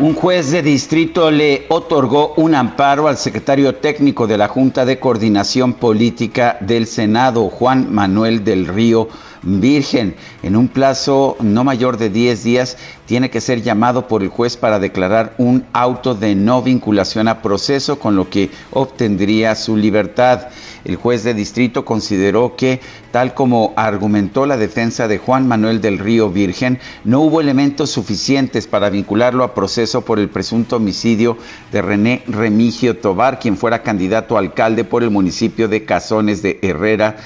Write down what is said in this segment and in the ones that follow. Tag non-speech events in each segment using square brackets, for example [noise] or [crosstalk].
Un juez de distrito le otorgó un amparo al secretario técnico de la Junta de Coordinación Política del Senado, Juan Manuel del Río Virgen. En un plazo no mayor de 10 días tiene que ser llamado por el juez para declarar un auto de no vinculación a proceso, con lo que obtendría su libertad. El juez de distrito consideró que, tal como argumentó la defensa de Juan Manuel del Río Virgen, no hubo elementos suficientes para vincularlo a proceso por el presunto homicidio de René Remigio Tobar, quien fuera candidato a alcalde por el municipio de Cazones de Herrera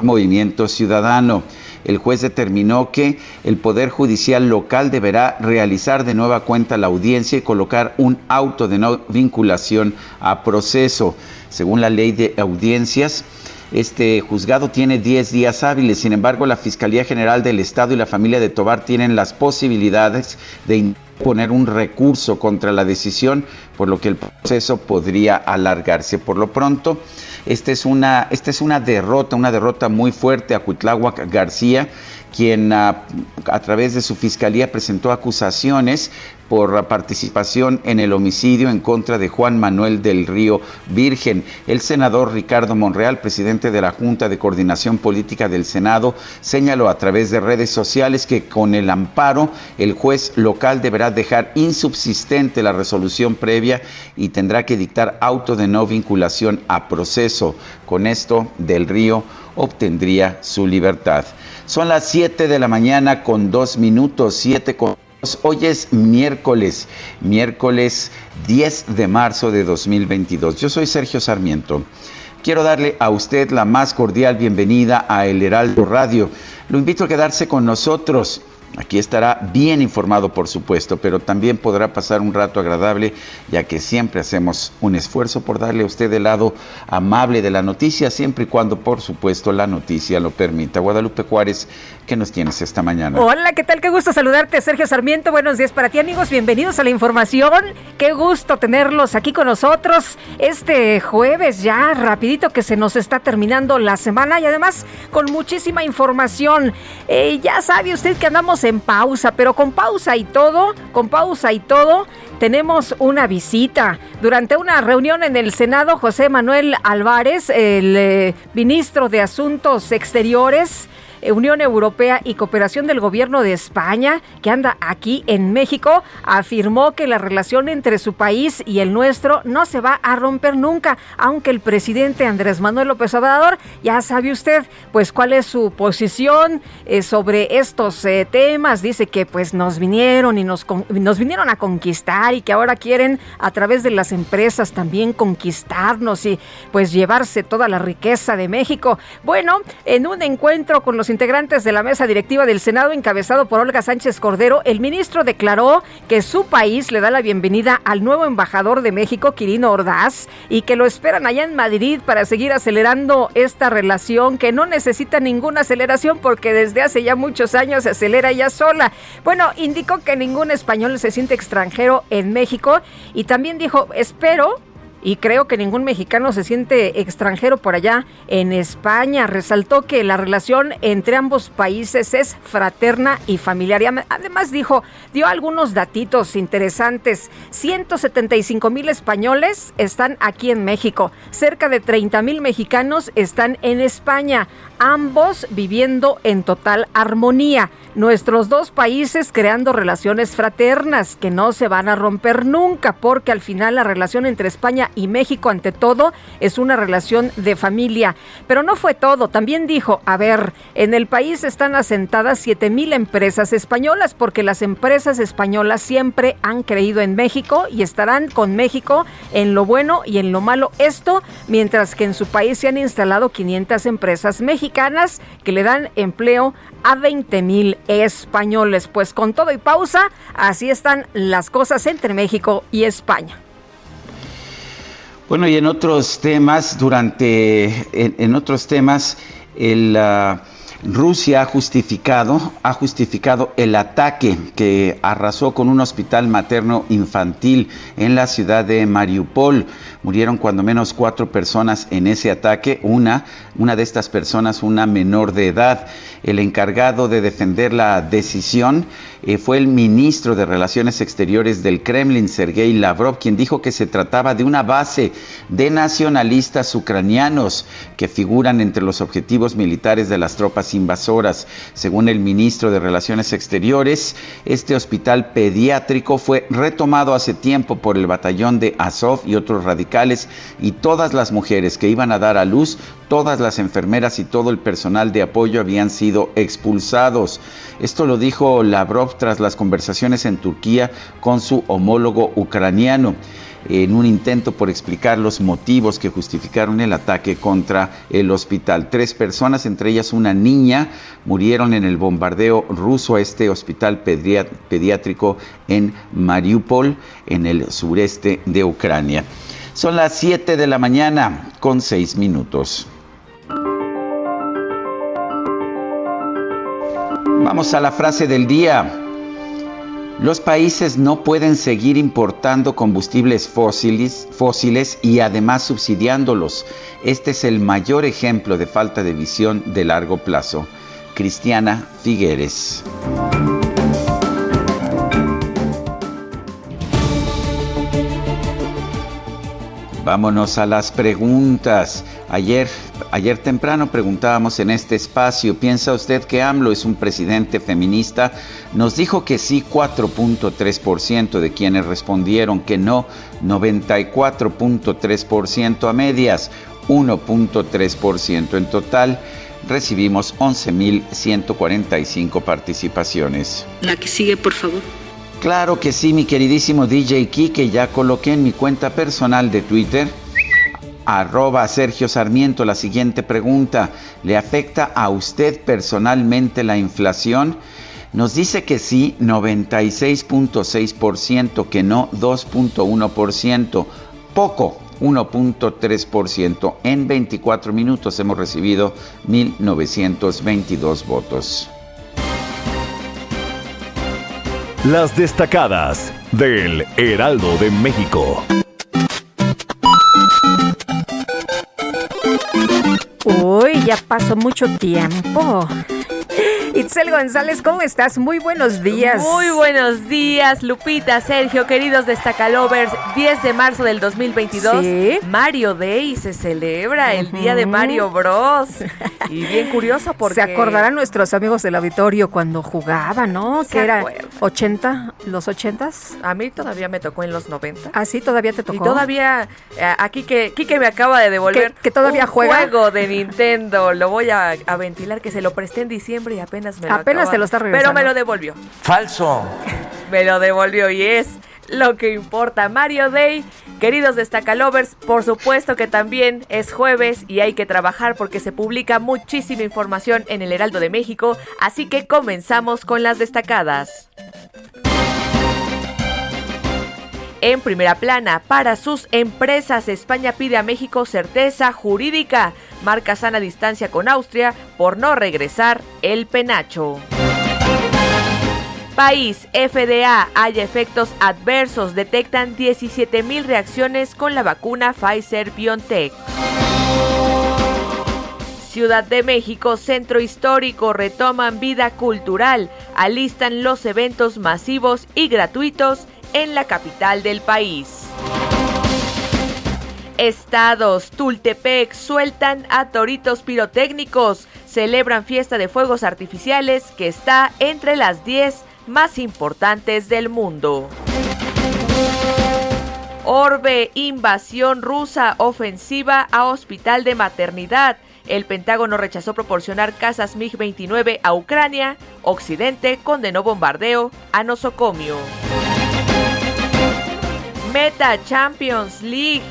Movimiento Ciudadano el juez determinó que el Poder Judicial local deberá realizar de nueva cuenta la audiencia y colocar un auto de no vinculación a proceso. Según la ley de audiencias, este juzgado tiene 10 días hábiles, sin embargo la Fiscalía General del Estado y la familia de Tobar tienen las posibilidades de poner un recurso contra la decisión, por lo que el proceso podría alargarse. Por lo pronto, esta es una, esta es una derrota, una derrota muy fuerte a Cuitláhuac García, quien a, a, través de su fiscalía presentó acusaciones por participación en el homicidio en contra de Juan Manuel del Río Virgen. El senador Ricardo Monreal, presidente de la Junta de Coordinación Política del Senado, señaló a través de redes sociales que con el amparo el juez local deberá dejar insubsistente la resolución previa y tendrá que dictar auto de no vinculación a proceso. Con esto, del Río obtendría su libertad. Son las 7 de la mañana con dos minutos, 7 con Hoy es miércoles, miércoles 10 de marzo de 2022. Yo soy Sergio Sarmiento. Quiero darle a usted la más cordial bienvenida a El Heraldo Radio. Lo invito a quedarse con nosotros. Aquí estará bien informado, por supuesto, pero también podrá pasar un rato agradable, ya que siempre hacemos un esfuerzo por darle a usted el lado amable de la noticia, siempre y cuando, por supuesto, la noticia lo permita. Guadalupe Juárez, ¿qué nos tienes esta mañana? Hola, ¿qué tal? Qué gusto saludarte, Sergio Sarmiento. Buenos días para ti, amigos. Bienvenidos a la información. Qué gusto tenerlos aquí con nosotros este jueves, ya rapidito que se nos está terminando la semana y además con muchísima información. Eh, ya sabe usted que andamos en pausa, pero con pausa y todo, con pausa y todo, tenemos una visita. Durante una reunión en el Senado, José Manuel Álvarez, el eh, ministro de Asuntos Exteriores, Unión Europea y Cooperación del Gobierno de España, que anda aquí en México, afirmó que la relación entre su país y el nuestro no se va a romper nunca, aunque el presidente Andrés Manuel López Obrador, ya sabe usted, pues cuál es su posición eh, sobre estos eh, temas, dice que pues nos vinieron y nos, nos vinieron a conquistar y que ahora quieren a través de las empresas también conquistarnos y pues llevarse toda la riqueza de México. Bueno, en un encuentro con los integrantes de la mesa directiva del Senado, encabezado por Olga Sánchez Cordero, el ministro declaró que su país le da la bienvenida al nuevo embajador de México, Quirino Ordaz, y que lo esperan allá en Madrid para seguir acelerando esta relación que no necesita ninguna aceleración porque desde hace ya muchos años se acelera ella sola. Bueno, indicó que ningún español se siente extranjero en México y también dijo, espero y creo que ningún mexicano se siente extranjero por allá en España. Resaltó que la relación entre ambos países es fraterna y familiar. Además dijo, dio algunos datitos interesantes. 175 mil españoles están aquí en México. Cerca de 30 mil mexicanos están en España. Ambos viviendo en total armonía nuestros dos países creando relaciones fraternas que no se van a romper nunca, porque al final la relación entre España y México, ante todo, es una relación de familia. Pero no fue todo, también dijo, a ver, en el país están asentadas 7 mil empresas españolas, porque las empresas españolas siempre han creído en México y estarán con México en lo bueno y en lo malo. Esto mientras que en su país se han instalado 500 empresas mexicanas que le dan empleo a 20 mil españoles. Pues con todo y pausa, así están las cosas entre México y España. Bueno, y en otros temas, durante, en, otros temas, el... Ah, Rusia ha justificado, ha justificado el ataque que arrasó con un hospital materno infantil en la ciudad de Mariupol. Murieron cuando menos cuatro personas en ese ataque, una, una de estas personas, una menor de edad. El encargado de defender la decisión eh, fue el ministro de Relaciones Exteriores del Kremlin, Sergei Lavrov, quien dijo que se trataba de una base de nacionalistas ucranianos que figuran entre los objetivos militares de las tropas invasoras. Según el ministro de Relaciones Exteriores, este hospital pediátrico fue retomado hace tiempo por el batallón de Azov y otros radicales y todas las mujeres que iban a dar a luz, todas las enfermeras y todo el personal de apoyo habían sido expulsados. Esto lo dijo Lavrov tras las conversaciones en Turquía con su homólogo ucraniano en un intento por explicar los motivos que justificaron el ataque contra el hospital. Tres personas, entre ellas una niña, murieron en el bombardeo ruso a este hospital pediátrico en Mariupol, en el sureste de Ucrania. Son las 7 de la mañana con 6 minutos. Vamos a la frase del día. Los países no pueden seguir importando combustibles fósiles, fósiles, y además subsidiándolos. Este es el mayor ejemplo de falta de visión de largo plazo. Cristiana Figueres. Vámonos a las preguntas. Ayer, ayer temprano preguntábamos en este espacio, ¿piensa usted que AMLO es un presidente feminista? Nos dijo que sí 4.3% de quienes respondieron que no, 94.3% a medias, 1.3% en total. Recibimos 11.145 participaciones. La que sigue, por favor. Claro que sí, mi queridísimo DJ que ya coloqué en mi cuenta personal de Twitter, arroba Sergio Sarmiento, la siguiente pregunta. ¿Le afecta a usted personalmente la inflación? Nos dice que sí, 96.6%, que no, 2.1%, poco, 1.3%. En 24 minutos hemos recibido 1.922 votos. Las destacadas del Heraldo de México. Uy, ya pasó mucho tiempo. Itzel González, ¿cómo estás? Muy buenos días. Muy buenos días, Lupita, Sergio, queridos Destacalovers. 10 de marzo del 2022, ¿Sí? Mario Day se celebra, el día de Mario Bros. Y bien curioso [laughs] porque... Se acordarán nuestros amigos del auditorio cuando jugaban, ¿no? Que era 80, los 80s. A mí todavía me tocó en los 90. Ah, sí, todavía te tocó. Y todavía, eh, aquí que Kike me acaba de devolver. Que, todavía un juega. juego de Nintendo, lo voy a, a ventilar, que se lo presté en diciembre y apenas Apenas te lo está regresando. Pero me lo devolvió. Falso. [laughs] me lo devolvió y es lo que importa. Mario Day, queridos Destacalovers, por supuesto que también es jueves y hay que trabajar porque se publica muchísima información en el Heraldo de México, así que comenzamos con las destacadas. En primera plana, para sus empresas, España pide a México certeza jurídica. Marca sana distancia con Austria por no regresar el penacho. País, FDA, hay efectos adversos, detectan 17.000 reacciones con la vacuna Pfizer BioNTech. Ciudad de México, Centro Histórico, retoman vida cultural, alistan los eventos masivos y gratuitos en la capital del país. estados. Tultepec sueltan a toritos pirotécnicos. Celebran fiesta de fuegos artificiales que está entre las 10 más importantes del mundo. Orbe, invasión rusa, ofensiva a hospital de maternidad. El Pentágono rechazó proporcionar casas MiG-29 a Ucrania. Occidente condenó bombardeo a nosocomio. Meta Champions League.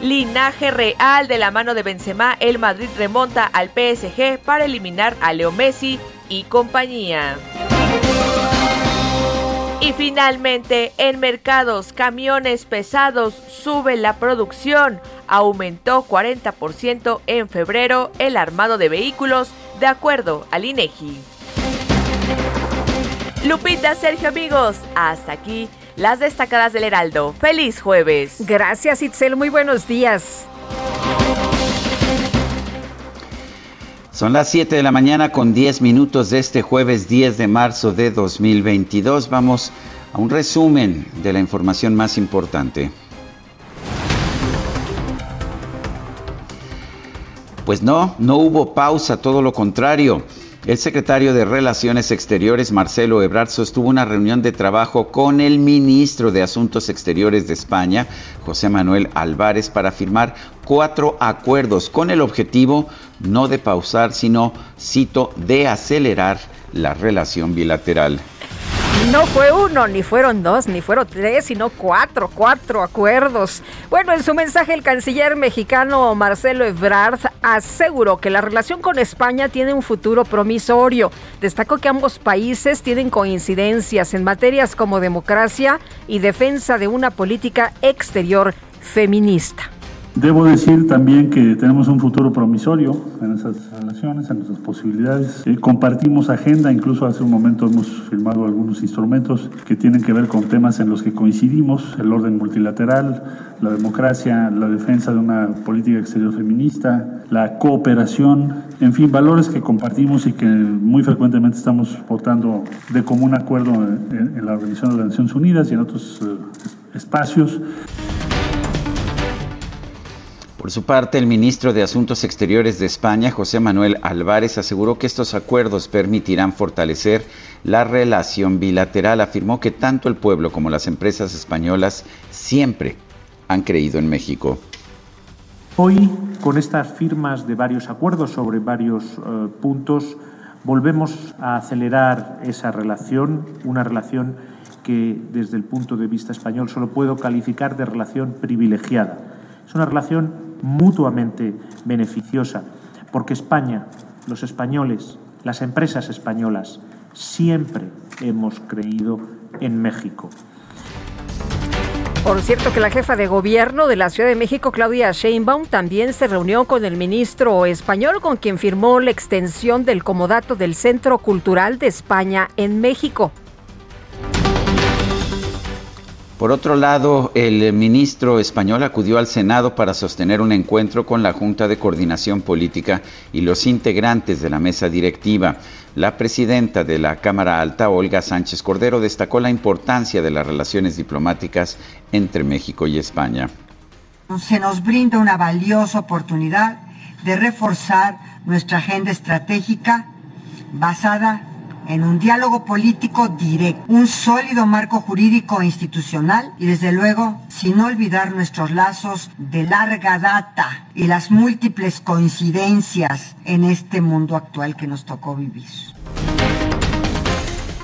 Linaje real de la mano de Benzema, el Madrid remonta al PSG para eliminar a Leo Messi y compañía. Y finalmente, en mercados, camiones pesados sube la producción. Aumentó 40% en febrero el armado de vehículos, de acuerdo al INEGI. Lupita, Sergio, amigos, hasta aquí las destacadas del Heraldo. ¡Feliz jueves! Gracias, Itzel. Muy buenos días. Son las 7 de la mañana con 10 minutos de este jueves 10 de marzo de 2022. Vamos a un resumen de la información más importante. Pues no, no hubo pausa, todo lo contrario. El secretario de Relaciones Exteriores, Marcelo Ebrard, sostuvo una reunión de trabajo con el ministro de Asuntos Exteriores de España, José Manuel Álvarez, para firmar cuatro acuerdos con el objetivo no de pausar, sino, cito, de acelerar la relación bilateral. No fue uno, ni fueron dos, ni fueron tres, sino cuatro, cuatro acuerdos. Bueno, en su mensaje el canciller mexicano Marcelo Ebrard aseguró que la relación con España tiene un futuro promisorio. Destacó que ambos países tienen coincidencias en materias como democracia y defensa de una política exterior feminista. Debo decir también que tenemos un futuro promisorio en esas relaciones, en nuestras posibilidades. Eh, compartimos agenda, incluso hace un momento hemos firmado algunos instrumentos que tienen que ver con temas en los que coincidimos, el orden multilateral, la democracia, la defensa de una política exterior feminista, la cooperación, en fin, valores que compartimos y que muy frecuentemente estamos votando de común acuerdo en, la Organización de las Naciones Unidas y en otros eh, espacios. Por su parte, el ministro de Asuntos Exteriores de España, José Manuel Álvarez, aseguró que estos acuerdos permitirán fortalecer la relación bilateral. Afirmó que tanto el pueblo como las empresas españolas siempre han creído en México. Hoy, con estas firmas de varios acuerdos sobre varios eh, puntos, volvemos a acelerar esa relación, una relación que desde el punto de vista español solo puedo calificar de relación privilegiada. Es una relación mutuamente beneficiosa, porque España, los españoles, las empresas españolas, siempre hemos creído en México. Por cierto que la jefa de gobierno de la Ciudad de México, Claudia Sheinbaum, también se reunió con el ministro español con quien firmó la extensión del comodato del Centro Cultural de España en México. Por otro lado, el ministro español acudió al Senado para sostener un encuentro con la Junta de Coordinación Política y los integrantes de la mesa directiva. La presidenta de la Cámara Alta, Olga Sánchez Cordero, destacó la importancia de las relaciones diplomáticas entre México y España. Se nos brinda una valiosa oportunidad de reforzar nuestra agenda estratégica basada en un diálogo político directo, un sólido marco jurídico e institucional y desde luego sin olvidar nuestros lazos de larga data y las múltiples coincidencias en este mundo actual que nos tocó vivir.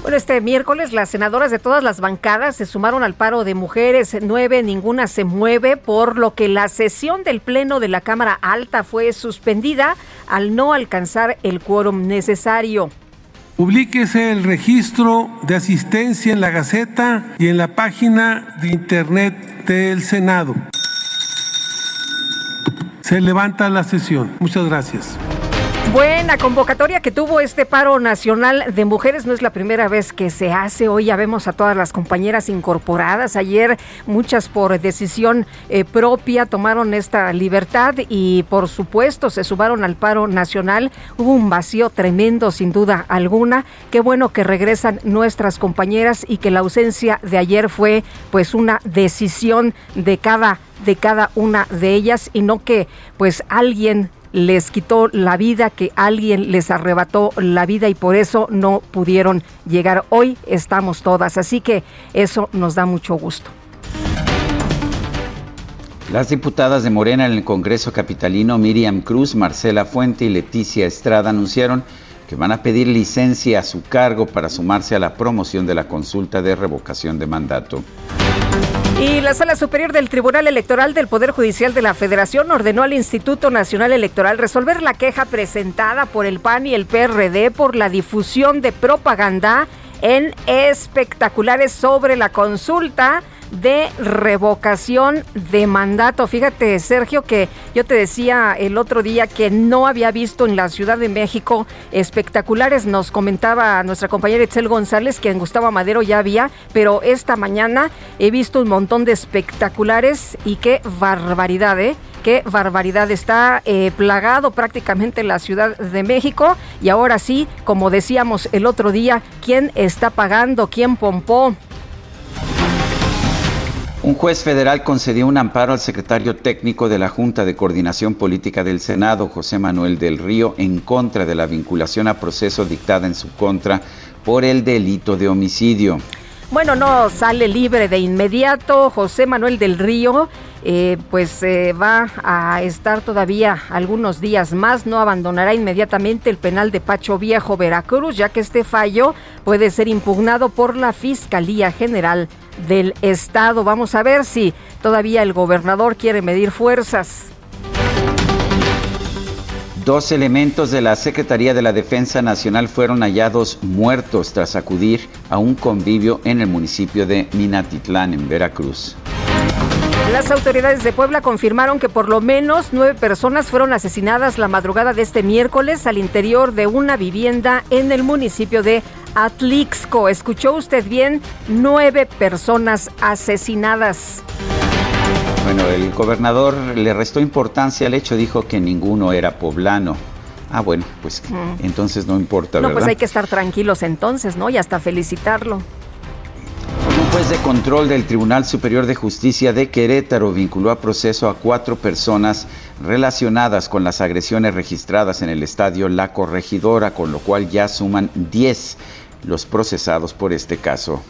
Bueno, este miércoles las senadoras de todas las bancadas se sumaron al paro de mujeres. Nueve, ninguna se mueve, por lo que la sesión del Pleno de la Cámara Alta fue suspendida al no alcanzar el quórum necesario. Publíquese el registro de asistencia en la Gaceta y en la página de Internet del Senado. Se levanta la sesión. Muchas gracias. Buena convocatoria que tuvo este paro nacional de mujeres. No es la primera vez que se hace. Hoy ya vemos a todas las compañeras incorporadas. Ayer muchas por decisión eh, propia tomaron esta libertad y por supuesto se sumaron al paro nacional. Hubo un vacío tremendo sin duda alguna. Qué bueno que regresan nuestras compañeras y que la ausencia de ayer fue pues una decisión de cada de cada una de ellas y no que pues alguien les quitó la vida, que alguien les arrebató la vida y por eso no pudieron llegar. Hoy estamos todas, así que eso nos da mucho gusto. Las diputadas de Morena en el Congreso Capitalino, Miriam Cruz, Marcela Fuente y Leticia Estrada, anunciaron que van a pedir licencia a su cargo para sumarse a la promoción de la consulta de revocación de mandato. Y la Sala Superior del Tribunal Electoral del Poder Judicial de la Federación ordenó al Instituto Nacional Electoral resolver la queja presentada por el PAN y el PRD por la difusión de propaganda en espectaculares sobre la consulta de revocación de mandato. Fíjate, Sergio, que yo te decía el otro día que no había visto en la Ciudad de México espectaculares. Nos comentaba nuestra compañera Itzel González que en Gustavo Madero ya había, pero esta mañana he visto un montón de espectaculares y qué barbaridad, ¿eh? qué barbaridad. Está eh, plagado prácticamente la Ciudad de México y ahora sí, como decíamos el otro día, ¿quién está pagando? ¿Quién pompó? Un juez federal concedió un amparo al secretario técnico de la Junta de Coordinación Política del Senado, José Manuel del Río, en contra de la vinculación a proceso dictada en su contra por el delito de homicidio. Bueno, no sale libre de inmediato. José Manuel del Río, eh, pues eh, va a estar todavía algunos días más. No abandonará inmediatamente el penal de Pacho Viejo, Veracruz, ya que este fallo puede ser impugnado por la Fiscalía General del Estado. Vamos a ver si todavía el gobernador quiere medir fuerzas. Dos elementos de la Secretaría de la Defensa Nacional fueron hallados muertos tras acudir a un convivio en el municipio de Minatitlán, en Veracruz. Las autoridades de Puebla confirmaron que por lo menos nueve personas fueron asesinadas la madrugada de este miércoles al interior de una vivienda en el municipio de Atlixco. ¿Escuchó usted bien? Nueve personas asesinadas. Bueno, el gobernador le restó importancia al hecho, dijo que ninguno era poblano. Ah, bueno, pues mm. entonces no importa, no, pues hay que estar tranquilos entonces, ¿no? Y hasta felicitarlo. Un juez de control del Tribunal Superior de Justicia de Querétaro vinculó a proceso a cuatro personas relacionadas con las agresiones registradas en el estadio La Corregidora, con lo cual ya suman diez los procesados por este caso.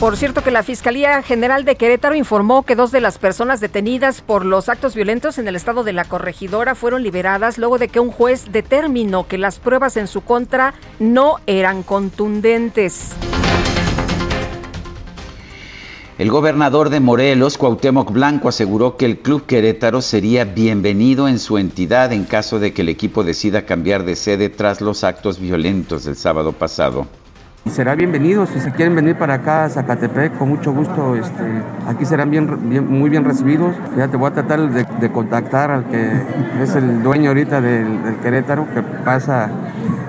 Por cierto que la Fiscalía General de Querétaro informó que dos de las personas detenidas por los actos violentos en el estado de la corregidora fueron liberadas luego de que un juez determinó que las pruebas en su contra no eran contundentes. El gobernador de Morelos, Cuauhtémoc Blanco, aseguró que el Club Querétaro sería bienvenido en su entidad en caso de que el equipo decida cambiar de sede tras los actos violentos del sábado pasado. Será bienvenido, si se quieren venir para acá a Zacatepec, con mucho gusto, este, aquí serán bien, muy bien recibidos. Ya te voy a tratar de, contactar al que es el dueño ahorita del, del Querétaro, que pasa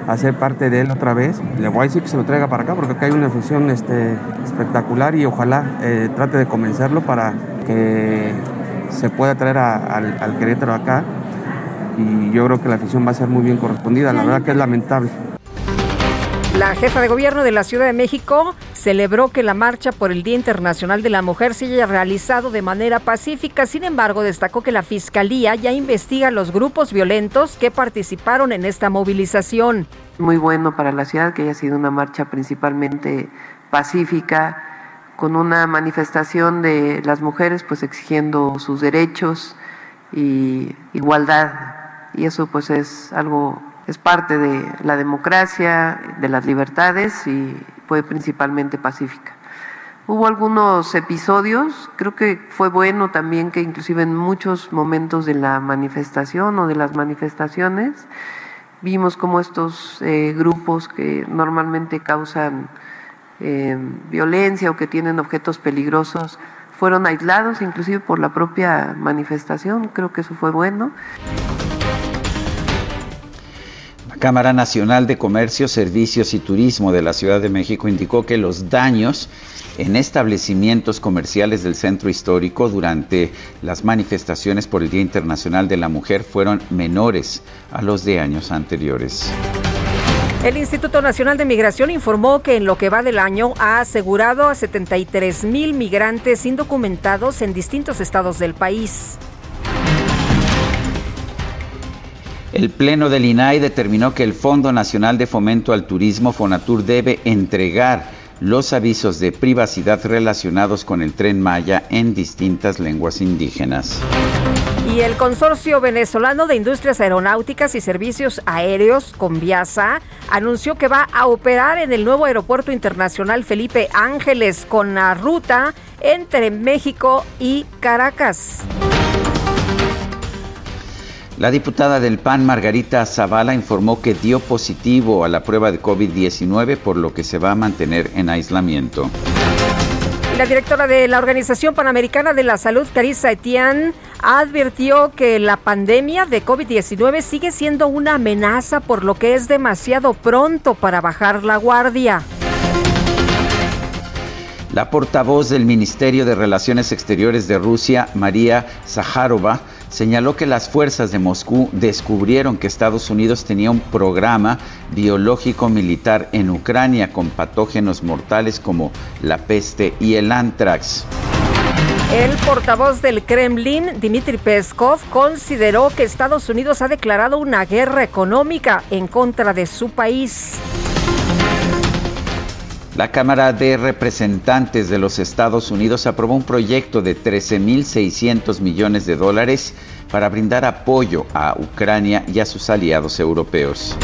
hacer parte de él otra vez. Le voy a decir que se lo traiga para acá porque acá hay una afición este, espectacular y ojalá eh, trate de convencerlo para que se pueda traer al, al Querétaro acá. Y yo creo que la afición va a ser muy bien correspondida. La verdad que es lamentable. La jefa de gobierno de la Ciudad de México celebró que la marcha por el Día Internacional de la Mujer se haya realizado de manera pacífica. Sin embargo, destacó que la Fiscalía ya investiga los grupos violentos que participaron en esta movilización. Muy bueno para la ciudad que haya sido una marcha principalmente pacífica, con una manifestación de las mujeres pues exigiendo sus derechos y igualdad. Y eso pues es algo es parte de la democracia, de las libertades y fue principalmente pacífica. Hubo algunos episodios, creo que fue bueno también que inclusive en muchos momentos de la manifestación o de las manifestaciones vimos como estos eh, grupos que normalmente causan eh, violencia o que tienen objetos peligrosos fueron aislados inclusive por la propia manifestación, creo que eso fue bueno. Cámara Nacional de Comercio, Servicios y Turismo de la Ciudad de México indicó que los daños en establecimientos comerciales del centro histórico durante las manifestaciones por el Día Internacional de la Mujer fueron menores a los de años anteriores. El Instituto Nacional de Migración informó que en lo que va del año ha asegurado a 73 mil migrantes indocumentados en distintos estados del país. El Pleno del INAI determinó que el Fondo Nacional de Fomento al Turismo, FONATUR, debe entregar los avisos de privacidad relacionados con el tren Maya en distintas lenguas indígenas. Y el Consorcio Venezolano de Industrias Aeronáuticas y Servicios Aéreos, Conviasa, anunció que va a operar en el nuevo Aeropuerto Internacional Felipe Ángeles con la ruta entre México y Caracas. La diputada del PAN, Margarita Zavala, informó que dio positivo a la prueba de COVID-19, por lo que se va a mantener en aislamiento. La directora de la Organización Panamericana de la Salud, Carissa Etienne, advirtió que la pandemia de COVID-19 sigue siendo una amenaza, por lo que es demasiado pronto para bajar la guardia. La portavoz del Ministerio de Relaciones Exteriores de Rusia, María Zaharova, señaló que las fuerzas de Moscú descubrieron que Estados Unidos tenía un programa biológico militar en Ucrania con patógenos mortales como la peste y el antrax. El portavoz del Kremlin, Dmitry Peskov, consideró que Estados Unidos ha declarado una guerra económica en contra de su país. La Cámara de Representantes de los Estados Unidos aprobó un proyecto de 13.600 millones de dólares para brindar apoyo a Ucrania y a sus aliados europeos.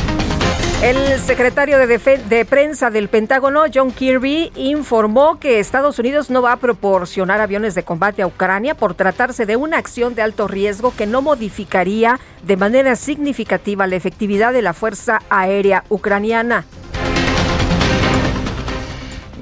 El secretario de, de, prensa del Pentágono, John Kirby, informó que Estados Unidos no va a proporcionar aviones de combate a Ucrania por tratarse de una acción de alto riesgo que no modificaría de manera significativa la efectividad de la Fuerza Aérea Ucraniana.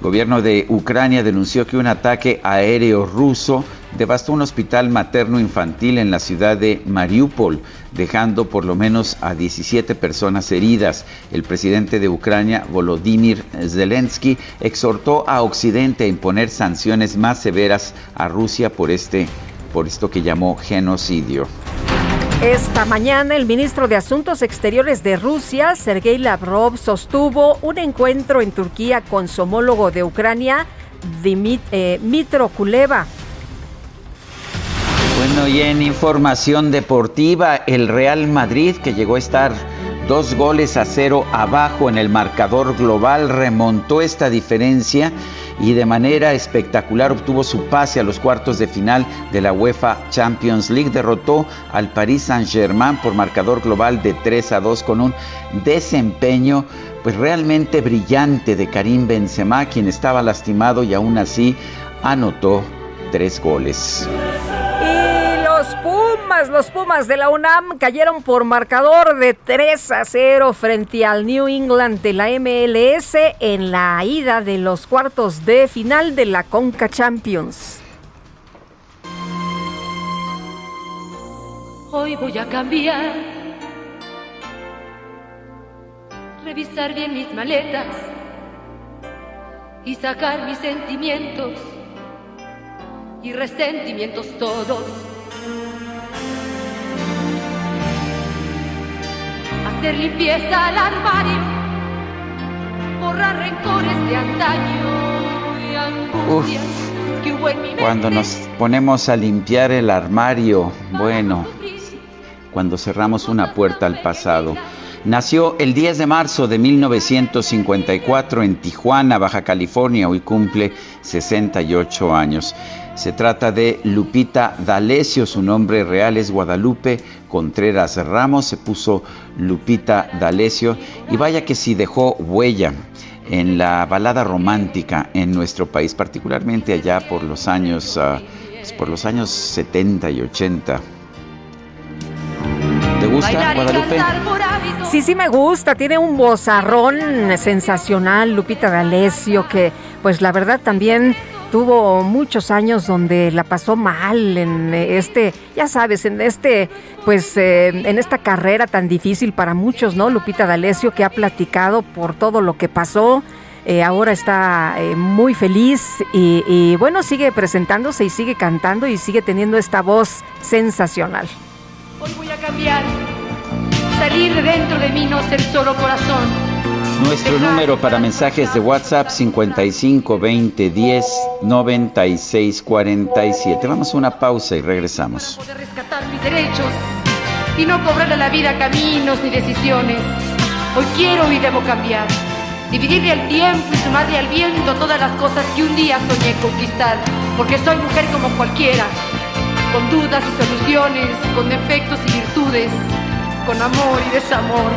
El gobierno de Ucrania denunció que un ataque aéreo ruso devastó un hospital materno-infantil en la ciudad de Mariupol, dejando por lo menos a 17 personas heridas. El presidente de Ucrania, Volodymyr Zelensky, exhortó a Occidente a imponer sanciones más severas a Rusia por este por esto que llamó genocidio. Esta mañana el ministro de Asuntos Exteriores de Rusia, Sergei Lavrov, sostuvo un encuentro en Turquía con su homólogo de Ucrania, Dimit, eh, Kuleva. Bueno, y en información deportiva, el Real Madrid, que llegó a estar dos goles a cero abajo en el marcador global, remontó esta diferencia y de manera espectacular obtuvo su pase a los cuartos de final de la UEFA Champions League. Derrotó al Paris Saint-Germain por marcador global de 3 a 2 con un desempeño pues realmente brillante de Karim Benzema, quien estaba lastimado y aún así anotó tres goles. Los Pumas, los Pumas de la UNAM cayeron por marcador de 3 a 0 frente al New England de la MLS en la ida de los cuartos de final de la Conca Champions. Hoy voy a cambiar, revisar bien mis maletas y sacar mis sentimientos y resentimientos todos hacer limpieza al armario, borrar rencores de antaño y angustias que hubo en mi mente. Cuando nos ponemos a limpiar el armario, bueno, cuando cerramos una puerta al pasado. Nació el 10 de marzo de 1954 en Tijuana, Baja California. Hoy cumple 68 años. Se trata de Lupita D'Alessio, su nombre real es Guadalupe Contreras Ramos, se puso Lupita D'Alessio y vaya que sí dejó huella en la balada romántica en nuestro país, particularmente allá por los años, uh, por los años 70 y 80. ¿Te gusta, Guadalupe? Sí, sí me gusta. Tiene un vozarrón sensacional, Lupita D'Alessio, que pues la verdad también tuvo muchos años donde la pasó mal en este, ya sabes, en este, pues, eh, en esta carrera tan difícil para muchos, ¿no? Lupita D'Alessio, que ha platicado por todo lo que pasó. Eh, ahora está eh, muy feliz y, y bueno, sigue presentándose y sigue cantando y sigue teniendo esta voz sensacional. Hoy voy a cambiar, salir de dentro de mí, no ser solo corazón. Nuestro número para mensajes de WhatsApp 55 20 10 96 47. Vamos a una pausa y regresamos. Poder rescatar mis derechos y no cobrarle a la vida caminos ni decisiones. Hoy quiero y debo cambiar. Dividirle el tiempo y sumarle al viento todas las cosas que un día soñé conquistar. Porque soy mujer como cualquiera, con dudas y soluciones, con defectos y virtudes, con amor y desamor.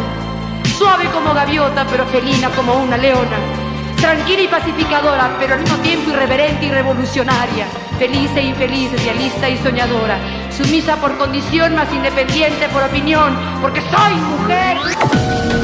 Suave como gaviota, pero felina como una leona. Tranquila y pacificadora, pero al mismo tiempo irreverente y revolucionaria. Feliz e infeliz, idealista y soñadora. Sumisa por condición, más independiente por opinión, porque soy mujer.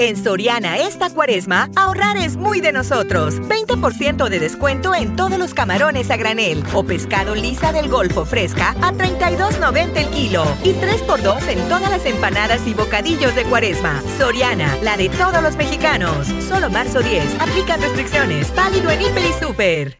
En Soriana esta cuaresma, ahorrar es muy de nosotros. 20% de descuento en todos los camarones a granel o pescado lisa del Golfo fresca a 32.90 el kilo. Y 3x2 en todas las empanadas y bocadillos de cuaresma. Soriana, la de todos los mexicanos. Solo marzo 10. Aplican restricciones. Válido en Hiper y Super.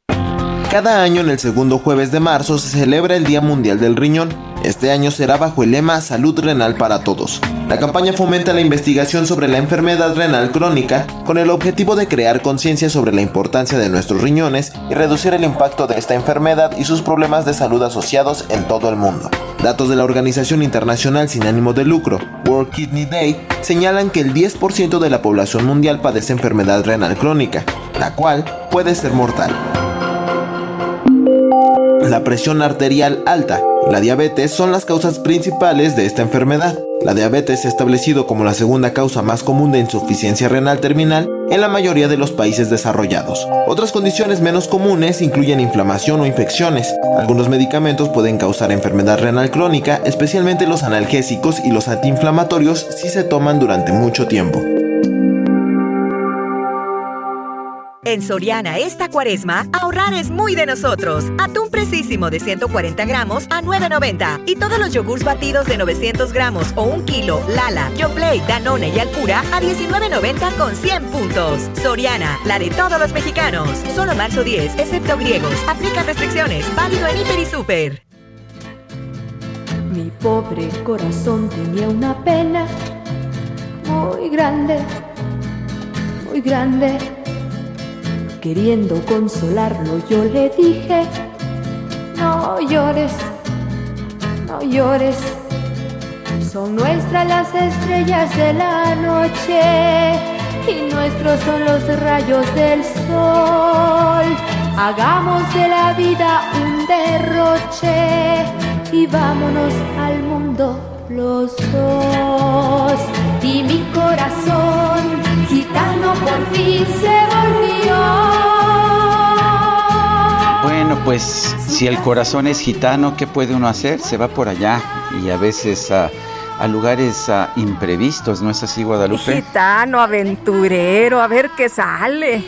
Cada año en el segundo jueves de marzo se celebra el Día Mundial del Riñón. Este año será bajo el lema Salud Renal para Todos. La campaña fomenta la investigación sobre la enfermedad renal crónica con el objetivo de crear conciencia sobre la importancia de nuestros riñones y reducir el impacto de esta enfermedad y sus problemas de salud asociados en todo el mundo. Datos de la Organización Internacional sin ánimo de lucro, World Kidney Day, señalan que el 10% de la población mundial padece enfermedad renal crónica, la cual puede ser mortal. La presión arterial alta y la diabetes son las causas principales de esta enfermedad. La diabetes se ha establecido como la segunda causa más común de insuficiencia renal terminal en la mayoría de los países desarrollados. Otras condiciones menos comunes incluyen inflamación o infecciones. Algunos medicamentos pueden causar enfermedad renal crónica, especialmente los analgésicos y los antiinflamatorios si se toman durante mucho tiempo. En Soriana esta cuaresma, ahorrar es muy de nosotros. Atún precisísimo de 140 gramos a 9.90. Y todos los yogurts batidos de 900 gramos o un kilo, Lala, Yoplait, Danone y Alpura a 19.90 con 100 puntos. Soriana, la de todos los mexicanos. Solo marzo 10, excepto griegos. Aplica restricciones. Válido en Hiper y Super. Mi pobre corazón tenía una pena muy grande, muy grande. Queriendo consolarlo, yo le dije, no llores, no llores. Son nuestras las estrellas de la noche y nuestros son los rayos del sol. Hagamos de la vida un derroche y vámonos al mundo los dos. Y mi corazón gitano por fin se volvió. Pues si el corazón es gitano, ¿qué puede uno hacer? Se va por allá y a veces a, a lugares a imprevistos, ¿no es así, Guadalupe? Gitano, aventurero, a ver qué sale.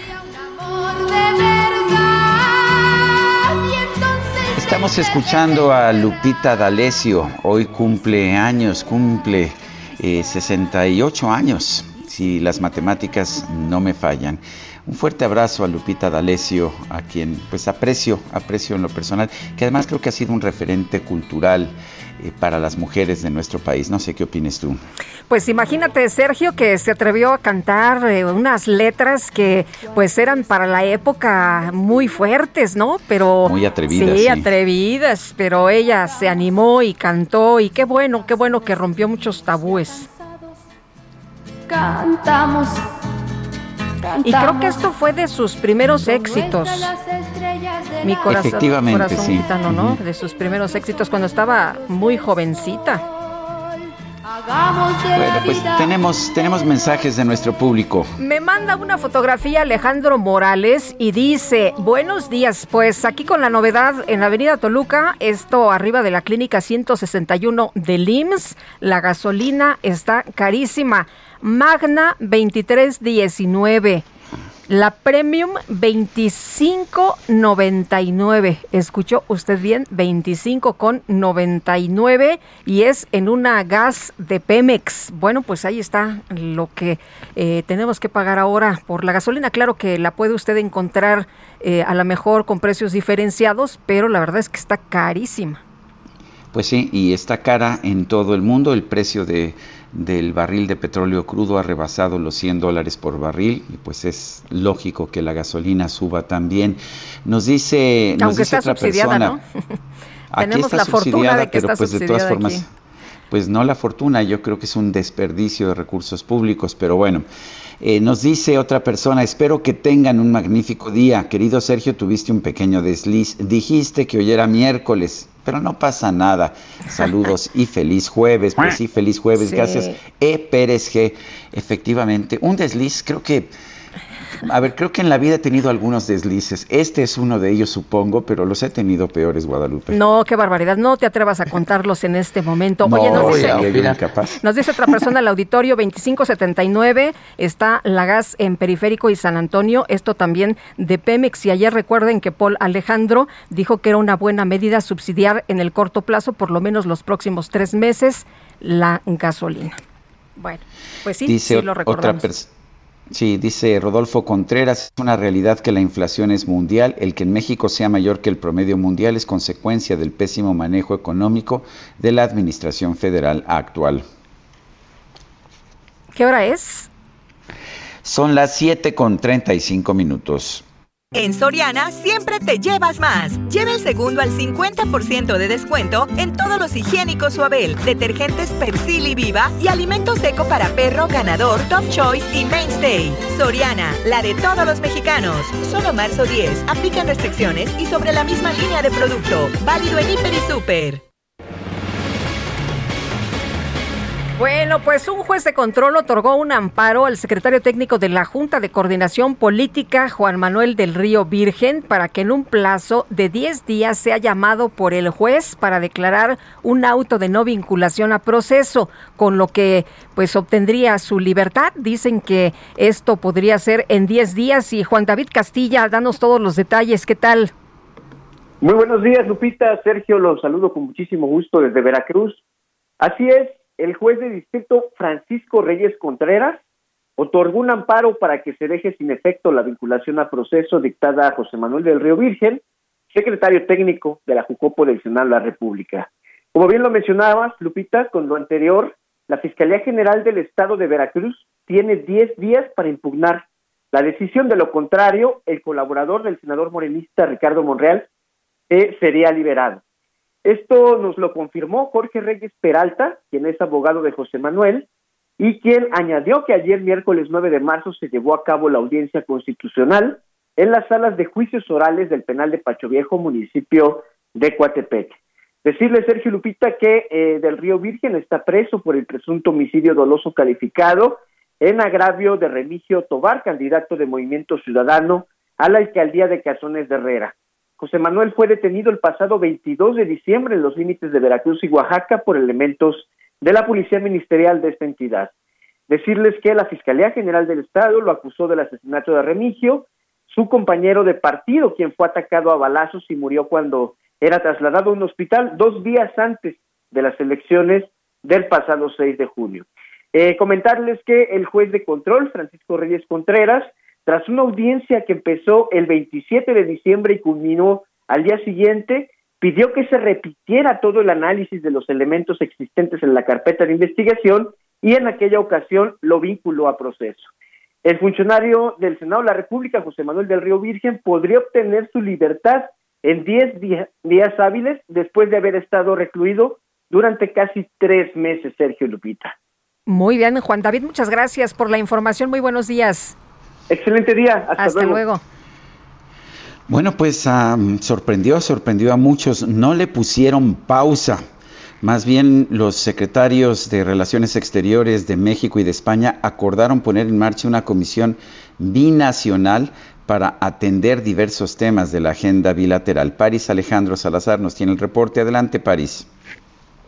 Estamos escuchando a Lupita D'Alessio. Hoy cumple años, cumple eh, 68 años, si las matemáticas no me fallan. Un fuerte abrazo a Lupita D'Alessio, a quien pues aprecio, aprecio en lo personal, que además creo que ha sido un referente cultural eh, para las mujeres de nuestro país. No sé qué opines tú. Pues imagínate, Sergio, que se atrevió a cantar eh, unas letras que pues eran para la época muy fuertes, ¿no? Pero Muy atrevidas, Sí, sí. atrevidas, pero ella se animó y cantó y qué bueno, qué bueno que rompió muchos tabúes. Cantamos Y creo que esto fue de sus primeros éxitos. Mi corazón, Efectivamente, corazón sí. gitano, ¿no? De sus primeros éxitos cuando estaba muy jovencita. Bueno, pues tenemos, tenemos mensajes de nuestro público. Me manda una fotografía Alejandro Morales y dice, buenos días, pues aquí con la novedad en la avenida Toluca, esto arriba de la clínica 161 del IMSS, la gasolina está carísima. Magna 2319. La Premium 25.99. Escuchó usted bien, 25.99 y es en una gas de Pemex. Bueno, pues ahí está lo que eh, tenemos que pagar ahora por la gasolina. Claro que la puede usted encontrar eh, a lo mejor con precios diferenciados, pero la verdad es que está carísima. Pues sí, y está cara en todo el mundo. El precio de, del barril de petróleo crudo ha rebasado los 100 dólares por barril y pues es lógico que la gasolina suba también. Nos dice, nos Aunque dice está otra subsidiada, persona. ¿no? Aquí [laughs] Tenemos está la fortuna subsidiada, de que pero está pues de todas formas, aquí. pues no la fortuna, yo creo que es un desperdicio de recursos públicos, pero bueno. Eh, nos dice otra persona, espero que tengan un magnífico día. Querido Sergio, tuviste un pequeño desliz. Dijiste que hoy era miércoles, pero no pasa nada. Saludos y feliz jueves. Pues sí, feliz jueves. Sí. Gracias. E. Pérez G. Efectivamente, un desliz, creo que... A ver, creo que en la vida he tenido algunos deslices. Este es uno de ellos, supongo, pero los he tenido peores, Guadalupe. No, qué barbaridad. No te atrevas a contarlos en este momento. No, Oye, nos dice. Nos dice otra persona al auditorio 2579 está la gas en Periférico y San Antonio, esto también de Pemex y ayer recuerden que Paul Alejandro dijo que era una buena medida subsidiar en el corto plazo, por lo menos los próximos tres meses, la gasolina. Bueno, pues sí, dice sí lo recordamos. Sí, dice Rodolfo Contreras, es una realidad que la inflación es mundial, el que en México sea mayor que el promedio mundial es consecuencia del pésimo manejo económico de la administración federal actual. ¿Qué hora es? Son las 7 con 35 minutos. En Soriana siempre te llevas más. Lleva el segundo al 50% de descuento en todos los higiénicos Suabel, detergentes Persil y Viva y alimento seco para perro ganador Top Choice y Mainstay. Soriana, la de todos los mexicanos. Solo marzo 10. Aplican restricciones y sobre la misma línea de producto. Válido en Hiper y Super. Bueno, pues un juez de control otorgó un amparo al secretario técnico de la Junta de Coordinación Política, Juan Manuel del Río Virgen, para que en un plazo de 10 días sea llamado por el juez para declarar un auto de no vinculación a proceso, con lo que pues obtendría su libertad. Dicen que esto podría ser en 10 días y Juan David Castilla, danos todos los detalles, ¿qué tal? Muy buenos días, Lupita. Sergio, los saludo con muchísimo gusto desde Veracruz. Así es, el juez de distrito Francisco Reyes Contreras otorgó un amparo para que se deje sin efecto la vinculación a proceso dictada a José Manuel del Río Virgen, secretario técnico de la Jucopo del Senado de la República. Como bien lo mencionabas, Lupita, con lo anterior, la Fiscalía General del Estado de Veracruz tiene 10 días para impugnar la decisión. De lo contrario, el colaborador del senador morenista Ricardo Monreal eh, sería liberado. Esto nos lo confirmó Jorge Reyes Peralta, quien es abogado de José Manuel, y quien añadió que ayer miércoles 9 de marzo se llevó a cabo la audiencia constitucional en las salas de juicios orales del penal de Pacho Viejo, municipio de Coatepec. Decirle, Sergio Lupita, que eh, del Río Virgen está preso por el presunto homicidio doloso calificado en agravio de Remigio Tobar, candidato de Movimiento Ciudadano a la alcaldía de Cazones de Herrera. José Manuel fue detenido el pasado 22 de diciembre en los límites de Veracruz y Oaxaca por elementos de la Policía Ministerial de esta entidad. Decirles que la Fiscalía General del Estado lo acusó del asesinato de Remigio, su compañero de partido, quien fue atacado a balazos y murió cuando era trasladado a un hospital dos días antes de las elecciones del pasado 6 de junio. Eh, comentarles que el juez de control, Francisco Reyes Contreras, tras una audiencia que empezó el 27 de diciembre y culminó al día siguiente, pidió que se repitiera todo el análisis de los elementos existentes en la carpeta de investigación y en aquella ocasión lo vinculó a proceso. El funcionario del Senado de la República, José Manuel del Río Virgen, podría obtener su libertad en 10 días, hábiles después de haber estado recluido durante casi tres meses, Sergio Lupita. Muy bien, Juan David, muchas gracias por la información. Muy buenos días. Excelente día. Hasta, luego. Bueno, pues uh, sorprendió, sorprendió a muchos. No le pusieron pausa. Más bien los secretarios de Relaciones Exteriores de México y de España acordaron poner en marcha una comisión binacional para atender diversos temas de la agenda bilateral. París Alejandro Salazar nos tiene el reporte. Adelante, París.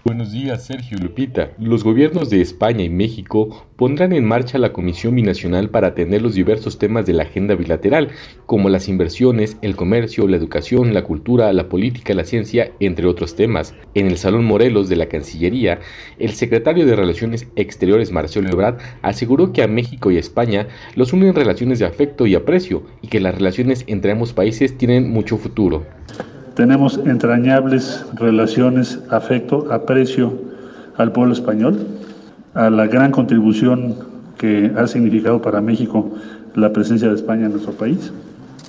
Buenos días, Sergio Lupita. Los gobiernos de España y México pondrán en marcha la Comisión Binacional para atender los diversos temas de la agenda bilateral, como las inversiones, el comercio, la educación, la cultura, la política, la ciencia, entre otros temas. En el Salón Morelos de la Cancillería, el secretario de Relaciones Exteriores, Marcelo Ebrard, aseguró que a México y España los unen relaciones de afecto y aprecio y que las relaciones entre ambos países tienen mucho futuro. Tenemos entrañables relaciones, afecto, aprecio al pueblo español, a la gran contribución que ha significado para México la presencia de España en nuestro país.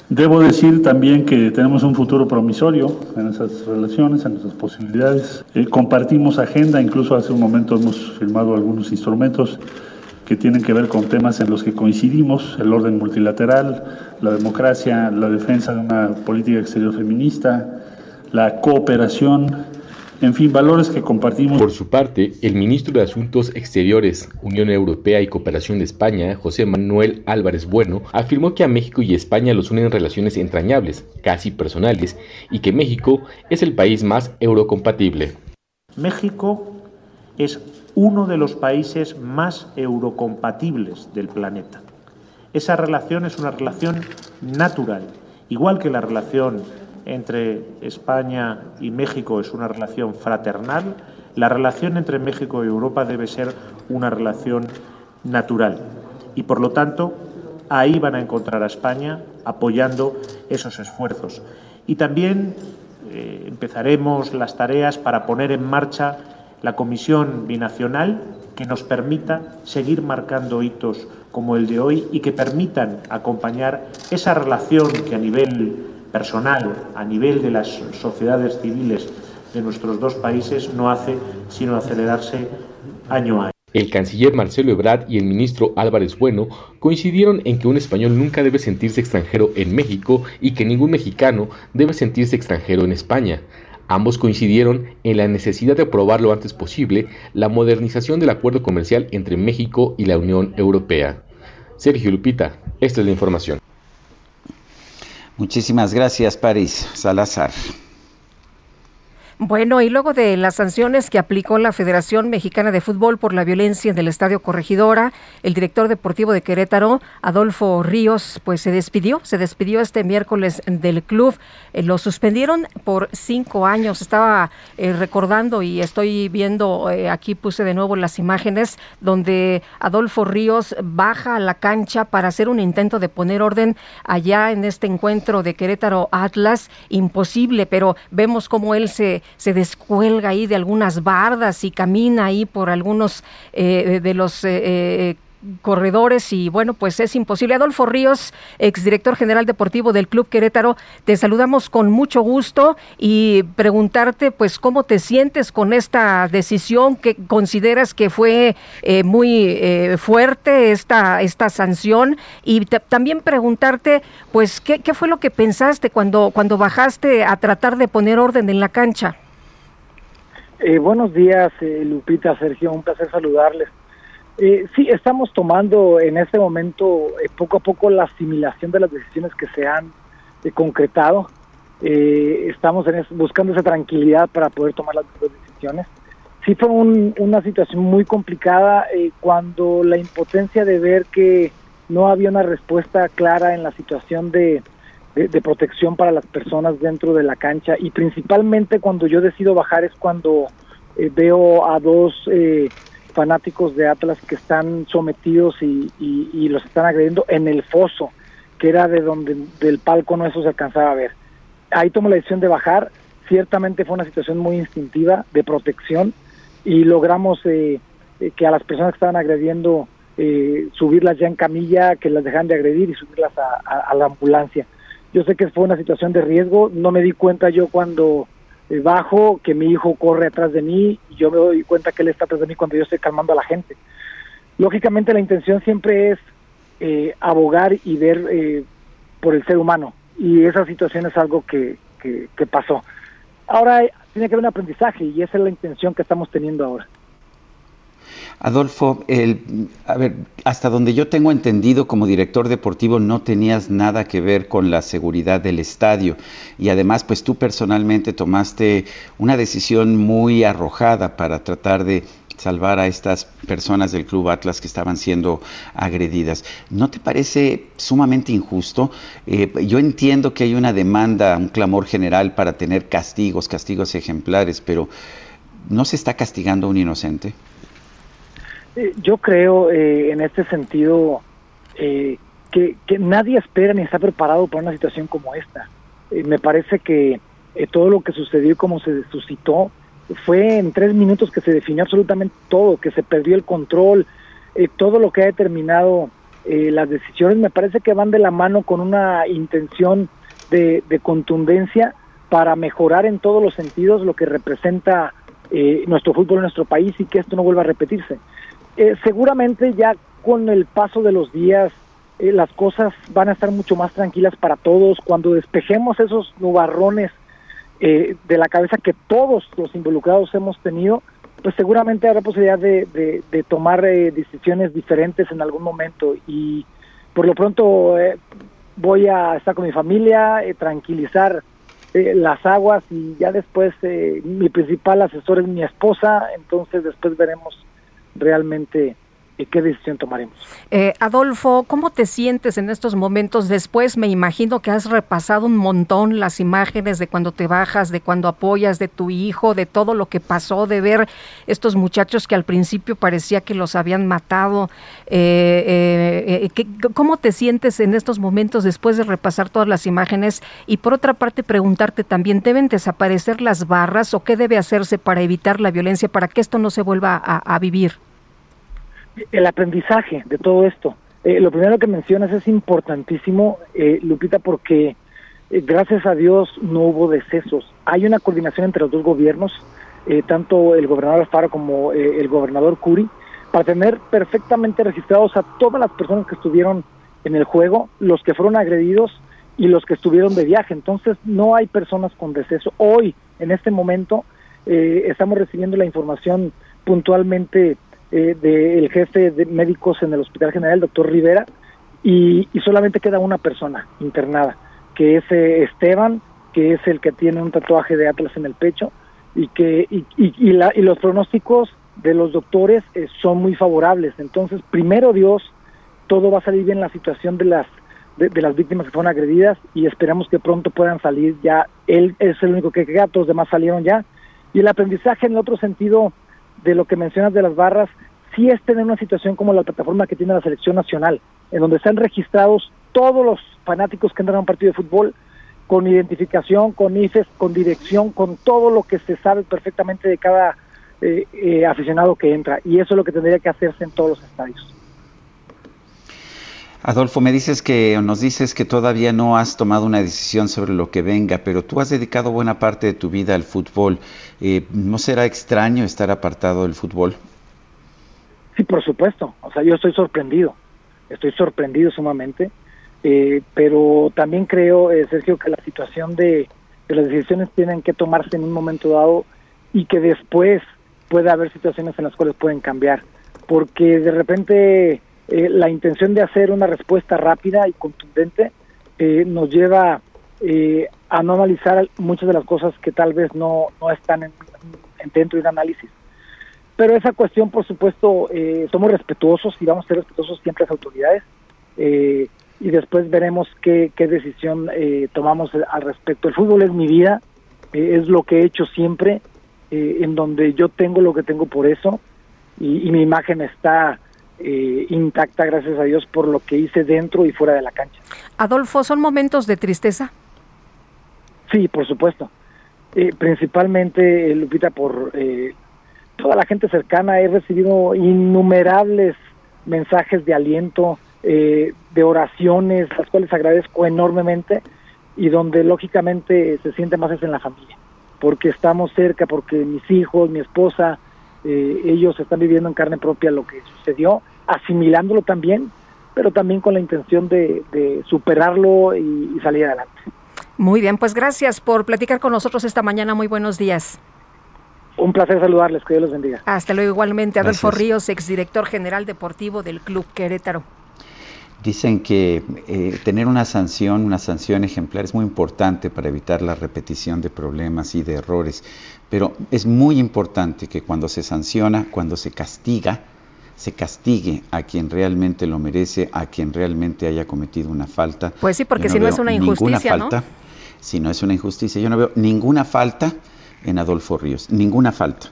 Debo decir también que tenemos un futuro promisorio en esas relaciones, en nuestras posibilidades. Eh, compartimos agenda, incluso hace un momento hemos firmado algunos instrumentos que tienen que ver con temas en los que coincidimos, el orden multilateral, la democracia, la defensa de una política exterior feminista, la cooperación, en fin, valores que compartimos. Por su parte, el ministro de Asuntos Exteriores, Unión Europea y Cooperación de España, José Manuel Álvarez Bueno, afirmó que a México y España los unen relaciones entrañables, casi personales, y que México es el país más eurocompatible. México es uno de los países más eurocompatibles del planeta. Esa relación es una relación natural, igual que la relación entre España y México es una relación fraternal, la relación entre México y Europa debe ser una relación natural. Y por lo tanto, ahí van a encontrar a España apoyando esos esfuerzos. Y también eh, empezaremos las tareas para poner en marcha la comisión binacional que nos permita seguir marcando hitos como el de hoy y que permitan acompañar esa relación que a nivel personal, a nivel de las sociedades civiles de nuestros dos países, no hace sino acelerarse año a año. El canciller Marcelo Ebrard y el ministro Álvarez Bueno coincidieron en que un español nunca debe sentirse extranjero en México y que ningún mexicano debe sentirse extranjero en España. Ambos coincidieron en la necesidad de aprobar lo antes posible la modernización del acuerdo comercial entre México y la Unión Europea. Sergio Lupita, esta es la información. Muchísimas gracias, París Salazar. Bueno, y luego de las sanciones que aplicó la Federación Mexicana de Fútbol por la violencia en el Estadio Corregidora, el director deportivo de Querétaro, Adolfo Ríos, pues se despidió, se despidió este miércoles del club. Eh, lo suspendieron por cinco años. Estaba eh, recordando y estoy viendo, eh, aquí puse de nuevo las imágenes donde Adolfo Ríos baja a la cancha para hacer un intento de poner orden allá en este encuentro de Querétaro Atlas. Imposible, pero vemos cómo él se se descuelga ahí de algunas bardas y camina ahí por algunos eh, de los eh, eh, corredores y bueno, pues es imposible. Adolfo Ríos, exdirector general deportivo del Club Querétaro, te saludamos con mucho gusto y preguntarte pues cómo te sientes con esta decisión que consideras que fue muy fuerte esta, esta sanción y también preguntarte pues ¿qué, qué fue lo que pensaste cuando, cuando bajaste a tratar de poner orden en la cancha. Eh, buenos días, eh, Lupita, Sergio, un placer saludarles. Eh, sí, estamos tomando en este momento eh, poco a poco la asimilación de las decisiones que se han concretado. estamos en buscando esa tranquilidad para poder tomar las decisiones. Sí fue una situación muy complicada cuando la impotencia de ver que no había una respuesta clara en la situación de, de, protección para las personas dentro de la cancha y principalmente cuando yo decido bajar es cuando eh, veo a dos eh, fanáticos de Atlas que están sometidos y, los están agrediendo en el foso, que era de donde del palco no eso se alcanzaba a ver. Ahí tomo la decisión de bajar, ciertamente fue una situación muy instintiva de protección y logramos eh, que a las personas que estaban agrediendo subirlas ya en camilla, que las dejan de agredir y subirlas a la ambulancia. Yo sé que fue una situación de riesgo, no me di cuenta yo cuando eh, bajo que mi hijo corre atrás de mí y yo me doy cuenta que él está atrás de mí cuando yo estoy calmando a la gente. Lógicamente la intención siempre es eh, abogar y ver eh, por el ser humano. Y esa situación es algo que, que, que pasó. Ahora tiene que haber un aprendizaje y esa es la intención que estamos teniendo ahora. Adolfo, el, a ver, hasta donde yo tengo entendido, como director deportivo no tenías nada que ver con la seguridad del estadio y además, pues tú personalmente tomaste una decisión muy arrojada para tratar de salvar a estas personas del Club Atlas que estaban siendo agredidas. ¿No te parece sumamente injusto? Eh, yo entiendo que hay una demanda, un clamor general para tener castigos, castigos ejemplares, pero ¿no se está castigando a un inocente? Eh, yo creo eh, en este sentido eh, que, nadie espera ni está preparado para una situación como esta. me parece que todo lo que sucedió y cómo se suscitó fue en tres minutos que se definió absolutamente todo, que se perdió el control, todo lo que ha determinado las decisiones me parece que van de la mano con una intención de, de contundencia para mejorar en todos los sentidos lo que representa nuestro fútbol en nuestro país y que esto no vuelva a repetirse. Eh, seguramente ya con el paso de los días eh, las cosas van a estar mucho más tranquilas para todos. Cuando despejemos esos nubarrones eh, de la cabeza que todos los involucrados hemos tenido, pues seguramente habrá posibilidad de, de, tomar decisiones diferentes en algún momento. Y por lo pronto voy a estar con mi familia, tranquilizar las aguas y ya después mi principal asesor es mi esposa, entonces después veremos realmente ¿Y qué decisión tomaremos? Eh, Adolfo, ¿cómo te sientes en estos momentos? Después me imagino que has repasado un montón las imágenes de cuando te bajas, de cuando apoyas, de tu hijo, de todo lo que pasó, de ver estos muchachos que al principio parecía que los habían matado. Eh, eh, ¿Cómo te sientes en estos momentos después de repasar todas las imágenes? Y por otra parte, preguntarte también, ¿deben desaparecer las barras o qué debe hacerse para evitar la violencia, para que esto no se vuelva a vivir? El aprendizaje de todo esto. Eh, lo primero que mencionas es importantísimo, eh, Lupita, porque eh, gracias a Dios no hubo decesos. Hay una coordinación entre los dos gobiernos, tanto el gobernador Alfaro como el gobernador Curi, para tener perfectamente registrados a todas las personas que estuvieron en el juego, los que fueron agredidos y los que estuvieron de viaje. Entonces no hay personas con deceso. Hoy, en este momento, estamos recibiendo la información puntualmente eh, del jefe de médicos en el Hospital General, el doctor Rivera, y, solamente queda una persona internada, que es eh, Esteban, que es el que tiene un tatuaje de Atlas en el pecho, y que y, y, la, y los pronósticos de los doctores eh, son muy favorables. Entonces, primero Dios, todo va a salir bien la situación de las de, las víctimas que fueron agredidas y esperamos que pronto puedan salir ya. Él es el único que queda, todos los demás salieron ya. Y el aprendizaje en el otro sentido de lo que mencionas de las barras, sí es tener una situación como la plataforma que tiene la selección nacional, en donde están registrados todos los fanáticos que entran a un partido de fútbol con identificación, con IFES, con dirección, con todo lo que se sabe perfectamente de cada eh, eh, aficionado que entra. Y eso es lo que tendría que hacerse en todos los estadios. Adolfo, me dices que nos dices que todavía no has tomado una decisión sobre lo que venga, pero tú has dedicado buena parte de tu vida al fútbol. Eh, ¿No será extraño estar apartado del fútbol? Sí, por supuesto. O sea, yo estoy sorprendido. Estoy sorprendido sumamente. Eh, pero también creo, eh, Sergio, que la situación de, las decisiones tienen que tomarse en un momento dado y que después puede haber situaciones en las cuales pueden cambiar. Porque de repente eh, la intención de hacer una respuesta rápida y contundente eh, nos lleva eh, a no analizar muchas de las cosas que tal vez no, no están en, dentro de un análisis. Pero esa cuestión, por supuesto, somos respetuosos y vamos a ser respetuosos siempre a las autoridades y después veremos qué, qué decisión tomamos al respecto. El fútbol es mi vida, es lo que he hecho siempre, en donde yo tengo lo que tengo por eso y, y mi imagen está eh, intacta, gracias a Dios, por lo que hice dentro y fuera de la cancha. Adolfo, ¿son momentos de tristeza? Sí, por supuesto. Eh, principalmente, eh, Lupita, por toda la gente cercana, he recibido innumerables mensajes de aliento, de oraciones, las cuales agradezco enormemente y donde lógicamente se siente más es en la familia, porque estamos cerca, porque mis hijos, mi esposa, eh, ellos están viviendo en carne propia lo que sucedió, asimilándolo también, pero también con la intención de, superarlo y salir adelante. Muy bien, pues gracias por platicar con nosotros esta mañana. Muy buenos días. Un placer saludarles, que Dios los bendiga. Hasta luego igualmente, Adolfo Ríos, exdirector general deportivo del Club Querétaro. Dicen que eh, tener una sanción, una sanción ejemplar es muy importante para evitar la repetición de problemas y de errores, pero es muy importante que cuando se sanciona, cuando se castiga, se castigue a quien realmente lo merece, a quien realmente haya cometido una falta. Pues sí, porque si no es una injusticia, falta, Si no es una injusticia, yo no veo ninguna falta en Adolfo Ríos, ninguna falta.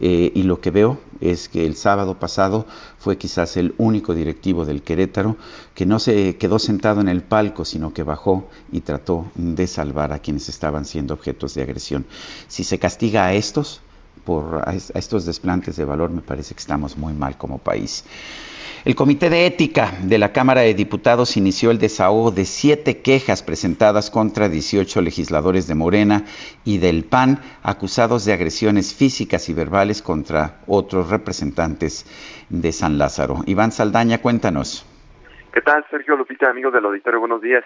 Eh, y lo que veo es que el sábado pasado fue quizás el único directivo del Querétaro que no se quedó sentado en el palco, sino que bajó y trató de salvar a quienes estaban siendo objetos de agresión. Si se castiga a estos por a estos desplantes de valor, me parece que estamos muy mal como país. El Comité de Ética de la Cámara de Diputados inició el desahogo de siete quejas presentadas contra 18 legisladores de Morena y del PAN acusados de agresiones físicas y verbales contra otros representantes de San Lázaro. Iván Saldaña, cuéntanos. ¿Qué tal, Sergio Lupita, amigos del auditorio? Buenos días.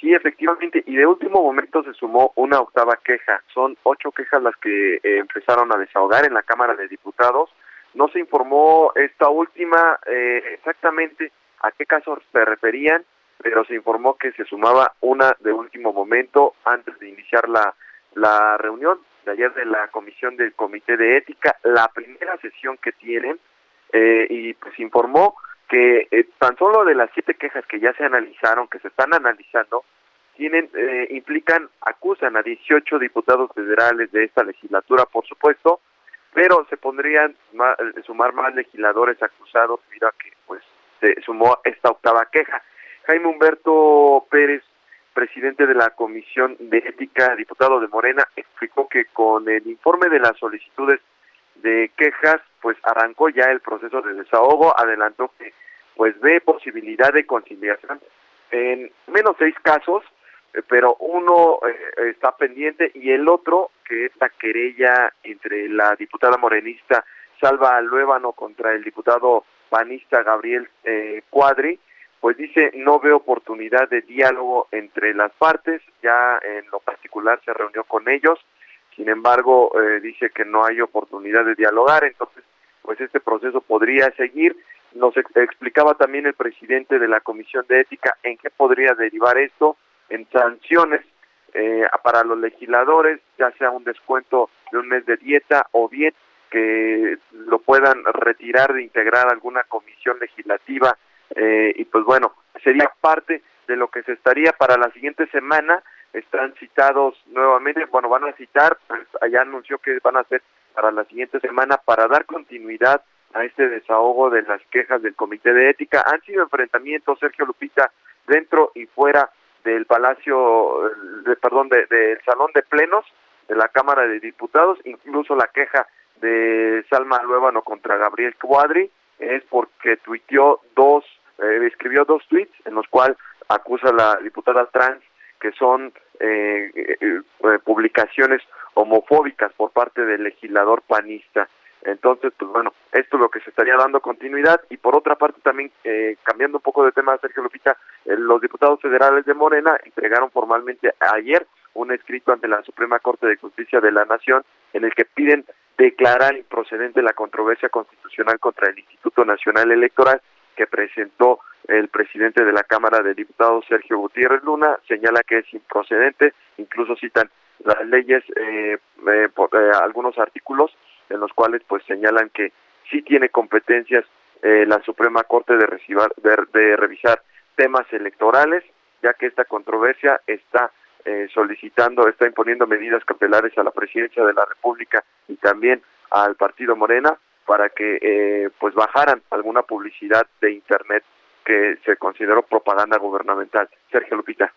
Sí, efectivamente, y de último momento se sumó una octava queja. Son ocho quejas las que eh, empezaron a desahogar en la Cámara de Diputados no se informó esta última eh, exactamente a qué casos se referían, pero se informó que se sumaba una de último momento antes de iniciar la, la reunión de ayer de la comisión del Comité de Ética, la primera sesión que tienen, eh, y pues informó que eh, tan solo de las siete quejas que ya se analizaron, que se están analizando, tienen, implican, acusan a 18 diputados federales de esta legislatura, por supuesto, pero se pondrían eh, sumar más legisladores acusados debido a que pues se sumó esta octava queja. Jaime Humberto Pérez, presidente de la Comisión de Ética, diputado de Morena, explicó que con el informe de las solicitudes de quejas, pues arrancó ya el proceso de desahogo, adelantó que pues ve posibilidad de conciliación en menos seis casos eh, pero uno eh, está pendiente y el otro, que es la querella entre la diputada morenista Salva Luébano contra el diputado panista Gabriel eh, Cuadri, pues dice no ve oportunidad de diálogo entre las partes, ya en lo particular se reunió con ellos, sin embargo eh, dice que no hay oportunidad de dialogar, entonces pues este proceso podría seguir. Nos explicaba también el presidente de la Comisión de Ética en qué podría derivar esto, en sanciones eh, para los legisladores, ya sea un descuento de un mes de dieta o bien que lo puedan retirar de integrar alguna comisión legislativa eh, y pues bueno, sería parte de lo que se estaría para la siguiente semana. Están citados nuevamente, bueno, van a citar, pues allá anunció que van a hacer para la siguiente semana para dar continuidad a este desahogo de las quejas del Comité de Ética. Han sido enfrentamientos, Sergio Lupita, dentro y fuera del Palacio, de, perdón, del Salón de Plenos de la Cámara de Diputados, incluso la queja de Salma Luébano contra Gabriel Cuadri es porque tuiteó dos, eh, escribió dos tweets en los cuales acusa a la diputada trans que son eh, eh, publicaciones homofóbicas por parte del legislador panista. Entonces, pues bueno, esto es lo que se estaría dando continuidad. Y por otra parte también, eh, cambiando un poco de tema, Sergio Lupita, eh, los diputados federales de Morena entregaron formalmente ayer un escrito ante la Suprema Corte de Justicia de la Nación en el que piden declarar improcedente la controversia constitucional contra el Instituto Nacional Electoral que presentó el presidente de la Cámara de Diputados, Sergio Gutiérrez Luna, señala que es improcedente, incluso citan las leyes, eh, eh, eh algunos artículos en los cuales pues señalan que sí tiene competencias eh, la Suprema Corte de, de, revisar temas electorales, ya que esta controversia está eh, solicitando, está imponiendo medidas cautelares a la presidencia de la República y también al partido Morena para que eh, pues bajaran alguna publicidad de internet que se consideró propaganda gubernamental. Sergio Lupita.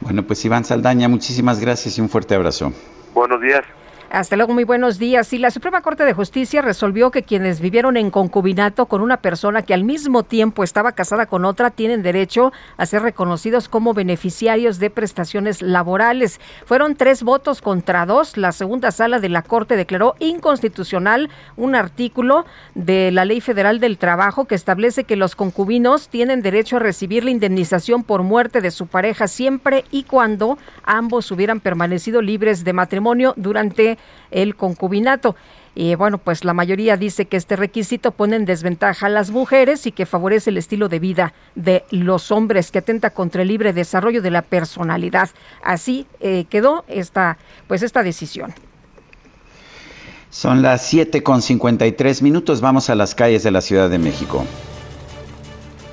Bueno, pues Iván Saldaña, muchísimas gracias y un fuerte abrazo. Buenos días. Hasta luego, muy buenos días. Y la Suprema Corte de Justicia resolvió que quienes vivieron en concubinato con una persona que al mismo tiempo estaba casada con otra tienen derecho a ser reconocidos como beneficiarios de prestaciones laborales. Fueron tres votos contra dos. La segunda sala de la Corte declaró inconstitucional un artículo de la Ley Federal del Trabajo que establece que los concubinos tienen derecho a recibir la indemnización por muerte de su pareja siempre y cuando ambos hubieran permanecido libres de matrimonio durante el concubinato. Y bueno, pues la mayoría dice que este requisito pone en desventaja a las mujeres y que favorece el estilo de vida de los hombres, que atenta contra el libre desarrollo de la personalidad. Así eh, quedó esta, pues esta decisión. Son las 7 con 53 minutos. Vamos a las calles de la Ciudad de México.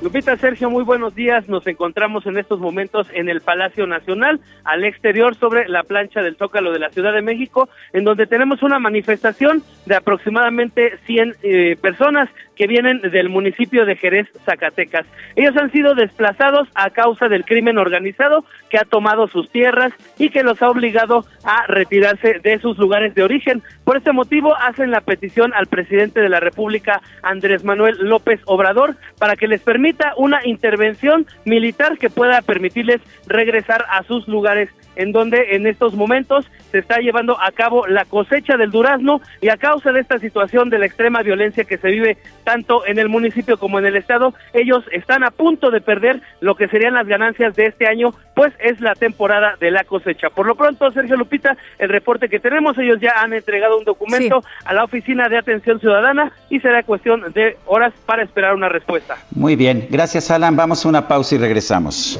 Lupita Sergio, muy buenos días. Nos encontramos en estos momentos en el Palacio Nacional, al exterior sobre la plancha del Zócalo de la Ciudad de México, en donde tenemos una manifestación de aproximadamente 100 eh, personas que vienen del municipio de Jerez, Zacatecas. Ellos han sido desplazados a causa del crimen organizado que ha tomado sus tierras y que los ha obligado a retirarse de sus lugares de origen. Por este motivo hacen la petición al presidente de la República, Andrés Manuel López Obrador, para que les permita una intervención militar que pueda permitirles regresar a sus lugares en donde en estos momentos se está llevando a cabo la cosecha del durazno y a causa de esta situación de la extrema violencia que se vive tanto en el municipio como en el estado, ellos están a punto de perder lo que serían las ganancias de este año, pues es la temporada de la cosecha. Por lo pronto, Sergio Lupita, el reporte que tenemos, ellos ya han entregado un documento a la Oficina de Atención Ciudadana y será cuestión de horas para esperar una respuesta. Muy bien, gracias Alan, vamos a una pausa y regresamos.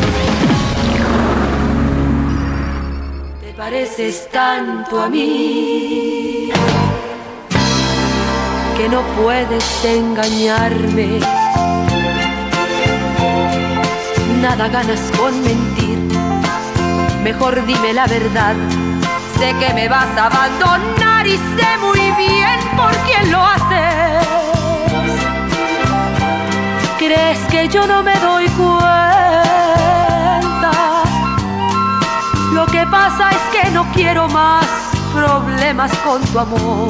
Pareces tanto a mí que no puedes engañarme. Nada ganas con mentir, mejor dime la verdad. Sé que me vas a abandonar y sé muy bien por quién lo haces. ¿Crees que yo no me doy cuenta? Pasa es que no quiero más problemas con tu amor.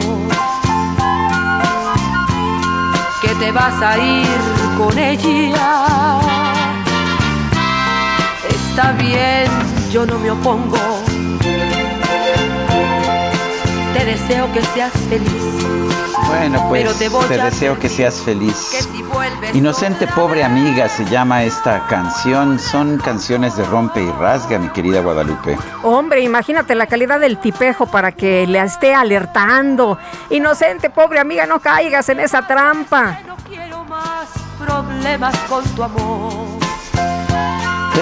Que te vas a ir con ella. Está bien, yo no me opongo. Te deseo que seas feliz. Bueno, pues te, deseo que seas feliz. Inocente pobre amiga se llama esta canción. Son canciones de rompe y rasga, mi querida Guadalupe. Hombre, imagínate la calidad del tipejo para que le esté alertando. Inocente pobre amiga, no caigas en esa trampa. No quiero más problemas con tu amor.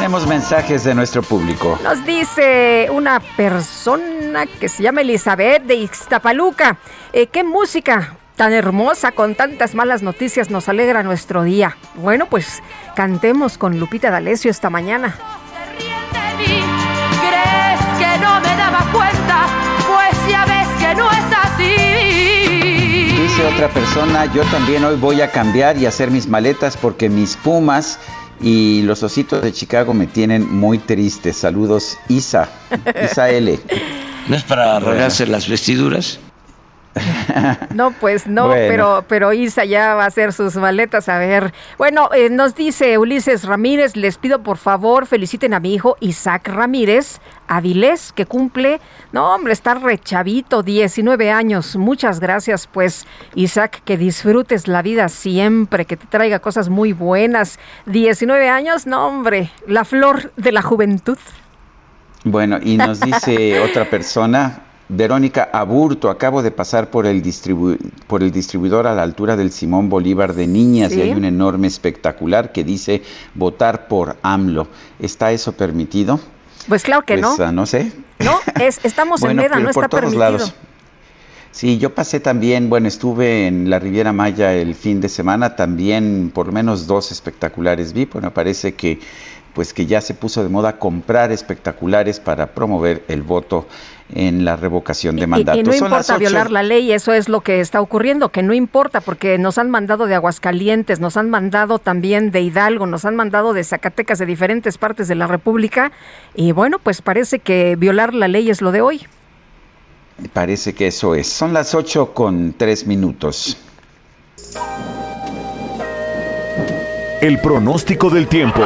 Tenemos mensajes de nuestro público. Nos dice una persona que se llama Elizabeth de Ixtapaluca. Eh, ¿Qué música tan hermosa con tantas malas noticias nos alegra nuestro día? Bueno, pues cantemos con Lupita D'Alessio esta mañana. ¿Crees que no me daba cuenta? Pues ya ves que no es así. Dice otra persona, yo también hoy voy a cambiar y hacer mis maletas porque mis pumas y los ositos de Chicago me tienen muy triste. Saludos, Isa. Isa L. [laughs] ¿No es para arreglarse las vestiduras? [laughs] No, pues no, pero, pero Isa ya va a hacer sus maletas. A ver, bueno, eh, nos dice Ulises Ramírez, les pido por favor feliciten a mi hijo Isaac Ramírez Avilés, que cumple, no hombre, está rechavito, 19 años. Muchas gracias, pues Isaac, que disfrutes la vida siempre, que te traiga cosas muy buenas. 19 años, no hombre, la flor de la juventud. Bueno, y nos dice [laughs] otra persona, Verónica Aburto, acabo de pasar por el, por el distribuidor a la altura del Simón Bolívar de Niñas y hay un enorme espectacular que dice votar por AMLO. ¿Está eso permitido? Pues claro que pues, no. Ah, no sé. No, es, estamos [laughs] en Meda, no está permitido. Lados. Sí, yo pasé también, bueno, estuve en la Riviera Maya el fin de semana, también por lo menos dos espectaculares vi, me parece que pues que ya se puso de moda comprar espectaculares para promover el voto en la revocación de mandatos. Y, no importa violar la ley, eso es lo que está ocurriendo, que no importa, porque nos han mandado de Aguascalientes, nos han mandado también de Hidalgo, nos han mandado de Zacatecas, de diferentes partes de la República, y bueno, pues parece que violar la ley es lo de hoy. Parece que eso es. Son las 8 con 3 minutos. El pronóstico del tiempo.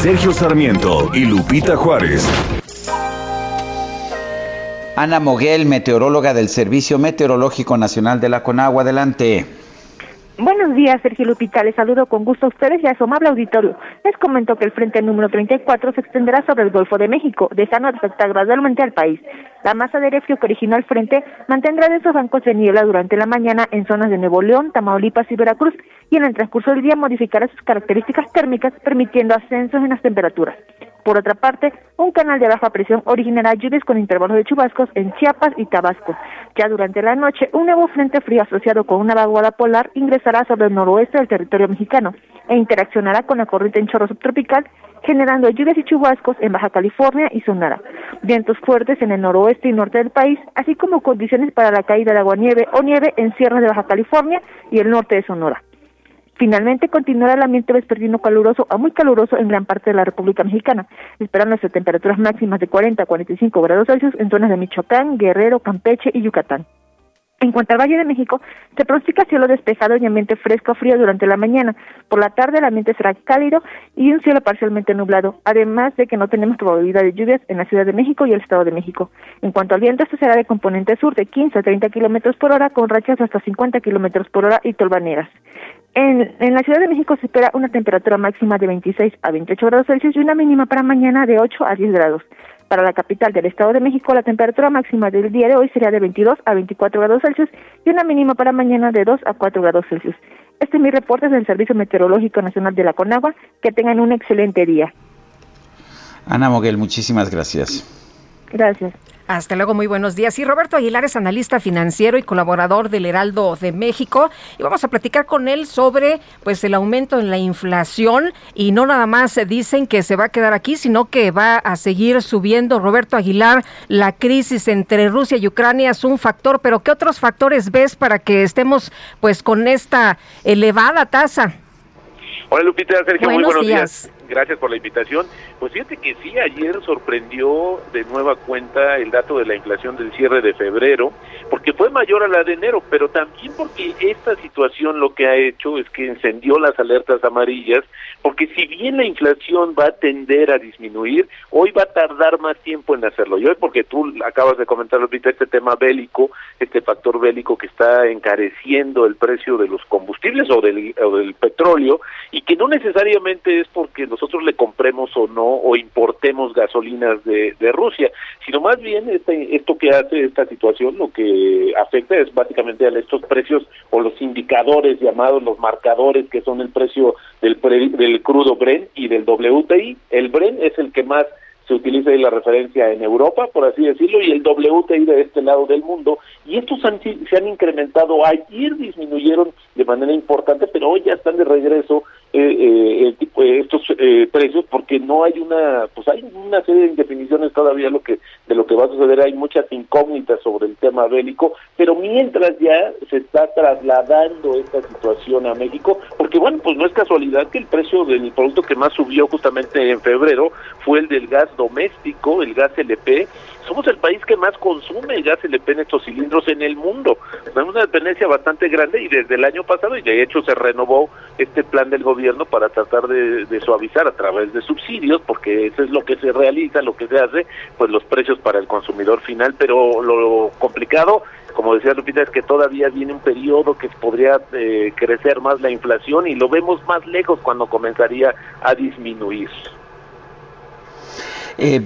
Sergio Sarmiento y Lupita Juárez. Ana Moguel, meteoróloga del Servicio Meteorológico Nacional de la Conagua. Adelante. Buenos días, Sergio Lupita. Les saludo con gusto a ustedes y a su amable auditorio. Les comento que el frente número 34 se extenderá sobre el Golfo de México, dejando afectar gradualmente al país. La masa de aire que originó el frente mantendrá densos bancos de niebla durante la mañana en zonas de Nuevo León, Tamaulipas y Veracruz, y en el transcurso del día modificará sus características térmicas, permitiendo ascensos en las temperaturas. Por otra parte, un canal de baja presión originará lluvias con intervalos de chubascos en Chiapas y Tabasco. Ya durante la noche, un nuevo frente frío asociado con una vaguada polar ingresará sobre el noroeste del territorio mexicano e interaccionará con la corriente en chorro subtropical, generando lluvias y chubascos en Baja California y Sonora, vientos fuertes en el noroeste y norte del país, así como condiciones para la caída de aguanieve o nieve en sierras de Baja California y el norte de Sonora. Finalmente continuará el ambiente vespertino caluroso a muy caluroso en gran parte de la República Mexicana, esperándose temperaturas máximas de 40 a 45 grados Celsius en zonas de Michoacán, Guerrero, Campeche y Yucatán. En cuanto al Valle de México, se pronostica cielo despejado y ambiente fresco o frío durante la mañana. Por la tarde el ambiente será cálido y un cielo parcialmente nublado, además de que no tenemos probabilidad de lluvias en la Ciudad de México y el Estado de México. En cuanto al viento, este será de componente sur de 15 a 30 kilómetros por hora, con rachas hasta 50 kilómetros por hora y tolvaneras. En, en, la Ciudad de México se espera una temperatura máxima de 26 a 28 grados Celsius y una mínima para mañana de 8 a 10 grados. Para la capital del Estado de México, la temperatura máxima del día de hoy sería de 22 a 24 grados Celsius y una mínima para mañana de 2 a 4 grados Celsius. Este es mi reporte del Servicio Meteorológico Nacional de la Conagua. Que tengan un excelente día. Ana Moguel, muchísimas gracias. Gracias. Hasta luego, muy buenos días. Y Roberto Aguilar es analista financiero y colaborador del Heraldo de México. Y vamos a platicar con él sobre pues el aumento en la inflación. Y no nada más dicen que se va a quedar aquí, sino que va a seguir subiendo. Roberto Aguilar, la crisis entre Rusia y Ucrania es un factor, pero ¿qué otros factores ves para que estemos pues con esta elevada tasa? Hola Lupita, Sergio, muy buenos días. días. Gracias por la invitación. Pues fíjate que sí, ayer sorprendió de nueva cuenta el dato de la inflación del cierre de febrero, porque fue mayor a la de enero, pero también porque esta situación lo que ha hecho es que encendió las alertas amarillas, porque si bien la inflación va a tender a disminuir, hoy va a tardar más tiempo en hacerlo. Y hoy porque tú acabas de comentar, Lupita, este tema bélico, este factor bélico que está encareciendo el precio de los combustibles o del, o del petróleo, y que no necesariamente es porque nosotros le compremos o no o importemos gasolinas de, de Rusia, sino más bien este, esto que hace esta situación lo que afecta es básicamente a estos precios o los indicadores llamados los marcadores que son el precio del, pre, del crudo Brent y del WTI. El Brent es el que más se utiliza ahí la referencia en Europa, por así decirlo, y el WTI de este lado del mundo, y estos han, se han incrementado, ayer disminuyeron de manera importante, pero hoy ya están de regreso eh, eh, eh, estos eh, precios porque no hay una pues hay una serie de indefiniciones todavía lo que de lo que va a suceder. Hay muchas incógnitas sobre el tema bélico pero mientras ya se está trasladando esta situación a México porque bueno pues no es casualidad que el precio del producto que más subió justamente en febrero fue el del gas doméstico el gas LP somos el país que más consume gas LP en estos cilindros en el mundo. Tenemos una dependencia bastante grande y desde el año pasado, y de hecho se renovó este plan del gobierno para tratar de, de, suavizar a través de subsidios, porque eso es lo que se realiza, lo que se hace, pues los precios para el consumidor final, pero lo complicado como decía Lupita, es que todavía viene un periodo que podría eh, crecer más la inflación y lo vemos más lejos cuando comenzaría a disminuir. Eh,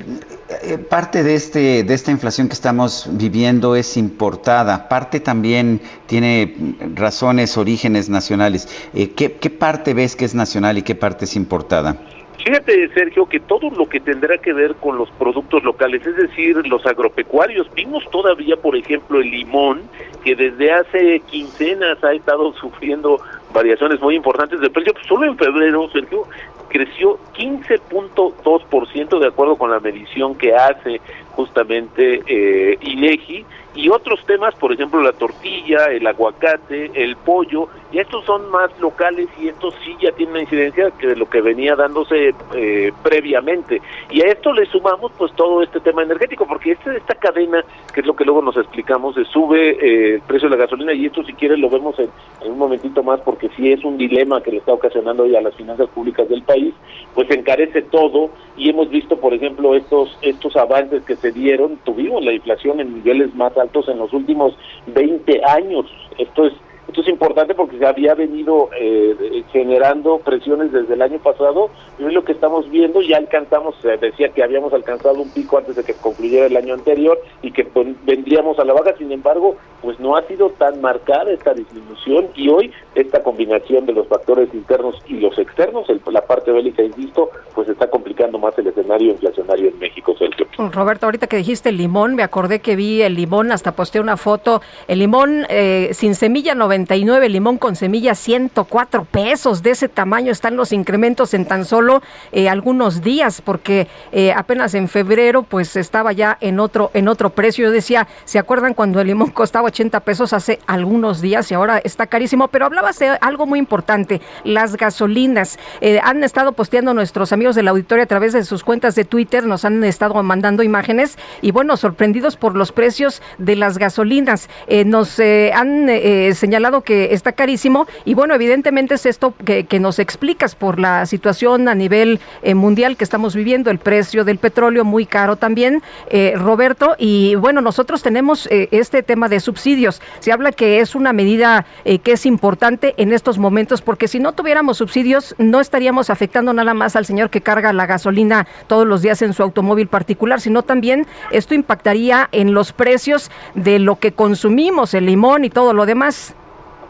eh, parte de, este, de esta inflación que estamos viviendo es importada, parte también tiene razones, orígenes nacionales. Eh, ¿qué, ¿Qué parte ves que es nacional y qué parte es importada? Fíjate, Sergio, que todo lo que tendrá que ver con los productos locales, es decir, los agropecuarios, vimos todavía, por ejemplo, el limón, que desde hace quincenas ha estado [laughs] sufriendo variaciones muy importantes de precio. Pues solo en febrero, Sergio, creció 15.2% de acuerdo con la medición que hace justamente eh, INEGI y otros temas, por ejemplo, la tortilla, el aguacate, el pollo, y estos son más locales y estos sí ya tienen una incidencia que de lo que venía dándose eh, previamente. Y a esto le sumamos pues todo este tema energético, porque este, esta cadena, que es lo que luego nos explicamos, se sube eh, el precio de la gasolina y esto si quieres lo vemos en, en, un momentito más porque sí es un dilema que le está ocasionando a las finanzas públicas del país, pues encarece todo y hemos visto, por ejemplo, estos, estos avances que se dieron, tuvimos la inflación en niveles más altos en los últimos 20 años. Esto es esto es importante porque se había venido eh, generando presiones desde el año pasado y hoy lo que estamos viendo ya alcanzamos, se decía que habíamos alcanzado un pico antes de que concluyera el año anterior y que vendríamos a la baja, sin embargo, pues no ha sido tan marcada esta disminución y hoy esta combinación de los factores internos y los externos, el, la parte bélica, insisto, pues está complicando más el escenario inflacionario en México, Sergio. Roberto, ahorita que dijiste limón, me acordé que vi el limón, hasta posteé una foto, el limón eh, sin semilla 90 limón con semilla 104 pesos. De ese tamaño están los incrementos en tan solo eh, algunos días, porque eh, apenas en febrero pues estaba ya en otro, en otro precio. Yo decía, ¿se acuerdan cuando el limón costaba 80 pesos hace algunos días y ahora está carísimo? Pero hablabas de algo muy importante, las gasolinas. Eh, han estado posteando nuestros amigos del auditorio a través de sus cuentas de Twitter, nos han estado mandando imágenes y bueno, sorprendidos por los precios de las gasolinas. nos han señalado que está carísimo y bueno, evidentemente es esto que, nos explicas por la situación a nivel eh, mundial que estamos viviendo, el precio del petróleo muy caro también, eh, Roberto, y bueno, nosotros tenemos eh, este tema de subsidios. Se habla que es una medida que es importante en estos momentos porque si no tuviéramos subsidios no estaríamos afectando nada más al señor que carga la gasolina todos los días en su automóvil particular, sino también esto impactaría en los precios de lo que consumimos, el limón y todo lo demás.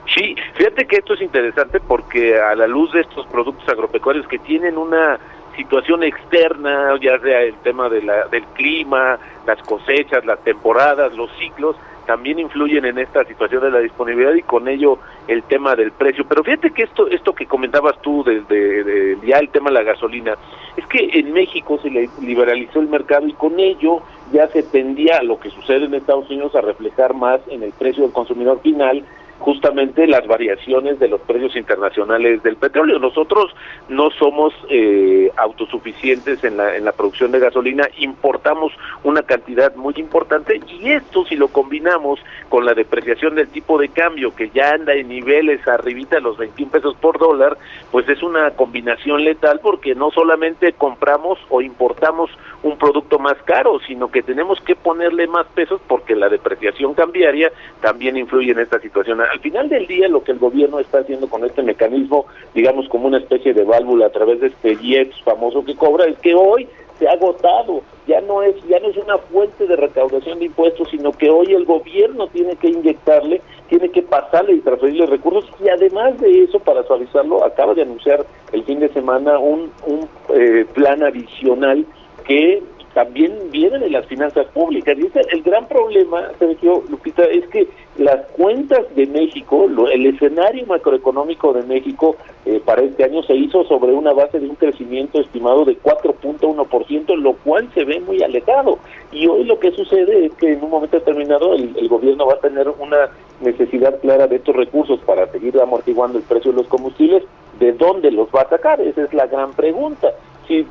Sí, fíjate que esto es interesante porque a la luz de estos productos agropecuarios que tienen una situación externa, ya sea el tema de la, del clima, las cosechas, las temporadas, los ciclos, también influyen en esta situación de la disponibilidad y con ello el tema del precio. Pero fíjate que esto, esto que comentabas tú desde de, ya el tema de la gasolina, es que en México se liberalizó el mercado y con ello ya se tendía lo que sucede en Estados Unidos a reflejar más en el precio del consumidor final justamente las variaciones de los precios internacionales del petróleo. Nosotros no somos eh, autosuficientes en la, en la producción de gasolina, importamos una cantidad muy importante y esto si lo combinamos con la depreciación del tipo de cambio que ya anda en niveles arribita de los 21 pesos por dólar, pues es una combinación letal porque no solamente compramos o importamos un producto más caro, sino que tenemos que ponerle más pesos porque la depreciación cambiaria también influye en esta situación al final del día lo que el gobierno está haciendo con este mecanismo, digamos como una especie de válvula a través de este IEPS famoso que cobra, es que hoy se ha agotado, ya no es ya no es una fuente de recaudación de impuestos, sino que hoy el gobierno tiene que inyectarle, tiene que pasarle y transferirle recursos. Y además de eso para suavizarlo acaba de anunciar el fin de semana un un eh, plan adicional que también viene de las finanzas públicas. Y el gran problema, Sergio Lupita, es que las cuentas de México, el escenario macroeconómico de México eh, para este año se hizo sobre una base de un crecimiento estimado de 4.1%, lo cual se ve muy alejado. Y hoy lo que sucede es que en un momento determinado el, el gobierno va a tener una necesidad clara de estos recursos para seguir amortiguando el precio de los combustibles. ¿De dónde los va a sacar? Esa es la gran pregunta. Si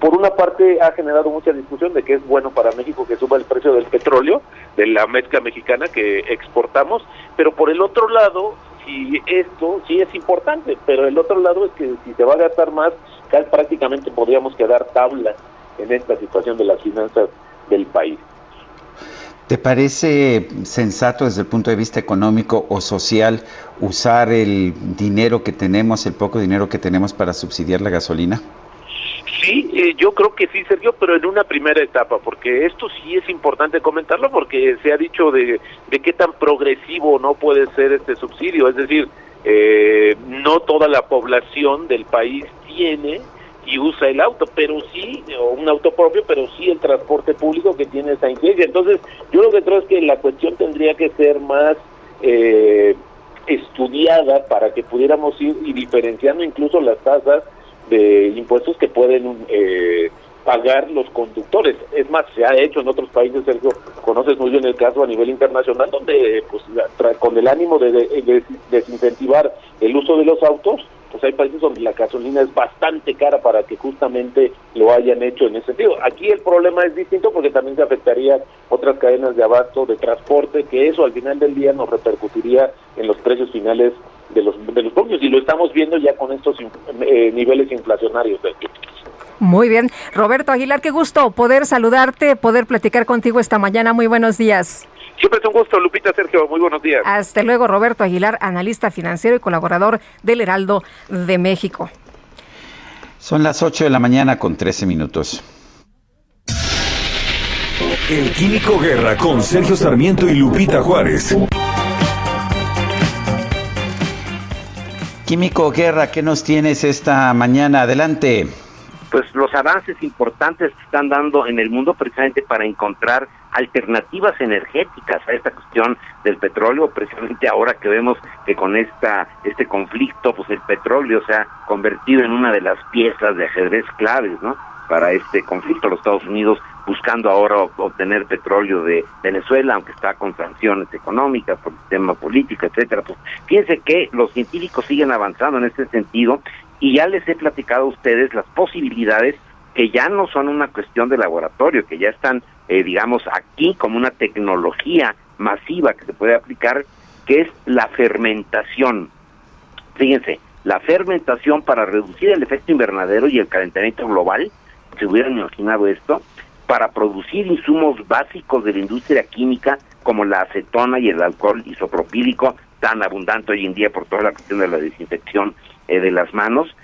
por una parte ha generado mucha discusión de que es bueno para México que suba el precio del petróleo, de la mezcla mexicana que exportamos, pero por el otro lado, si esto sí es importante, pero el otro lado es que si se va a gastar más, prácticamente podríamos quedar tabla en esta situación de las finanzas del país. ¿Te parece sensato desde el punto de vista económico o social usar el dinero que tenemos, el poco dinero que tenemos para subsidiar la gasolina? Sí, eh, yo creo que sí, Sergio, pero en una primera etapa, porque esto sí es importante comentarlo, porque se ha dicho de, qué tan progresivo no puede ser este subsidio, es decir, eh, no toda la población del país tiene y usa el auto, pero sí, un auto propio, pero sí el transporte público que tiene esa incidencia. Entonces, yo lo que creo es que la cuestión tendría que ser más eh, estudiada para que pudiéramos ir y diferenciando incluso las tasas de impuestos que pueden eh, pagar los conductores. Es más, se ha hecho en otros países, Sergio, conoces muy bien el caso a nivel internacional, donde pues con el ánimo de, desincentivar el uso de los autos, pues hay países donde la gasolina es bastante cara para que justamente lo hayan hecho en ese sentido. Aquí el problema es distinto porque también se afectaría otras cadenas de abasto, de transporte, que eso al final del día nos repercutiría en los precios finales de los de los propios y lo estamos viendo ya con estos eh, niveles inflacionarios. Muy bien. Roberto Aguilar, qué gusto poder saludarte, poder platicar contigo esta mañana. Muy buenos días. Siempre es un gusto, Lupita Sergio. Muy buenos días. Hasta luego, Roberto Aguilar, analista financiero y colaborador del Heraldo de México. Son las 8 de la mañana con 13 minutos. El Químico Guerra con Sergio Sarmiento y Lupita Juárez. Químico Guerra, ¿qué nos tienes esta mañana? Adelante pues los avances importantes que están dando en el mundo precisamente para encontrar alternativas energéticas a esta cuestión del petróleo, precisamente ahora que vemos que con esta este conflicto, pues el petróleo se ha convertido en una de las piezas de ajedrez claves, ¿no? Para este conflicto, los Estados Unidos buscando ahora obtener petróleo de Venezuela, aunque está con sanciones económicas por el tema político, etcétera. Pues fíjense que los científicos siguen avanzando en este sentido y ya les he platicado a ustedes las posibilidades que ya no son una cuestión de laboratorio, que ya están, eh, digamos, aquí como una tecnología masiva que se puede aplicar, que es la fermentación. Fíjense, la fermentación para reducir el efecto invernadero y el calentamiento global, se hubieran imaginado esto, para producir insumos básicos de la industria química como la acetona y el alcohol isopropílico, tan abundante hoy en día por toda la cuestión de la desinfección eh, de las manos,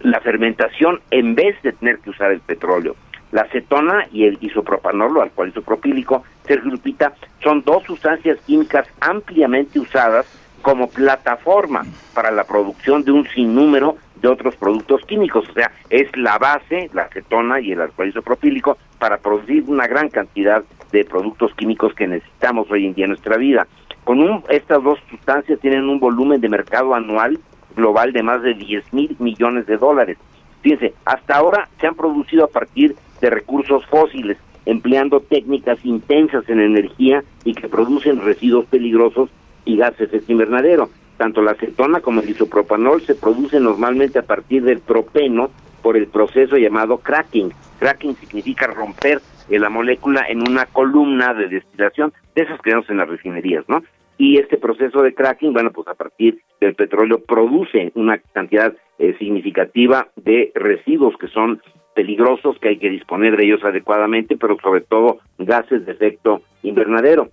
la fermentación en vez de tener que usar el petróleo. La acetona y el isopropanol o alcohol isopropílico, Sergio Lupita, son dos sustancias químicas ampliamente usadas como plataforma para la producción de un sinnúmero de otros productos químicos, o sea, es la base, la acetona y el alcohol isopropílico para producir una gran cantidad de productos químicos que necesitamos hoy en día en nuestra vida. Con un, estas dos sustancias tienen un volumen de mercado anual global de más de 10 mil millones de dólares. Fíjense, hasta ahora se han producido a partir de recursos fósiles, empleando técnicas intensas en energía y que producen residuos peligrosos y gases de invernadero. Tanto la acetona como el isopropanol se producen normalmente a partir del propeno por el proceso llamado cracking. Cracking significa romper la molécula en una columna de destilación, de esas que vemos en las refinerías, ¿no? Y este proceso de cracking, bueno, pues a partir del petróleo produce una cantidad eh, significativa de residuos que son peligrosos, que hay que disponer de ellos adecuadamente, pero sobre todo gases de efecto invernadero.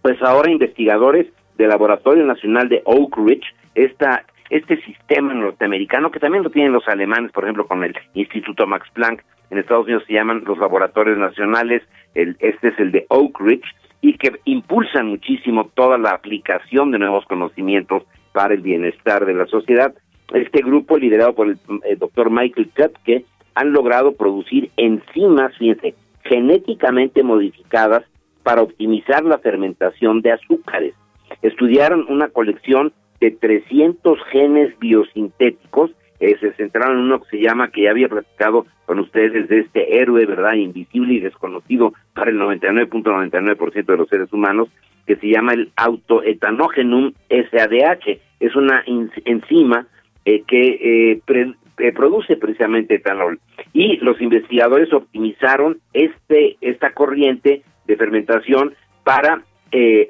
Pues ahora investigadores del Laboratorio Nacional de Oak Ridge, esta, este sistema norteamericano, que también lo tienen los alemanes, por ejemplo, con el Instituto Max Planck, en Estados Unidos se llaman los laboratorios nacionales, el, este es el de Oak Ridge, y que impulsan muchísimo toda la aplicación de nuevos conocimientos para el bienestar de la sociedad. Este grupo, liderado por el, doctor Michael Kupke, han logrado producir enzimas, genéticamente modificadas para optimizar la fermentación de azúcares. Estudiaron una colección de 300 genes biosintéticos eh, se centraron en uno que se llama, que ya había platicado con ustedes, de este héroe, ¿verdad?, invisible y desconocido para el 99.99% de los seres humanos, que se llama el autoetanogenum SADH. Es una enzima eh, que eh, produce precisamente etanol. Y los investigadores optimizaron este esta corriente de fermentación para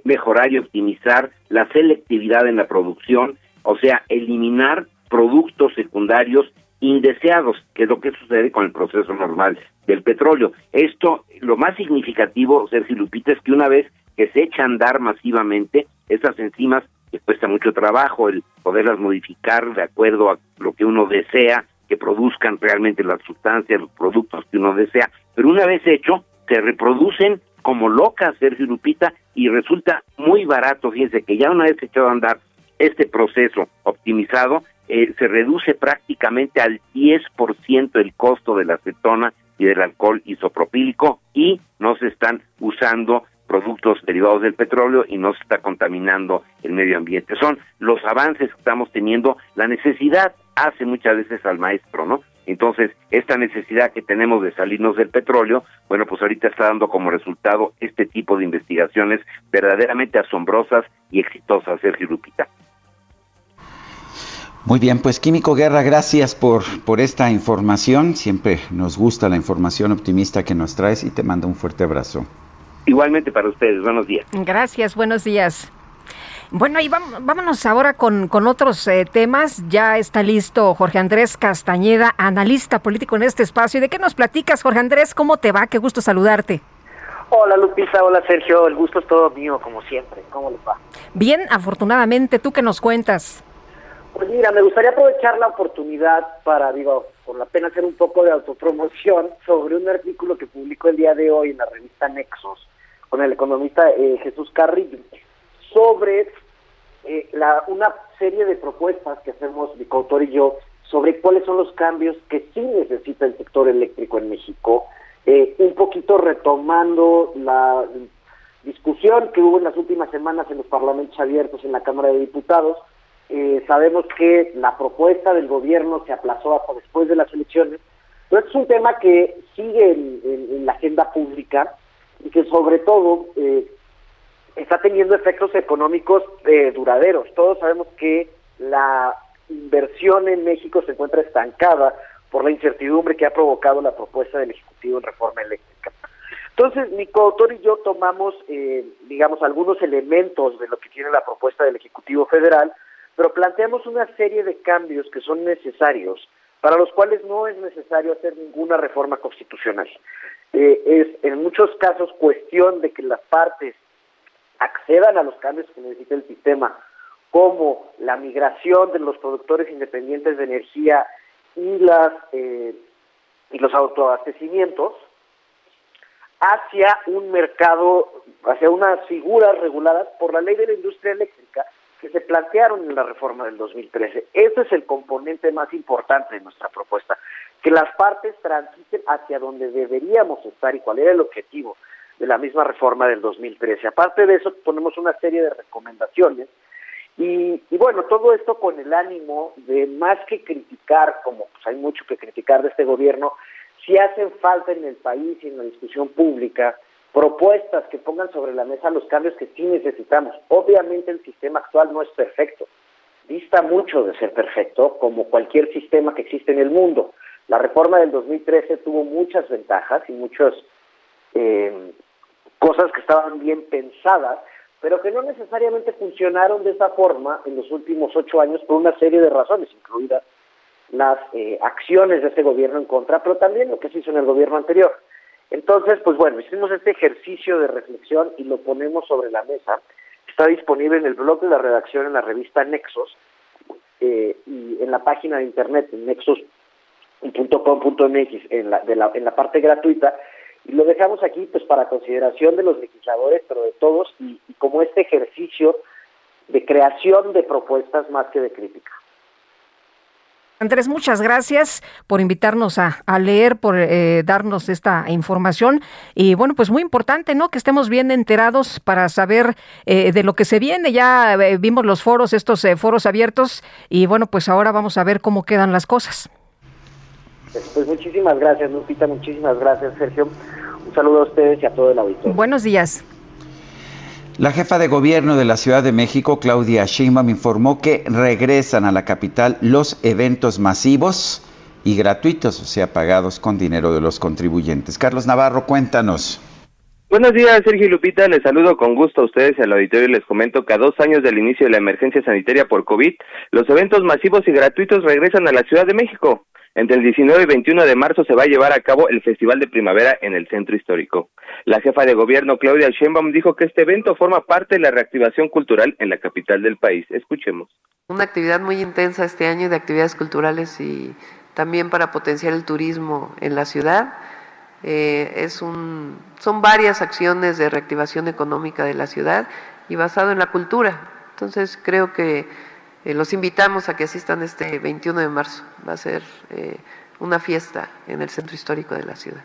mejorar y optimizar la selectividad en la producción, o sea, eliminar productos secundarios indeseados, que es lo que sucede con el proceso normal del petróleo. Esto, lo más significativo, Sergio Lupita, es que una vez que se echa a andar masivamente, esas enzimas, que cuesta mucho trabajo el poderlas modificar de acuerdo a lo que uno desea, que produzcan realmente las sustancias, los productos que uno desea, pero una vez hecho, se reproducen como locas, Sergio Lupita, y resulta muy barato, fíjense que ya una vez echado a andar este proceso optimizado, eh, se reduce prácticamente al 10% el costo de la acetona y del alcohol isopropílico y no se están usando productos derivados del petróleo y no se está contaminando el medio ambiente. Son los avances que estamos teniendo, la necesidad hace muchas veces al maestro, ¿no? Entonces, esta necesidad que tenemos de salirnos del petróleo, bueno, pues ahorita está dando como resultado este tipo de investigaciones verdaderamente asombrosas y exitosas, Sergio Lupita. Muy bien, pues Químico Guerra, gracias por, por esta información. Siempre nos gusta la información optimista que nos traes y te mando un fuerte abrazo. Igualmente para ustedes, buenos días. Gracias, buenos días. Bueno, y vámonos ahora con, con otros eh, temas. Ya está listo Jorge Andrés Castañeda, analista político en este espacio. ¿Y de qué nos platicas, Jorge Andrés? ¿Cómo te va? Qué gusto saludarte. Hola Lupita, hola Sergio, el gusto es todo mío, como siempre. ¿Cómo les va? Bien, afortunadamente, ¿tú qué nos cuentas? Pues mira, me gustaría aprovechar la oportunidad para, digo, por la pena hacer un poco de autopromoción sobre un artículo que publicó el día de hoy en la revista Nexos con el economista eh, Jesús Carrillo sobre eh, la, una serie de propuestas que hacemos mi coautor y yo sobre cuáles son los cambios que sí necesita el sector eléctrico en México, eh, un poquito retomando la discusión que hubo en las últimas semanas en los parlamentos abiertos en la Cámara de Diputados, eh, sabemos que la propuesta del gobierno se aplazó hasta después de las elecciones, pero es un tema que sigue en, la agenda pública y que sobre todo eh, está teniendo efectos económicos eh, duraderos. Todos sabemos que la inversión en México se encuentra estancada por la incertidumbre que ha provocado la propuesta del Ejecutivo en reforma eléctrica. Entonces, mi coautor y yo tomamos, digamos, algunos elementos de lo que tiene la propuesta del Ejecutivo Federal, pero planteamos una serie de cambios que son necesarios, para los cuales no es necesario hacer ninguna reforma constitucional. Eh, es en muchos casos cuestión de que las partes accedan a los cambios que necesita el sistema, como la migración de los productores independientes de energía y las eh, y los autoabastecimientos hacia un mercado, hacia unas figuras reguladas por la ley de la industria eléctrica que se plantearon en la reforma del 2013. Ese es el componente más importante de nuestra propuesta, que las partes transiten hacia donde deberíamos estar y cuál era el objetivo de la misma reforma del 2013. Aparte de eso, ponemos una serie de recomendaciones y, bueno, todo esto con el ánimo de más que criticar, como pues hay mucho que criticar de este gobierno, si hacen falta en el país y en la discusión pública propuestas que pongan sobre la mesa los cambios que sí necesitamos. Obviamente el sistema actual no es perfecto, dista mucho de ser perfecto, como cualquier sistema que existe en el mundo. La reforma del 2013 tuvo muchas ventajas y muchas eh, cosas que estaban bien pensadas, pero que no necesariamente funcionaron de esa forma en los últimos ocho años por una serie de razones, incluidas las eh, acciones de ese gobierno en contra, pero también lo que se hizo en el gobierno anterior. Entonces, pues bueno, hicimos este ejercicio de reflexión y lo ponemos sobre la mesa. Está disponible en el blog de la redacción en la revista Nexos eh, y en la página de internet nexos.com.mx en la, de la, en la parte gratuita y lo dejamos aquí pues para consideración de los legisladores, pero de todos y como este ejercicio de creación de propuestas más que de crítica. Andrés, muchas gracias por invitarnos a, leer, por eh, darnos esta información. Y bueno, pues muy importante, ¿no? Que estemos bien enterados para saber eh, de lo que se viene. Ya eh, vimos los foros, estos foros abiertos, y bueno, pues ahora vamos a ver cómo quedan las cosas. Pues muchísimas gracias, Lupita, muchísimas gracias, Sergio. Un saludo a ustedes y a todo el auditorio. Buenos días. La jefa de gobierno de la Ciudad de México, Claudia Sheinbaum, informó que regresan a la capital los eventos masivos y gratuitos, o sea, pagados con dinero de los contribuyentes. Carlos Navarro, cuéntanos. Buenos días, Sergio Lupita. Les saludo con gusto a ustedes al auditorio y les comento que a dos años del inicio de la emergencia sanitaria por COVID, los eventos masivos y gratuitos regresan a la Ciudad de México. Entre el 19 y 21 de marzo se va a llevar a cabo el Festival de Primavera en el Centro Histórico. La jefa de gobierno, Claudia Sheinbaum, dijo que este evento forma parte de la reactivación cultural en la capital del país. Escuchemos. Una actividad muy intensa este año de actividades culturales y también para potenciar el turismo en la ciudad. Eh, es un, son varias acciones de reactivación económica de la ciudad y basado en la cultura. Entonces creo que eh, los invitamos a que asistan este 21 de marzo. Va a ser eh, una fiesta en el centro histórico de la ciudad.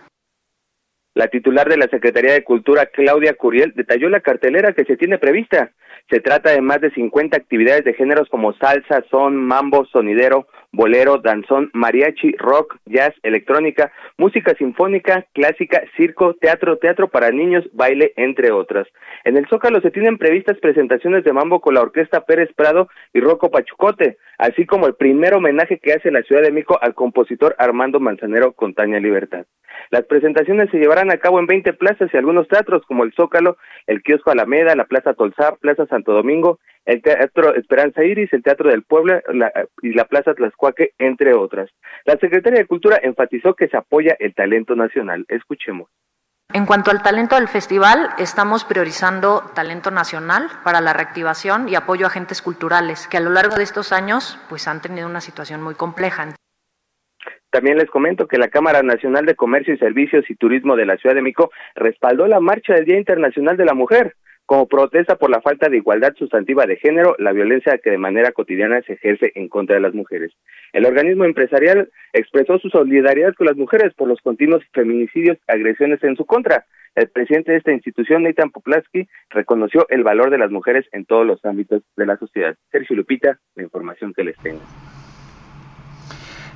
La titular de la Secretaría de Cultura, Claudia Curiel, detalló la cartelera que se tiene prevista. Se trata de más de 50 actividades de géneros como salsa, son, mambo, sonidero, bolero, danzón, mariachi, rock, jazz, electrónica, música sinfónica, clásica, circo, teatro, teatro para niños, baile, entre otras. En el Zócalo se tienen previstas presentaciones de mambo con la Orquesta Pérez Prado y Rocco Pachucote, así como el primer homenaje que hace la Ciudad de Mico al compositor Armando Manzanero con Taña Libertad. Las presentaciones se llevarán a cabo en 20 plazas y algunos teatros como el Zócalo, el Kiosco Alameda, la Plaza Tolzá, Plaza Santo Domingo, el Teatro Esperanza Iris, el Teatro del Pueblo y la Plaza Tlaxcuaque, entre otras. La Secretaría de Cultura enfatizó que se apoya el talento nacional. Escuchemos. En cuanto al talento del festival, estamos priorizando talento nacional para la reactivación y apoyo a agentes culturales que a lo largo de estos años pues han tenido una situación muy compleja. También les comento que la Cámara Nacional de Comercio y Servicios y Turismo de la Ciudad de México respaldó la marcha del Día Internacional de la Mujer como protesta por la falta de igualdad sustantiva de género, la violencia que de manera cotidiana se ejerce en contra de las mujeres. El organismo empresarial expresó su solidaridad con las mujeres por los continuos feminicidios, agresiones en su contra. El presidente de esta institución, Nathan Poplaski, reconoció el valor de las mujeres en todos los ámbitos de la sociedad. Sergio Lupita, la información que les tengo.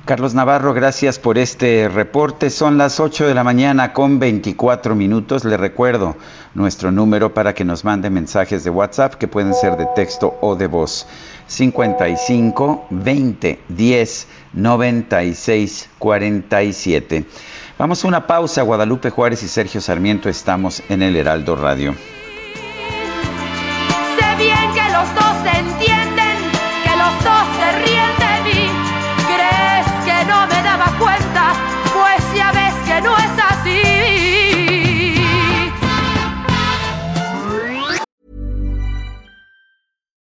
Carlos Navarro, gracias por este reporte. Son las 8 de la mañana con 24 minutos. Le recuerdo nuestro número para que nos mande mensajes de WhatsApp que pueden ser de texto o de voz. 55 20 10 96 47. Vamos a una pausa. Guadalupe Juárez y Sergio Sarmiento estamos en el Heraldo Radio.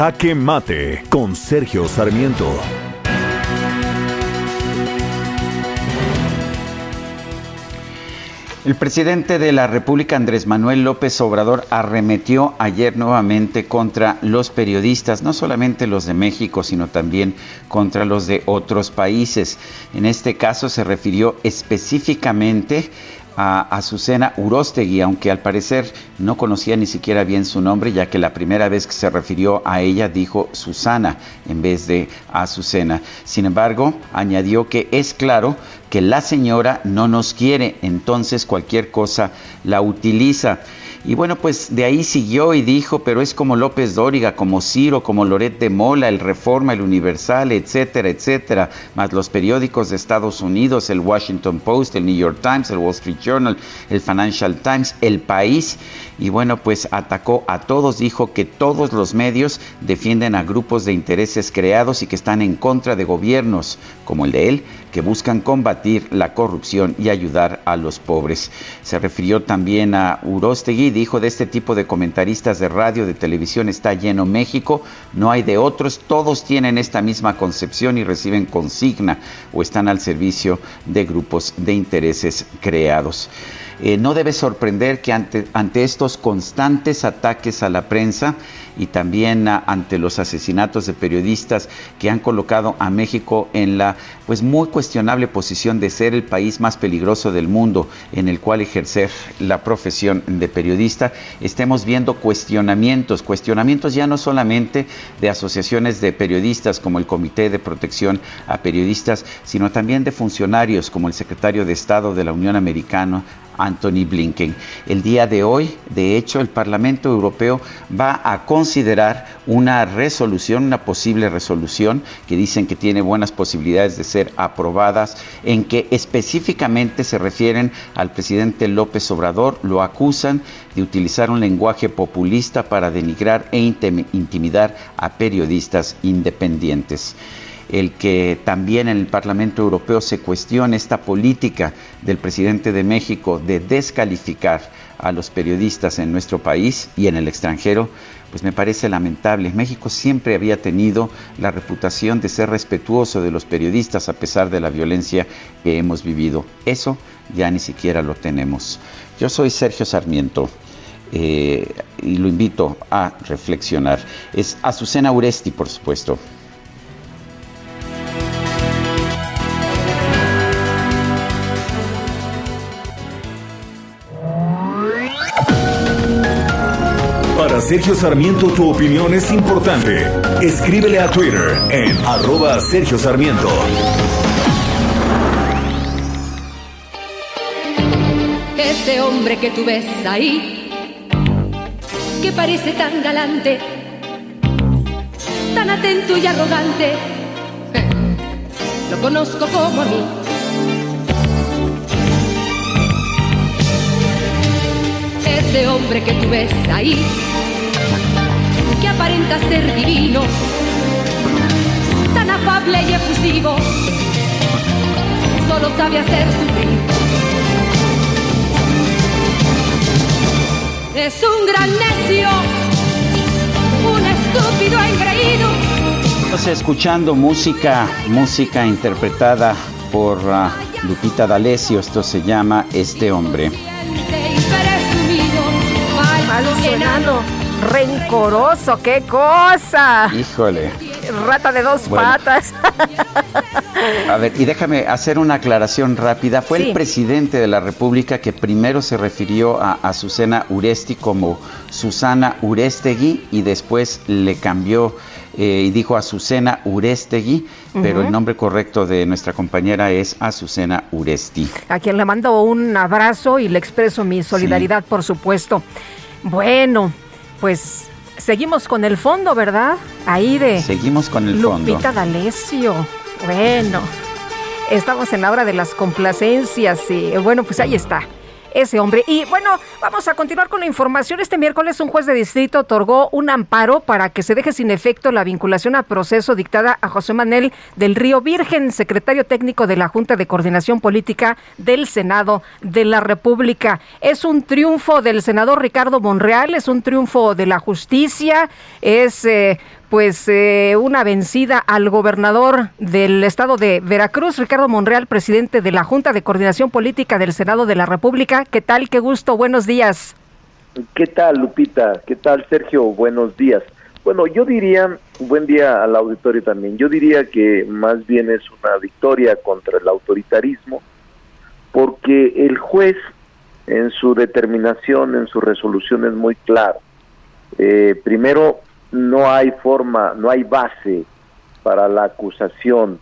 Jaque Mate con Sergio Sarmiento. El presidente de la República, Andrés Manuel López Obrador, arremetió ayer nuevamente contra los periodistas, no solamente los de México, sino también contra los de otros países. En este caso se refirió específicamente a Azucena Urostegui, aunque al parecer no conocía ni siquiera bien su nombre, ya que la primera vez que se refirió a ella dijo Susana en vez de Azucena. Sin embargo, añadió que es claro que la señora no nos quiere, entonces cualquier cosa la utiliza. Y bueno, pues de ahí siguió y dijo, pero es como López Dóriga, como Ciro, como Loret de Mola, el Reforma, el Universal, etcétera, etcétera, más los periódicos de Estados Unidos, el Washington Post, el New York Times, el Wall Street Journal, el Financial Times, el País. Y bueno, pues atacó a todos, dijo que todos los medios defienden a grupos de intereses creados y que están en contra de gobiernos como el de él, que buscan combatir la corrupción y ayudar a los pobres. Se refirió también a Urostegui, dijo de este tipo de comentaristas de radio, de televisión está lleno México, no hay de otros, todos tienen esta misma concepción y reciben consigna o están al servicio de grupos de intereses creados. Eh, no debe sorprender que ante, ante estos constantes ataques a la prensa y también ante los asesinatos de periodistas que han colocado a México en la pues muy cuestionable posición de ser el país más peligroso del mundo en el cual ejercer la profesión de periodista, estemos viendo cuestionamientos, cuestionamientos ya no solamente de asociaciones de periodistas como el Comité de Protección a Periodistas, sino también de funcionarios como el secretario de Estado de la Unión Americana, Anthony Blinken. El día de hoy, de hecho, el Parlamento Europeo va a considerar una resolución, una posible resolución que dicen que tiene buenas posibilidades de ser aprobadas, en que específicamente se refieren al presidente López Obrador, lo acusan de utilizar un lenguaje populista para denigrar e intimidar a periodistas independientes el que también en el Parlamento Europeo se cuestione esta política del presidente de México de descalificar a los periodistas en nuestro país y en el extranjero, pues me parece lamentable. México siempre había tenido la reputación de ser respetuoso de los periodistas a pesar de la violencia que hemos vivido. Eso ya ni siquiera lo tenemos. Yo soy Sergio Sarmiento. Eh, y lo invito a reflexionar. Es Azucena Uresti, por supuesto. Sergio Sarmiento tu opinión es importante. Escríbele a Twitter en arroba Sergio Sarmiento. Ese hombre que tú ves ahí, que parece tan galante, tan atento y arrogante, lo conozco como a mí. Ese hombre que tú ves ahí, que aparenta ser divino, tan afable y efusivo, solo sabe hacer sufrir. Es un gran necio, un estúpido engreído. Estamos escuchando música, música interpretada por uh, Lupita D'Alessio, esto se llama Este Hombre. Alucinado rencoroso, qué cosa. Híjole. Rata de dos patas. A ver, y déjame hacer una aclaración rápida. Fue el presidente de la República que primero se refirió a Azucena Uresti como Susana Urestegui y después le cambió eh, y dijo Azucena Urestegui, pero el nombre correcto de nuestra compañera es Azucena Uresti. A quien le mando un abrazo y le expreso mi solidaridad, por supuesto. Bueno, pues seguimos con el fondo, ¿verdad? Ahí de. Seguimos con el fondo. Lupita D'Alessio. Bueno, estamos en la hora de las complacencias y bueno, pues ahí está ese hombre. Y bueno, vamos a continuar con la información. Este miércoles un juez de distrito otorgó un amparo para que se deje sin efecto la vinculación a proceso dictada a José Manuel del Río Virgen, secretario técnico de la Junta de Coordinación Política del Senado de la República. Es un triunfo del senador Ricardo Monreal, es un triunfo de la justicia, es eh, pues eh, una vencida al gobernador del estado de Veracruz, Ricardo Monreal, presidente de la Junta de Coordinación Política del Senado de la República. ¿Qué tal? Qué gusto. Buenos días. ¿Qué tal, Lupita? ¿Qué tal, Sergio? Buenos días. Bueno, yo diría, buen día al auditorio también, yo diría que más bien es una victoria contra el autoritarismo, porque el juez en su determinación, en su resolución es muy claro. Eh, primero, no hay forma, no hay base para la acusación,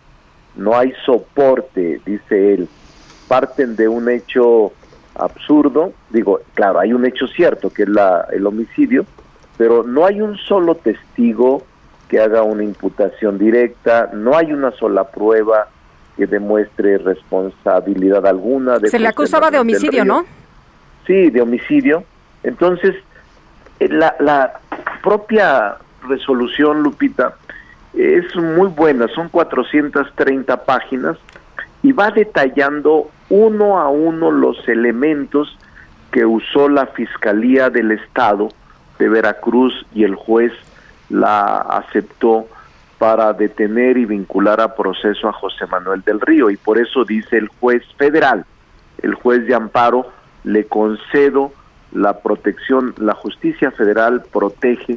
no hay soporte, dice él. Parten de un hecho absurdo, digo, claro, hay un hecho cierto que es la, el homicidio, pero no hay un solo testigo que haga una imputación directa, no hay una sola prueba que demuestre responsabilidad alguna. De Se le acusaba de homicidio, ¿no? Sí, de homicidio. Entonces, la, la propia resolución, Lupita, es muy buena, son 430 páginas y va detallando uno a uno los elementos que usó la Fiscalía del Estado de Veracruz y el juez la aceptó para detener y vincular a proceso a José Manuel del Río. Y por eso dice el juez federal, el juez de amparo, le concedo la protección, la justicia federal protege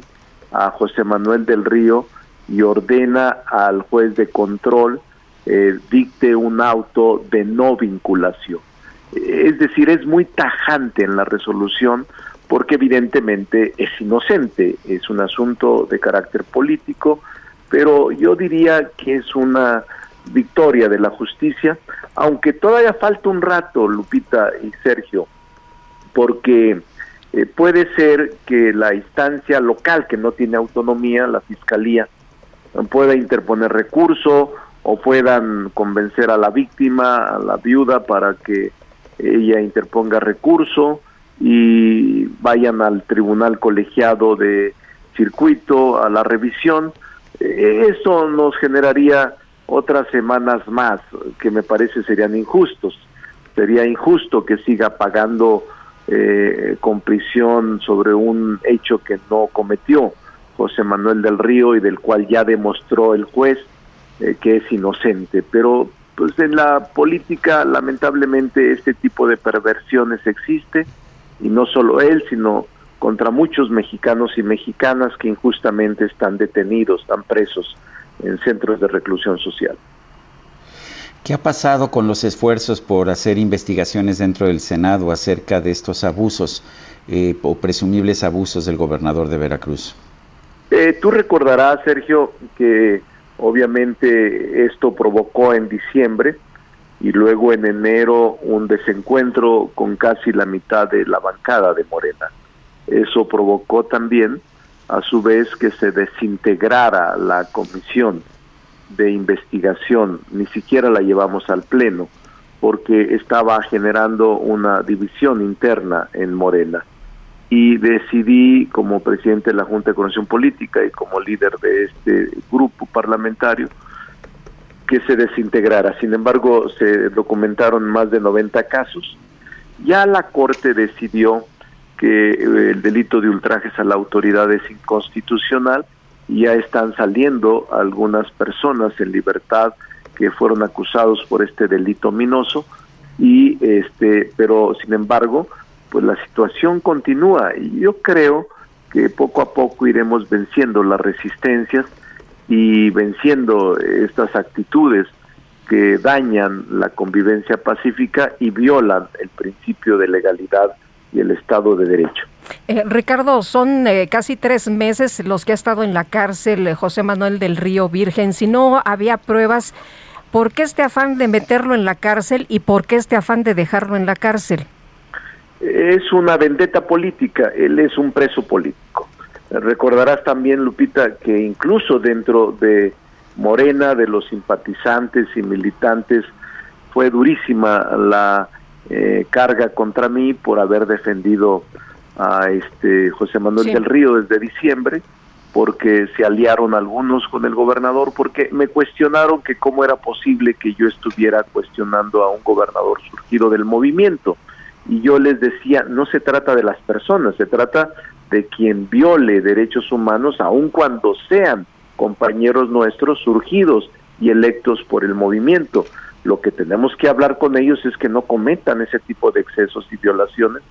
a José Manuel del Río y ordena al juez de control eh, dicte un auto de no vinculación. Es decir, es muy tajante en la resolución porque evidentemente es inocente, es un asunto de carácter político, pero yo diría que es una victoria de la justicia, aunque todavía falta un rato, Lupita y Sergio, porque eh, puede ser que la instancia local que no tiene autonomía, la fiscalía, pueda interponer recurso o puedan convencer a la víctima, a la viuda, para que ella interponga recurso y vayan al tribunal colegiado de circuito a la revisión. Eh, eso nos generaría otras semanas más que me parece serían injustos. Sería injusto que siga pagando eh, con prisión sobre un hecho que no cometió José Manuel del Río y del cual ya demostró el juez eh, que es inocente. Pero pues en la política lamentablemente este tipo de perversiones existe y no solo él, sino contra muchos mexicanos y mexicanas que injustamente están detenidos, están presos en centros de reclusión social. ¿Qué ha pasado con los esfuerzos por hacer investigaciones dentro del Senado acerca de estos abusos eh, o presumibles abusos del gobernador de Veracruz? Eh, tú recordarás, Sergio, que obviamente esto provocó en diciembre y luego en enero un desencuentro con casi la mitad de la bancada de Morena. Eso provocó también, a su vez, que se desintegrara la comisión de investigación, ni siquiera la llevamos al Pleno, porque estaba generando una división interna en Morena. Y decidí, como presidente de la Junta de Coordinación Política y como líder de este grupo parlamentario, que se desintegrara. Sin embargo, se documentaron más de 90 casos. Ya la Corte decidió que el delito de ultrajes a la autoridad es inconstitucional ya están saliendo algunas personas en libertad que fueron acusados por este delito minoso y este pero sin embargo pues la situación continúa y yo creo que poco a poco iremos venciendo las resistencias y venciendo estas actitudes que dañan la convivencia pacífica y violan el principio de legalidad y el Estado de Derecho. Eh, Ricardo, son eh, casi tres meses los que ha estado en la cárcel eh, José Manuel del Río Virgen. Si no había pruebas, ¿por qué este afán de meterlo en la cárcel y por qué este afán de dejarlo en la cárcel? Es una vendetta política, él es un preso político. Recordarás también, Lupita, que incluso dentro de Morena, de los simpatizantes y militantes, fue durísima la carga contra mí por haber defendido a este José Manuel del Río desde diciembre porque se aliaron algunos con el gobernador porque me cuestionaron que cómo era posible que yo estuviera cuestionando a un gobernador surgido del movimiento. Y yo les decía no se trata de las personas se trata de quien viole derechos humanos aun cuando sean compañeros nuestros surgidos y electos por el movimiento. Lo que tenemos que hablar con ellos es que no cometan ese tipo de excesos y violaciones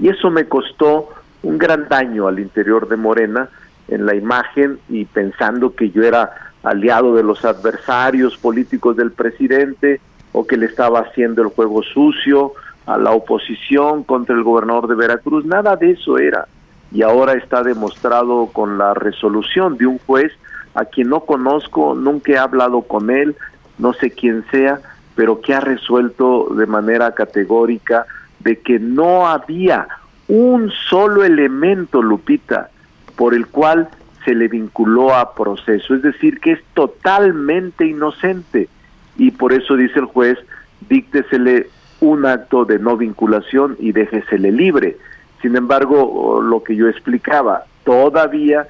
y eso me costó un gran daño al interior de Morena en la imagen y pensando que yo era aliado de los adversarios políticos del presidente o que le estaba haciendo el juego sucio a la oposición contra el gobernador de Veracruz. Nada de eso era. Y ahora está demostrado con la resolución de un juez a quien no conozco, nunca he hablado con él, no sé quién sea, pero que ha resuelto de manera categórica de que no había un solo elemento, Lupita, por el cual se le vinculó a proceso, es decir, que es totalmente inocente y por eso dice el juez, díctesele un acto de no vinculación y déjesele libre. Sin embargo, lo que yo explicaba, todavía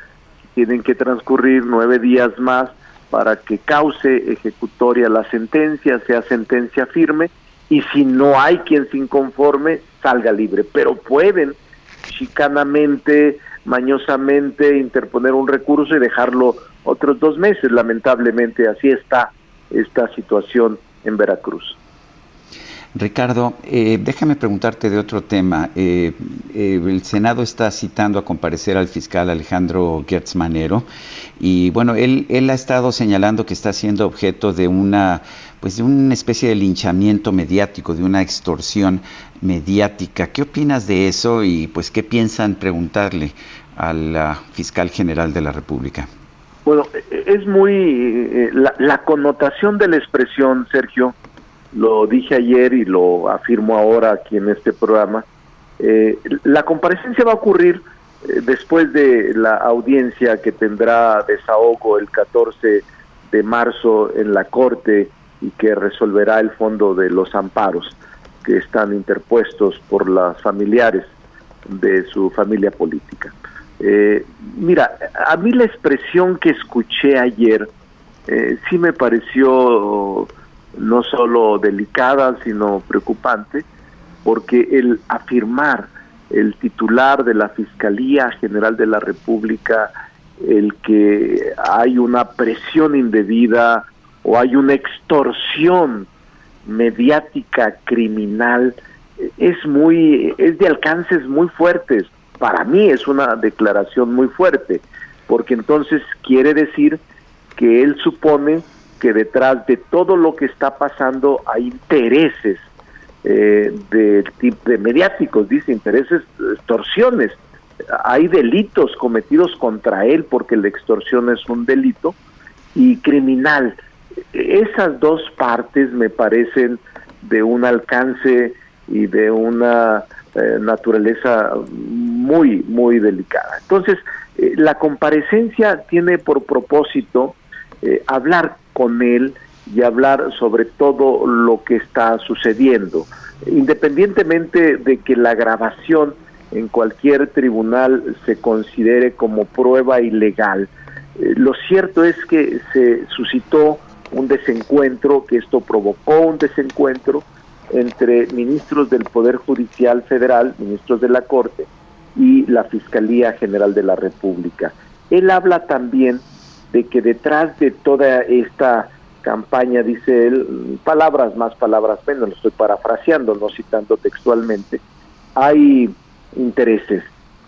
tienen que transcurrir nueve días más para que cause ejecutoria la sentencia, sea sentencia firme, y si no hay quien se inconforme, salga libre. Pero pueden chicanamente, mañosamente interponer un recurso y dejarlo otros dos meses. Lamentablemente así está esta situación en Veracruz. Ricardo, eh, déjame preguntarte de otro tema. Eh, eh, el Senado está citando a comparecer al fiscal Alejandro Gertz Manero y bueno, él, él ha estado señalando que está siendo objeto de una pues de una especie de linchamiento mediático, de una extorsión mediática. ¿Qué opinas de eso y pues qué piensan preguntarle al fiscal general de la República? Bueno, es muy la, la connotación de la expresión, Sergio, lo dije ayer y lo afirmo ahora aquí en este programa, eh, la comparecencia va a ocurrir eh, después de la audiencia que tendrá desahogo el 14 de marzo en la Corte y que resolverá el fondo de los amparos que están interpuestos por las familiares de su familia política. Eh, mira, a mí la expresión que escuché ayer sí me pareció no solo delicada, sino preocupante, porque el afirmar el titular de la Fiscalía General de la República, el que hay una presión indebida o hay una extorsión mediática criminal, es muy, es de alcances muy fuertes. Para mí es una declaración muy fuerte, porque entonces quiere decir que él supone que detrás de todo lo que está pasando hay intereses eh, de, de mediáticos, dice, intereses, extorsiones. Hay delitos cometidos contra él porque la extorsión es un delito y criminal. Esas dos partes me parecen de un alcance y de una eh, naturaleza muy, muy delicada. Entonces, eh, la comparecencia tiene por propósito eh, hablar con él y hablar sobre todo lo que está sucediendo, independientemente de que la grabación en cualquier tribunal se considere como prueba ilegal. Lo cierto es que se suscitó un desencuentro, que esto provocó un desencuentro entre ministros del Poder Judicial Federal, ministros de la Corte, y la Fiscalía General de la República. Él habla también de que detrás de toda esta campaña, dice él, palabras más, palabras menos, lo estoy parafraseando, no citando textualmente, hay intereses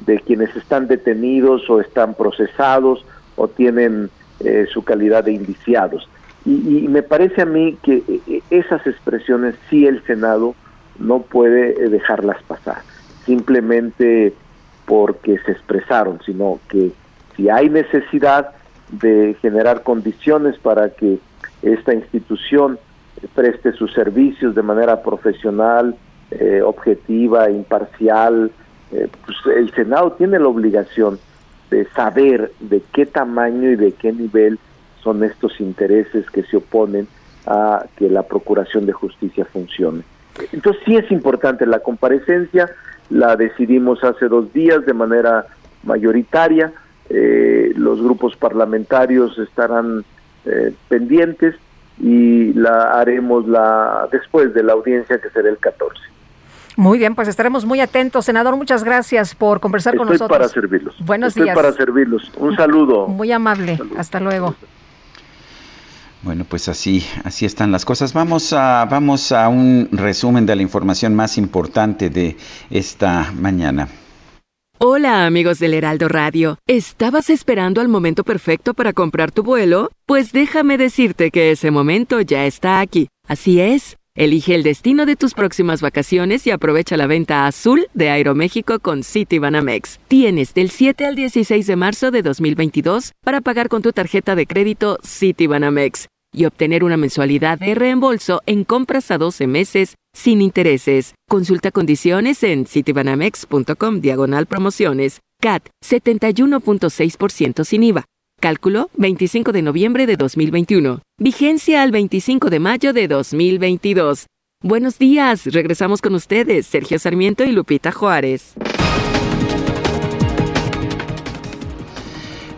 de quienes están detenidos o están procesados o tienen eh, su calidad de indiciados. Y, y, me parece a mí que eh, esas expresiones sí el Senado no puede eh, dejarlas pasar, simplemente porque se expresaron, sino que si hay necesidad, de generar condiciones para que esta institución preste sus servicios de manera profesional, eh, objetiva, imparcial. Eh, pues el Senado tiene la obligación de saber de qué tamaño y de qué nivel son estos intereses que se oponen a que la Procuración de Justicia funcione. Entonces sí es importante la comparecencia, la decidimos hace dos días de manera mayoritaria, eh, los grupos parlamentarios estarán eh, pendientes y la haremos la después de la audiencia que será el 14. Muy bien, pues estaremos muy atentos. Senador, muchas gracias por conversar con nosotros. para servirlos. Buenos Estoy para servirlos. Un saludo. Muy amable. Hasta luego. Bueno, pues así, así están las cosas. Vamos a, vamos a un resumen de la información más importante de esta mañana. Hola amigos del Heraldo Radio. ¿Estabas esperando al momento perfecto para comprar tu vuelo? Pues déjame decirte que ese momento ya está aquí. Así es. Elige el destino de tus próximas vacaciones y aprovecha la venta azul de Aeroméxico con Citibanamex. Tienes del 7 al 16 de marzo de 2022 para pagar con tu tarjeta de crédito Citibanamex y obtener una mensualidad de reembolso en compras a 12 meses sin intereses. Consulta condiciones en citibanamex.com diagonal promociones. CAT 71.6% sin IVA. Cálculo 25 de noviembre de 2021. Vigencia al 25 de mayo de 2022. Buenos días, regresamos con ustedes, Sergio Sarmiento y Lupita Juárez.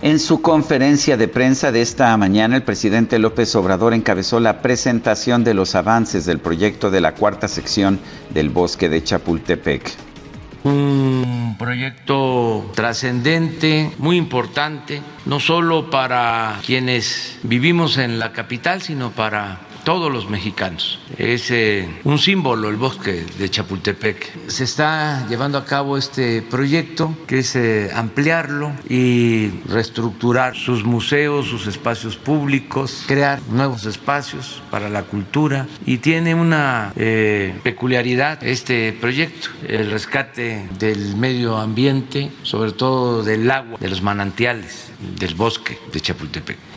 En su conferencia de prensa de esta mañana, el presidente López Obrador encabezó la presentación de los avances del proyecto de la cuarta sección del bosque de Chapultepec. Un proyecto trascendente, muy importante, no solo para quienes vivimos en la capital, sino para todos los mexicanos. Es eh, un símbolo el bosque de Chapultepec. Se está llevando a cabo este proyecto que es eh, ampliarlo y reestructurar sus museos, sus espacios públicos, crear nuevos espacios para la cultura y tiene una eh, peculiaridad este proyecto, el rescate del medio ambiente, sobre todo del agua, de los manantiales, del bosque de Chapultepec.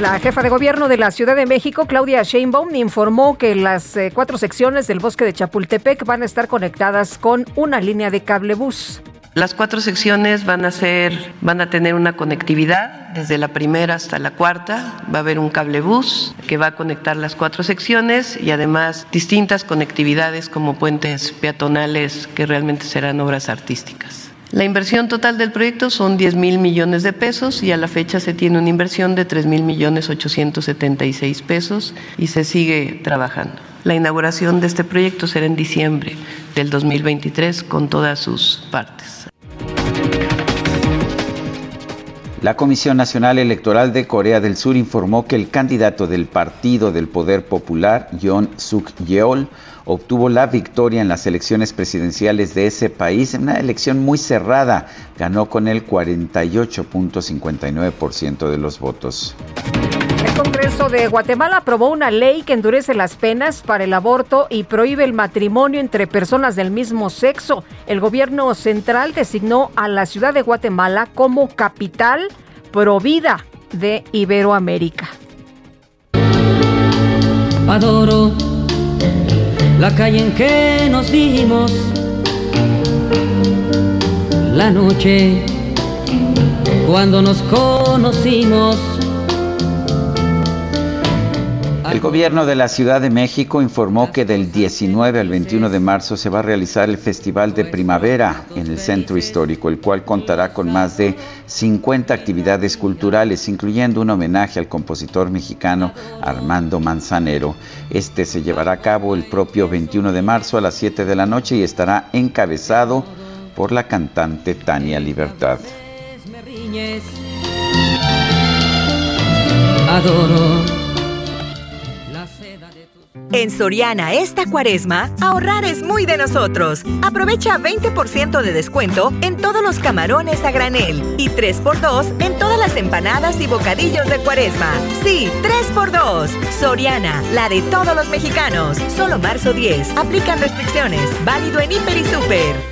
La jefa de gobierno de la Ciudad de México, Claudia Sheinbaum, informó que las eh, cuatro secciones del bosque de Chapultepec van a estar conectadas con una línea de cablebús. Las cuatro secciones van a ser, van a tener una conectividad desde la primera hasta la cuarta. Va a haber un cablebús que va a conectar las cuatro secciones y además distintas conectividades como puentes peatonales que realmente serán obras artísticas. La inversión total del proyecto son 10 mil millones de pesos y a la fecha se tiene una inversión de 3 mil millones 876 pesos y se sigue trabajando. La inauguración de este proyecto será en diciembre del 2023 con todas sus partes. La Comisión Nacional Electoral de Corea del Sur informó que el candidato del Partido del Poder Popular, Yoon Suk Yeol, obtuvo la victoria en las elecciones presidenciales de ese país, en una elección muy cerrada. Ganó con el 48.59% de los votos. El Congreso de Guatemala aprobó una ley que endurece las penas para el aborto y prohíbe el matrimonio entre personas del mismo sexo. El gobierno central designó a la ciudad de Guatemala como capital provida de Iberoamérica. Adoro la calle en que nos dimos, la noche cuando nos conocimos. El gobierno de la Ciudad de México informó que del 19 al 21 de marzo se va a realizar el Festival de Primavera en el Centro Histórico, el cual contará con más de 50 actividades culturales, incluyendo un homenaje al compositor mexicano Armando Manzanero. Este se llevará a cabo el propio 21 de marzo a las 7 de la noche y estará encabezado por la cantante Tania Libertad. Adoro en Soriana esta cuaresma, ahorrar es muy de nosotros. Aprovecha 20% de descuento en todos los camarones a granel y 3x2 en todas las empanadas y bocadillos de cuaresma. Sí, 3x2. Soriana, la de todos los mexicanos. Solo marzo 10. Aplican restricciones. Válido en Hiper y Super.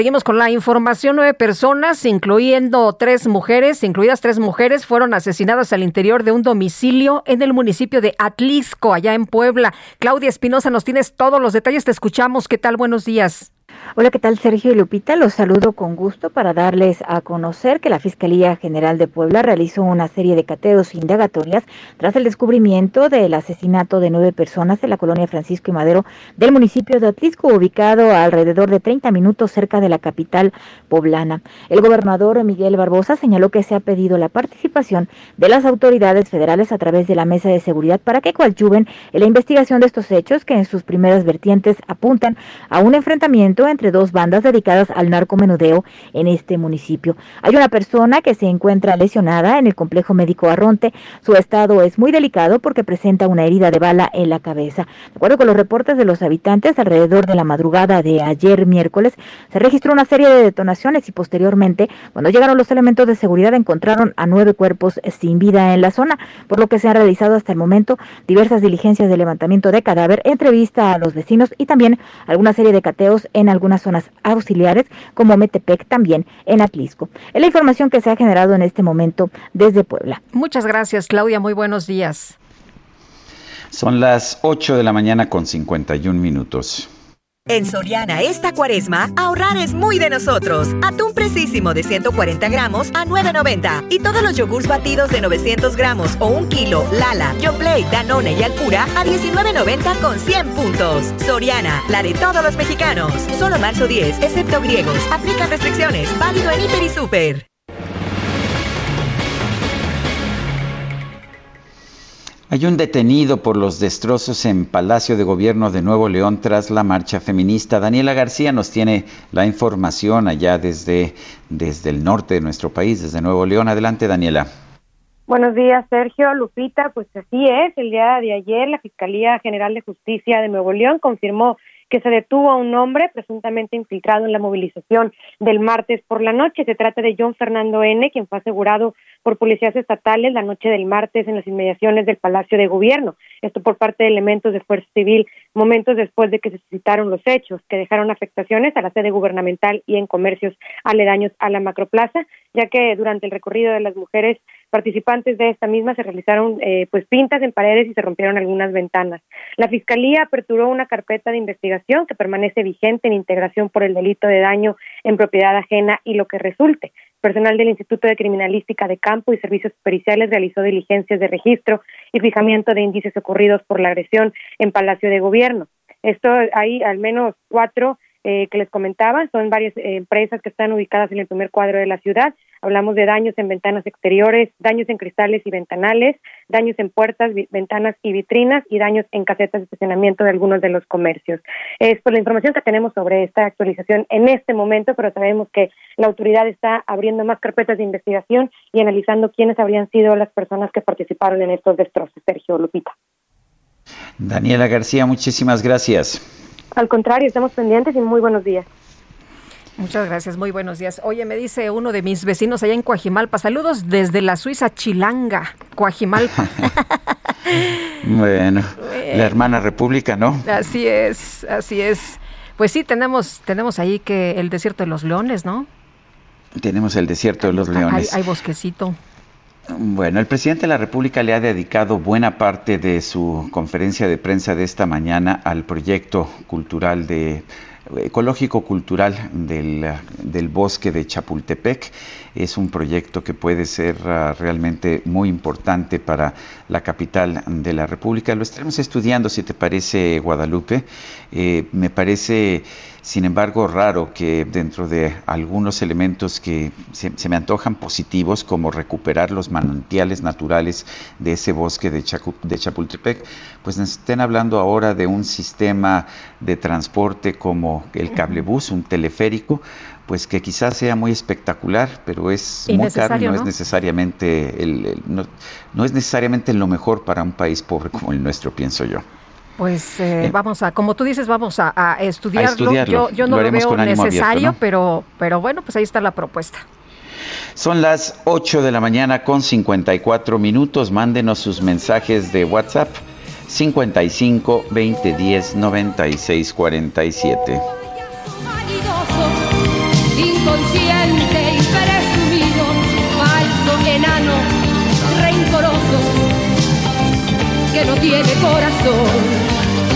Seguimos con la información. Nueve personas, incluyendo tres mujeres, incluidas tres mujeres, fueron asesinadas al interior de un domicilio en el municipio de Atlisco, allá en Puebla. Claudia Espinosa, nos tienes todos los detalles. Te escuchamos. ¿Qué tal? Buenos días. Hola, ¿qué tal Sergio Lupita? Los saludo con gusto para darles a conocer que la Fiscalía General de Puebla realizó una serie de cateos indagatorias tras el descubrimiento del asesinato de nueve personas en la colonia Francisco y Madero del municipio de Atlisco, ubicado a alrededor de 30 minutos cerca de la capital poblana. El gobernador Miguel Barbosa señaló que se ha pedido la participación de las autoridades federales a través de la Mesa de Seguridad para que coadyuven en la investigación de estos hechos que en sus primeras vertientes apuntan a un enfrentamiento entre dos bandas dedicadas al narcomenudeo en este municipio. Hay una persona que se encuentra lesionada en el complejo médico Arronte. Su estado es muy delicado porque presenta una herida de bala en la cabeza. De acuerdo con los reportes de los habitantes, alrededor de la madrugada de ayer miércoles se registró una serie de detonaciones y posteriormente, cuando llegaron los elementos de seguridad, encontraron a nueve cuerpos sin vida en la zona, por lo que se han realizado hasta el momento diversas diligencias de levantamiento de cadáver, entrevista a los vecinos y también alguna serie de cateos en algunas zonas auxiliares como Metepec también en Atlisco. Es la información que se ha generado en este momento desde Puebla. Muchas gracias, Claudia. Muy buenos días. Son las 8 de la mañana con 51 minutos. En Soriana esta cuaresma, ahorrar es muy de nosotros. Atún precisísimo de 140 gramos a 9.90 y todos los yogurts batidos de 900 gramos o un kilo, Lala, Yoplait, Danone y Alpura a 19.90 con 100 puntos. Soriana, la de todos los mexicanos. Solo marzo 10, excepto griegos. Aplica restricciones. Válido en Hiper y Super. Hay un detenido por los destrozos en Palacio de Gobierno de Nuevo León tras la marcha feminista. Daniela García nos tiene la información allá desde, desde el norte de nuestro país, desde Nuevo León. Adelante, Daniela. Buenos días, Sergio, Lupita. Pues así es, el día de ayer la Fiscalía General de Justicia de Nuevo León confirmó que se detuvo a un hombre presuntamente infiltrado en la movilización del martes por la noche. Se trata de John Fernando N., quien fue asegurado por policías estatales la noche del martes en las inmediaciones del Palacio de Gobierno. Esto por parte de elementos de Fuerza Civil, momentos después de que se suscitaron los hechos que dejaron afectaciones a la sede gubernamental y en comercios aledaños a la macroplaza, ya que durante el recorrido de las mujeres participantes de esta misma se realizaron eh, pues pintas en paredes y se rompieron algunas ventanas. La Fiscalía aperturó una carpeta de investigación que permanece vigente en integración por el delito de daño en propiedad ajena y lo que resulte. Personal del Instituto de Criminalística de Campo y Servicios Periciales realizó diligencias de registro y fijamiento de índices ocurridos por la agresión en Palacio de Gobierno. Esto hay al menos cuatro eh, que les comentaba, son varias eh, empresas que están ubicadas en el primer cuadro de la ciudad. Hablamos de daños en ventanas exteriores, daños en cristales y ventanales, daños en puertas, ventanas y vitrinas y daños en casetas de estacionamiento de algunos de los comercios. Es por la información que tenemos sobre esta actualización en este momento, pero sabemos que la autoridad está abriendo más carpetas de investigación y analizando quiénes habrían sido las personas que participaron en estos destrozos. Sergio Lupita. Daniela García, muchísimas gracias. Al contrario, estamos pendientes y muy buenos días. Muchas gracias, muy buenos días. Oye, me dice uno de mis vecinos allá en Coajimalpa, saludos desde la Suiza Chilanga, Coajimalpa. [laughs] bueno, la hermana república, ¿no? Así es, así es. Pues sí, tenemos, tenemos ahí que el desierto de los leones, ¿no? Tenemos el desierto de los leones. Hay, hay bosquecito. Bueno, el presidente de la República le ha dedicado buena parte de su conferencia de prensa de esta mañana al proyecto cultural de ecológico cultural del, del, bosque de Chapultepec. Es un proyecto que puede ser uh, realmente muy importante para la capital de la República. Lo estaremos estudiando, si te parece, Guadalupe. Eh, me parece sin embargo, raro que dentro de algunos elementos que se, me antojan positivos, como recuperar los manantiales naturales de ese bosque de, de Chapultepec, pues estén hablando ahora de un sistema de transporte como el cablebús, un teleférico, pues que quizás sea muy espectacular, pero es muy caro y no, es necesariamente el, no es necesariamente lo mejor para un país pobre como el nuestro, pienso yo. Pues eh, eh, vamos a, como tú dices, vamos a, estudiarlo. Yo, no lo, veo necesario, pero, pero bueno, pues ahí está la propuesta. Son las 8 de la mañana con 54 minutos. Mándenos sus mensajes de WhatsApp 55 20 10 96 47. Inconsciente y presumido, falso, enano, rencoroso, que no tiene corazón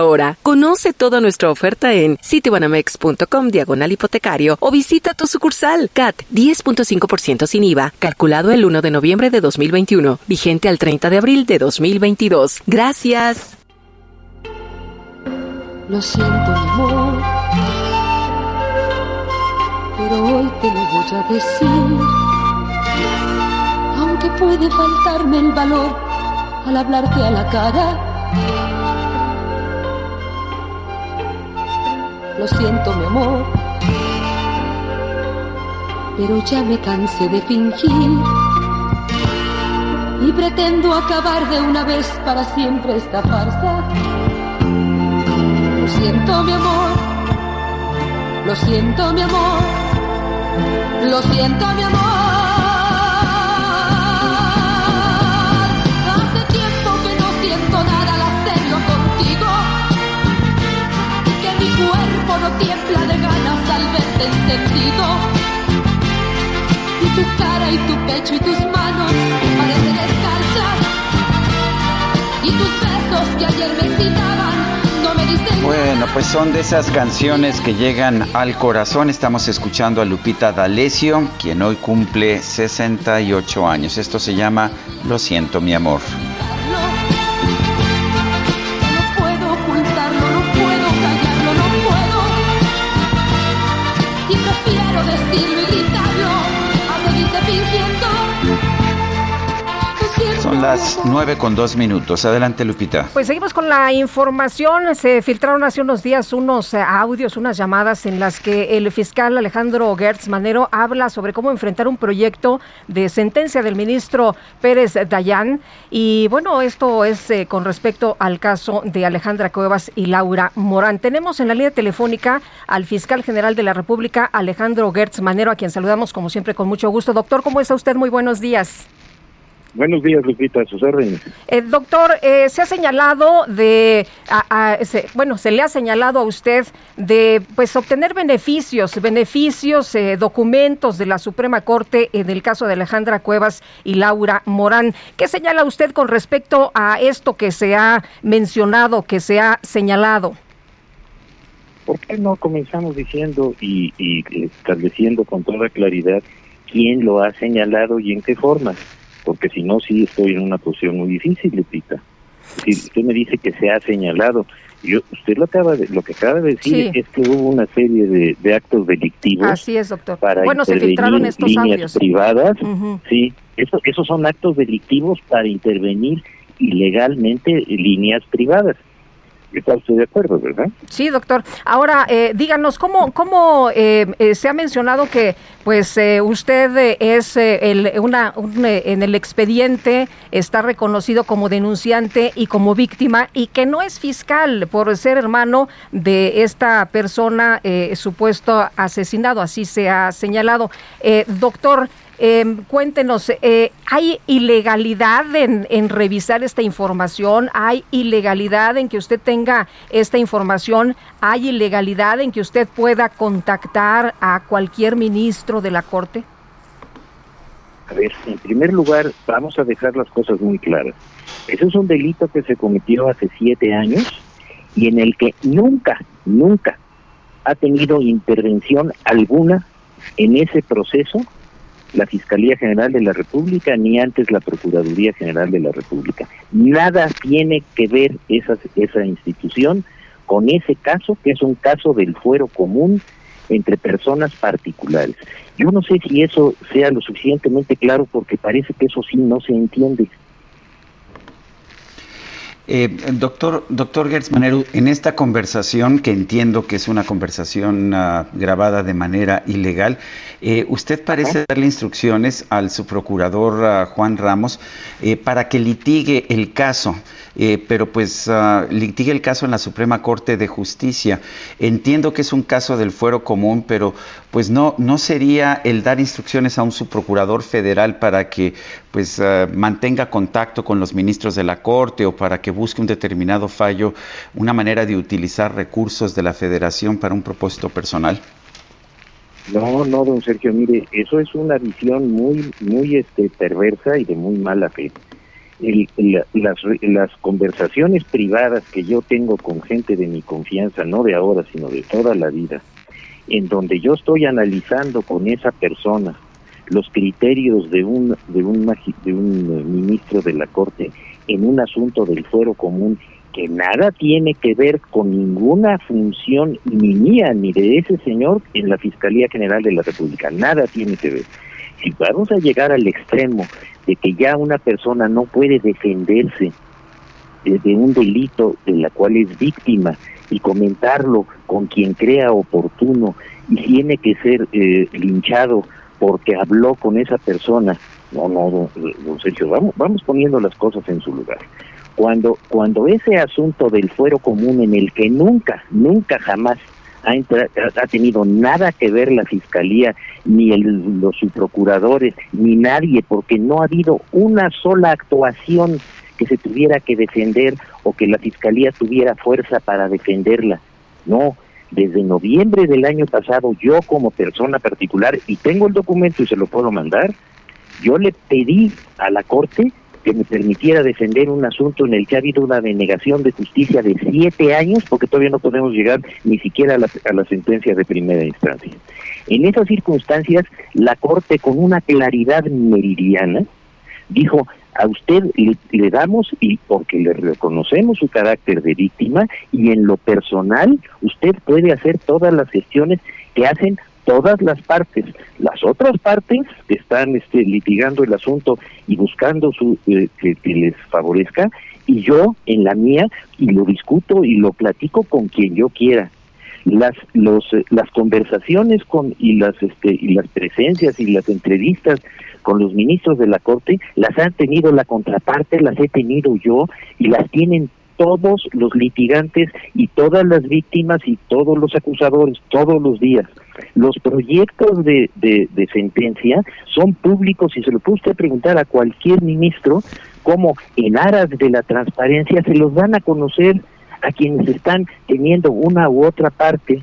ahora. Conoce toda nuestra oferta en citibanamex.com diagonal hipotecario o visita tu sucursal CAT 10.5% sin IVA, calculado el 1 de noviembre de 2021, vigente al 30 de abril de 2022. Gracias. Lo siento, mi amor, pero hoy te lo voy a decir. Aunque puede faltarme el valor al hablarte a la cara lo siento mi amor, pero ya me cansé de fingir y pretendo acabar de una vez para siempre esta farsa. Lo siento mi amor, lo siento mi amor, Lo siento, mi amor. Tiembla de ganas al verte encendido. Y Bueno, pues son de esas canciones que llegan al corazón. Estamos escuchando a Lupita D'Alessio, quien hoy cumple 68 años. Esto se llama Lo siento, mi amor. Son las 9 con 2 minutos. Adelante, Lupita. Pues seguimos con la información. Se filtraron hace unos días unos eh, audios, unas llamadas en las que el fiscal Alejandro Gertz Manero habla sobre cómo enfrentar un proyecto de sentencia del ministro Pérez Dayán. Y bueno, esto es eh, con respecto al caso de Alejandra Cuevas y Laura Morán. Tenemos en la línea telefónica al fiscal general de la República, Alejandro Gertz Manero, a quien saludamos como siempre con mucho gusto. Doctor, ¿cómo está usted? Muy buenos días. Buenos días, Lupita, a sus órdenes. Eh, doctor, eh, se ha señalado de, a- a- se- bueno, se le ha señalado a usted de, pues, obtener beneficios, beneficios, eh, documentos de la Suprema Corte en el caso de Alejandra Cuevas y Laura Morán. ¿Qué señala usted con respecto a esto que se ha mencionado, que se ha señalado? ¿Por qué no comenzamos diciendo y, y estableciendo con toda claridad quién lo ha señalado y en qué forma? Porque si no, sí estoy en una posición muy difícil, Lupita. Si usted me dice que se ha señalado, yo, usted lo acaba de, lo que acaba de decir Sí. es que hubo una serie de, de actos delictivos Así es, doctor. para Bueno, se intervenir filtraron estos líneas audios. privadas. Ujú. Sí, eso, esos son actos delictivos para intervenir ilegalmente líneas privadas. ¿Está usted de acuerdo, verdad? Sí, doctor. Ahora, eh, díganos, ¿cómo, cómo eh, eh, se ha mencionado que pues eh, usted eh, es el, una, un, en el expediente, está reconocido como denunciante y como víctima y que no es fiscal por ser hermano de esta persona supuesto asesinado, así se ha señalado. Doctor, eh, cuéntenos, ¿hay ilegalidad en, en revisar esta información? ¿Hay ilegalidad en que usted tenga esta información? ¿Hay ilegalidad en que usted pueda contactar a cualquier ministro de la Corte? A ver, en primer lugar, vamos a dejar las cosas muy claras. Ese es un delito que se cometió hace siete años y en el que nunca, nunca ha tenido intervención alguna en ese proceso la Fiscalía General de la República ni antes la Procuraduría General de la República. Nada tiene que ver esa, esa institución con ese caso, que es un caso del fuero común entre personas particulares. Yo no sé si eso sea lo suficientemente claro porque parece que eso sí no se entiende. Eh, doctor, doctor Gertz Manero, en esta conversación, que entiendo que es una conversación ah, grabada de manera ilegal, eh, usted parece darle instrucciones al subprocurador ah, Juan Ramos eh, para que litigue el caso, pero pues ah, litigue el caso en la Suprema Corte de Justicia. Entiendo que es un caso del fuero común, pero pues no, no sería el dar instrucciones a un subprocurador federal para que pues ah, mantenga contacto con los ministros de la Corte o para que busque un determinado fallo, una manera de utilizar recursos de la federación para un propósito personal. No, no, don Sergio, mire, eso es una visión muy, muy este, perversa y de muy mala fe. El- la- las, las conversaciones privadas que yo tengo con gente de mi confianza, no de ahora, sino de toda la vida, en donde yo estoy analizando con esa persona los criterios de un, de un, de un eh, ministro de la Corte en un asunto del fuero común que nada tiene que ver con ninguna función ni mía ni de ese señor en la Fiscalía General de la República. Nada tiene que ver. Si vamos a llegar al extremo de que ya una persona no puede defenderse de, de un delito de la cual es víctima y comentarlo con quien crea oportuno y tiene que ser eh, linchado porque habló con esa persona. No, no, don, don Sergio, vamos, vamos poniendo las cosas en su lugar. Cuando, cuando ese asunto del fuero común en el que nunca, nunca jamás ha, ha tenido nada que ver la fiscalía, ni el, los subprocuradores, ni nadie, porque no ha habido una sola actuación que se tuviera que defender o que la fiscalía tuviera fuerza para defenderla. No, desde noviembre del año pasado, yo como persona particular, y tengo el documento y se lo puedo mandar, yo le pedí a la Corte que me permitiera defender un asunto en el que ha habido una denegación de justicia de siete años, porque todavía no podemos llegar ni siquiera a la, a la sentencia de primera instancia. En esas circunstancias, la Corte, con una claridad meridiana, dijo, a usted le, le, damos y porque le reconocemos su carácter de víctima y en lo personal usted puede hacer todas las gestiones que hacen todas las partes. Las otras partes que están este, litigando el asunto y buscando su, eh, que, que, les favorezca, y yo en la mía, y lo discuto y lo platico con quien yo quiera. Las, los, eh, las conversaciones con, y, las, este, y las presencias y las entrevistas con los ministros de la Corte las han tenido la contraparte, las he tenido yo y las tienen todos los litigantes y todas las víctimas y todos los acusadores todos los días. Los proyectos de, de, de sentencia son públicos y se lo puede usted preguntar a cualquier ministro cómo en aras de la transparencia se los dan a conocer a quienes están teniendo una u otra parte.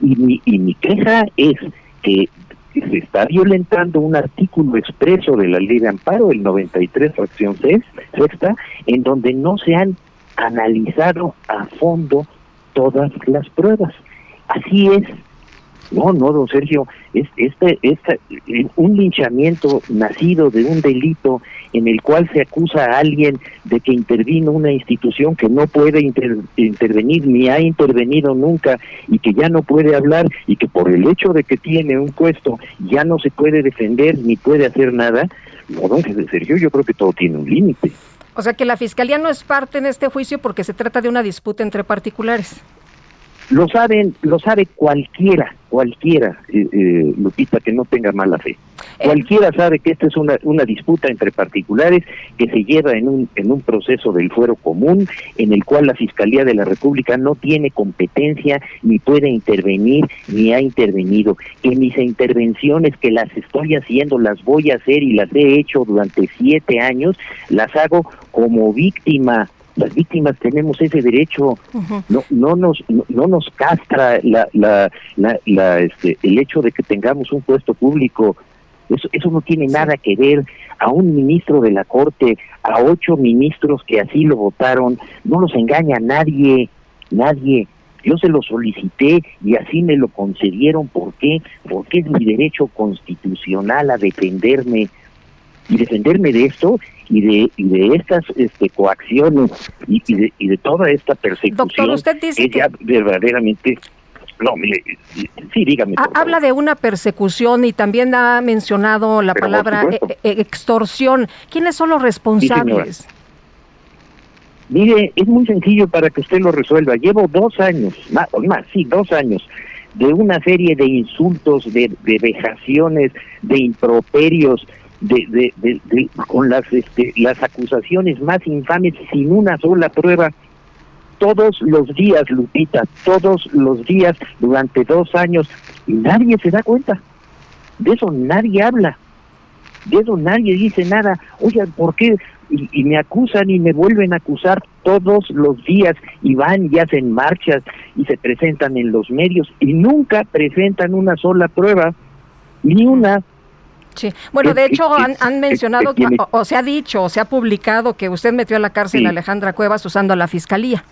Y mi, y mi queja es que se está violentando un artículo expreso de la ley de amparo, el 93, fracción 6, sexta, en donde no se han analizado a fondo todas las pruebas. Así es. No, no, don Sergio, es este, este, un linchamiento nacido de un delito en el cual se acusa a alguien de que intervino una institución que no puede inter, intervenir ni ha intervenido nunca y que ya no puede hablar y que por el hecho de que tiene un puesto ya no se puede defender ni puede hacer nada. No, don Sergio, yo creo que todo tiene un límite. O sea que la fiscalía no es parte en este juicio porque se trata de una disputa entre particulares. Lo saben, lo sabe cualquiera, cualquiera, eh, eh, Lupita, que no tenga mala fe. Cualquiera sabe que esta es una, una disputa entre particulares que se lleva en un, en un proceso del fuero común, en el cual la Fiscalía de la República no tiene competencia, ni puede intervenir, ni ha intervenido. Que mis intervenciones que las estoy haciendo, las voy a hacer y las he hecho durante siete años, las hago como víctima las víctimas tenemos ese derecho. Uh -huh. no no nos no, no nos castra la, la, la, la, este el hecho de que tengamos un puesto público. Eso eso no tiene nada que ver a un ministro de la corte a ocho ministros que así lo votaron. No los engaña nadie nadie. Yo se lo solicité y así me lo concedieron. ¿por qué? porque es mi derecho constitucional a defenderme. Y defenderme de esto y de y de estas este, coacciones y, y, de, y de toda esta persecución Doctor, usted dice es ya que... verdaderamente no, mire, sí, dígame. Habla de una persecución y también ha mencionado la Pero palabra e e extorsión. ¿Quiénes son los responsables? Sí, mire, es muy sencillo para que usted lo resuelva. Llevo dos años, más, más sí, dos años, de una serie de insultos, de, de vejaciones, de improperios, de, de, de, con las este, las acusaciones más infames sin una sola prueba. Todos los días Lupita todos los días durante dos años y nadie se da cuenta. De eso nadie habla. De eso nadie dice nada. Oye por qué y, me acusan y me vuelven a acusar todos los días y van y hacen marchas y se presentan en los medios y nunca presentan una sola prueba ni una Sí. Bueno, de hecho han, han mencionado, o, o, se ha dicho, o se ha publicado que usted metió a la cárcel sí. a Alejandra Cuevas usando a la fiscalía.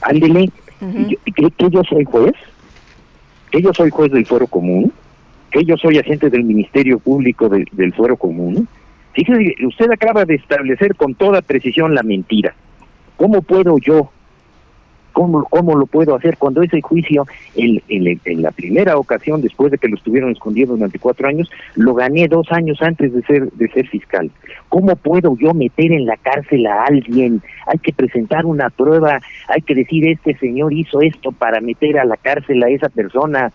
Ándele, uh -huh. ¿que, que yo soy juez? ¿Que yo soy juez del fuero común? ¿Que yo soy agente del Ministerio Público de, del fuero común? Fíjese, usted acaba de establecer con toda precisión la mentira. ¿Cómo puedo yo ¿Cómo, ¿Cómo lo puedo hacer cuando ese juicio, en, en, en, la primera ocasión, después de que lo estuvieron escondiendo durante cuatro años, lo gané dos años antes de ser, de ser fiscal? ¿Cómo puedo yo meter en la cárcel a alguien? Hay que presentar una prueba, hay que decir, este señor hizo esto para meter a la cárcel a esa persona.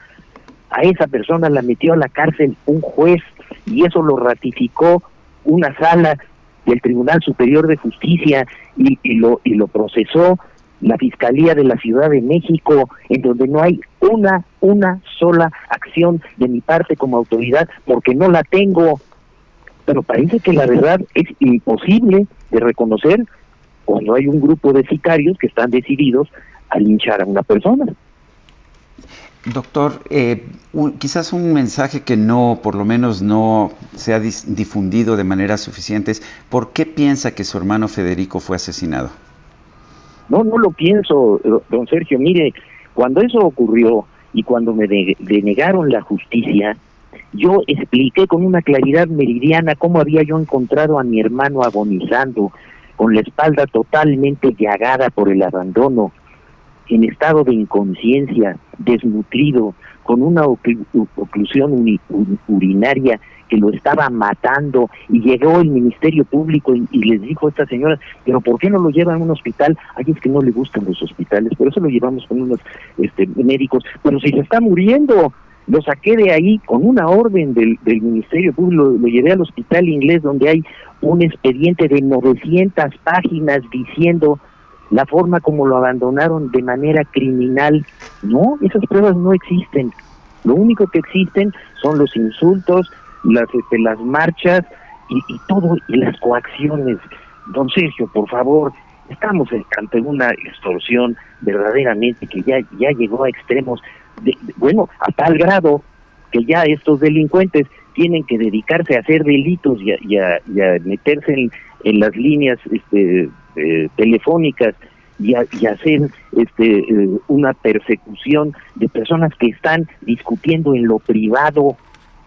A esa persona la metió a la cárcel un juez y eso lo ratificó una sala del Tribunal Superior de Justicia y lo, y lo procesó la Fiscalía de la Ciudad de México, en donde no hay una, una sola acción de mi parte como autoridad, porque no la tengo. Pero parece que la verdad es imposible de reconocer cuando hay un grupo de sicarios que están decididos a linchar a una persona. Doctor, eh, quizás un mensaje que no, por lo menos no se ha difundido de manera suficiente es, ¿por qué piensa que su hermano Federico fue asesinado? No, no lo pienso, don Sergio. Mire, cuando eso ocurrió y cuando me denegaron la justicia, yo expliqué con una claridad meridiana cómo había yo encontrado a mi hermano agonizando, con la espalda totalmente llagada por el abandono, en estado de inconsciencia, desnutrido, con una oclusión urinaria que lo estaba matando y llegó el Ministerio Público y, les dijo a esta señora, pero ¿por qué no lo llevan a un hospital? Ay, es que no le gustan los hospitales, por eso lo llevamos con unos este, médicos, pero si se está muriendo, lo saqué de ahí con una orden del, Ministerio Público, lo, lo, llevé al hospital inglés donde hay un expediente de 900 páginas diciendo la forma como lo abandonaron de manera criminal. No, esas pruebas no existen. Lo único que existen son los insultos, las, este, las marchas y, y todo, y las coacciones. Don Sergio, por favor, estamos ante una extorsión verdaderamente que ya, ya llegó a extremos, de, bueno, a tal grado que ya estos delincuentes tienen que dedicarse a hacer delitos y a, meterse en, en, las líneas este, eh, telefónicas y, hacer este, eh, una persecución de personas que están discutiendo en lo privado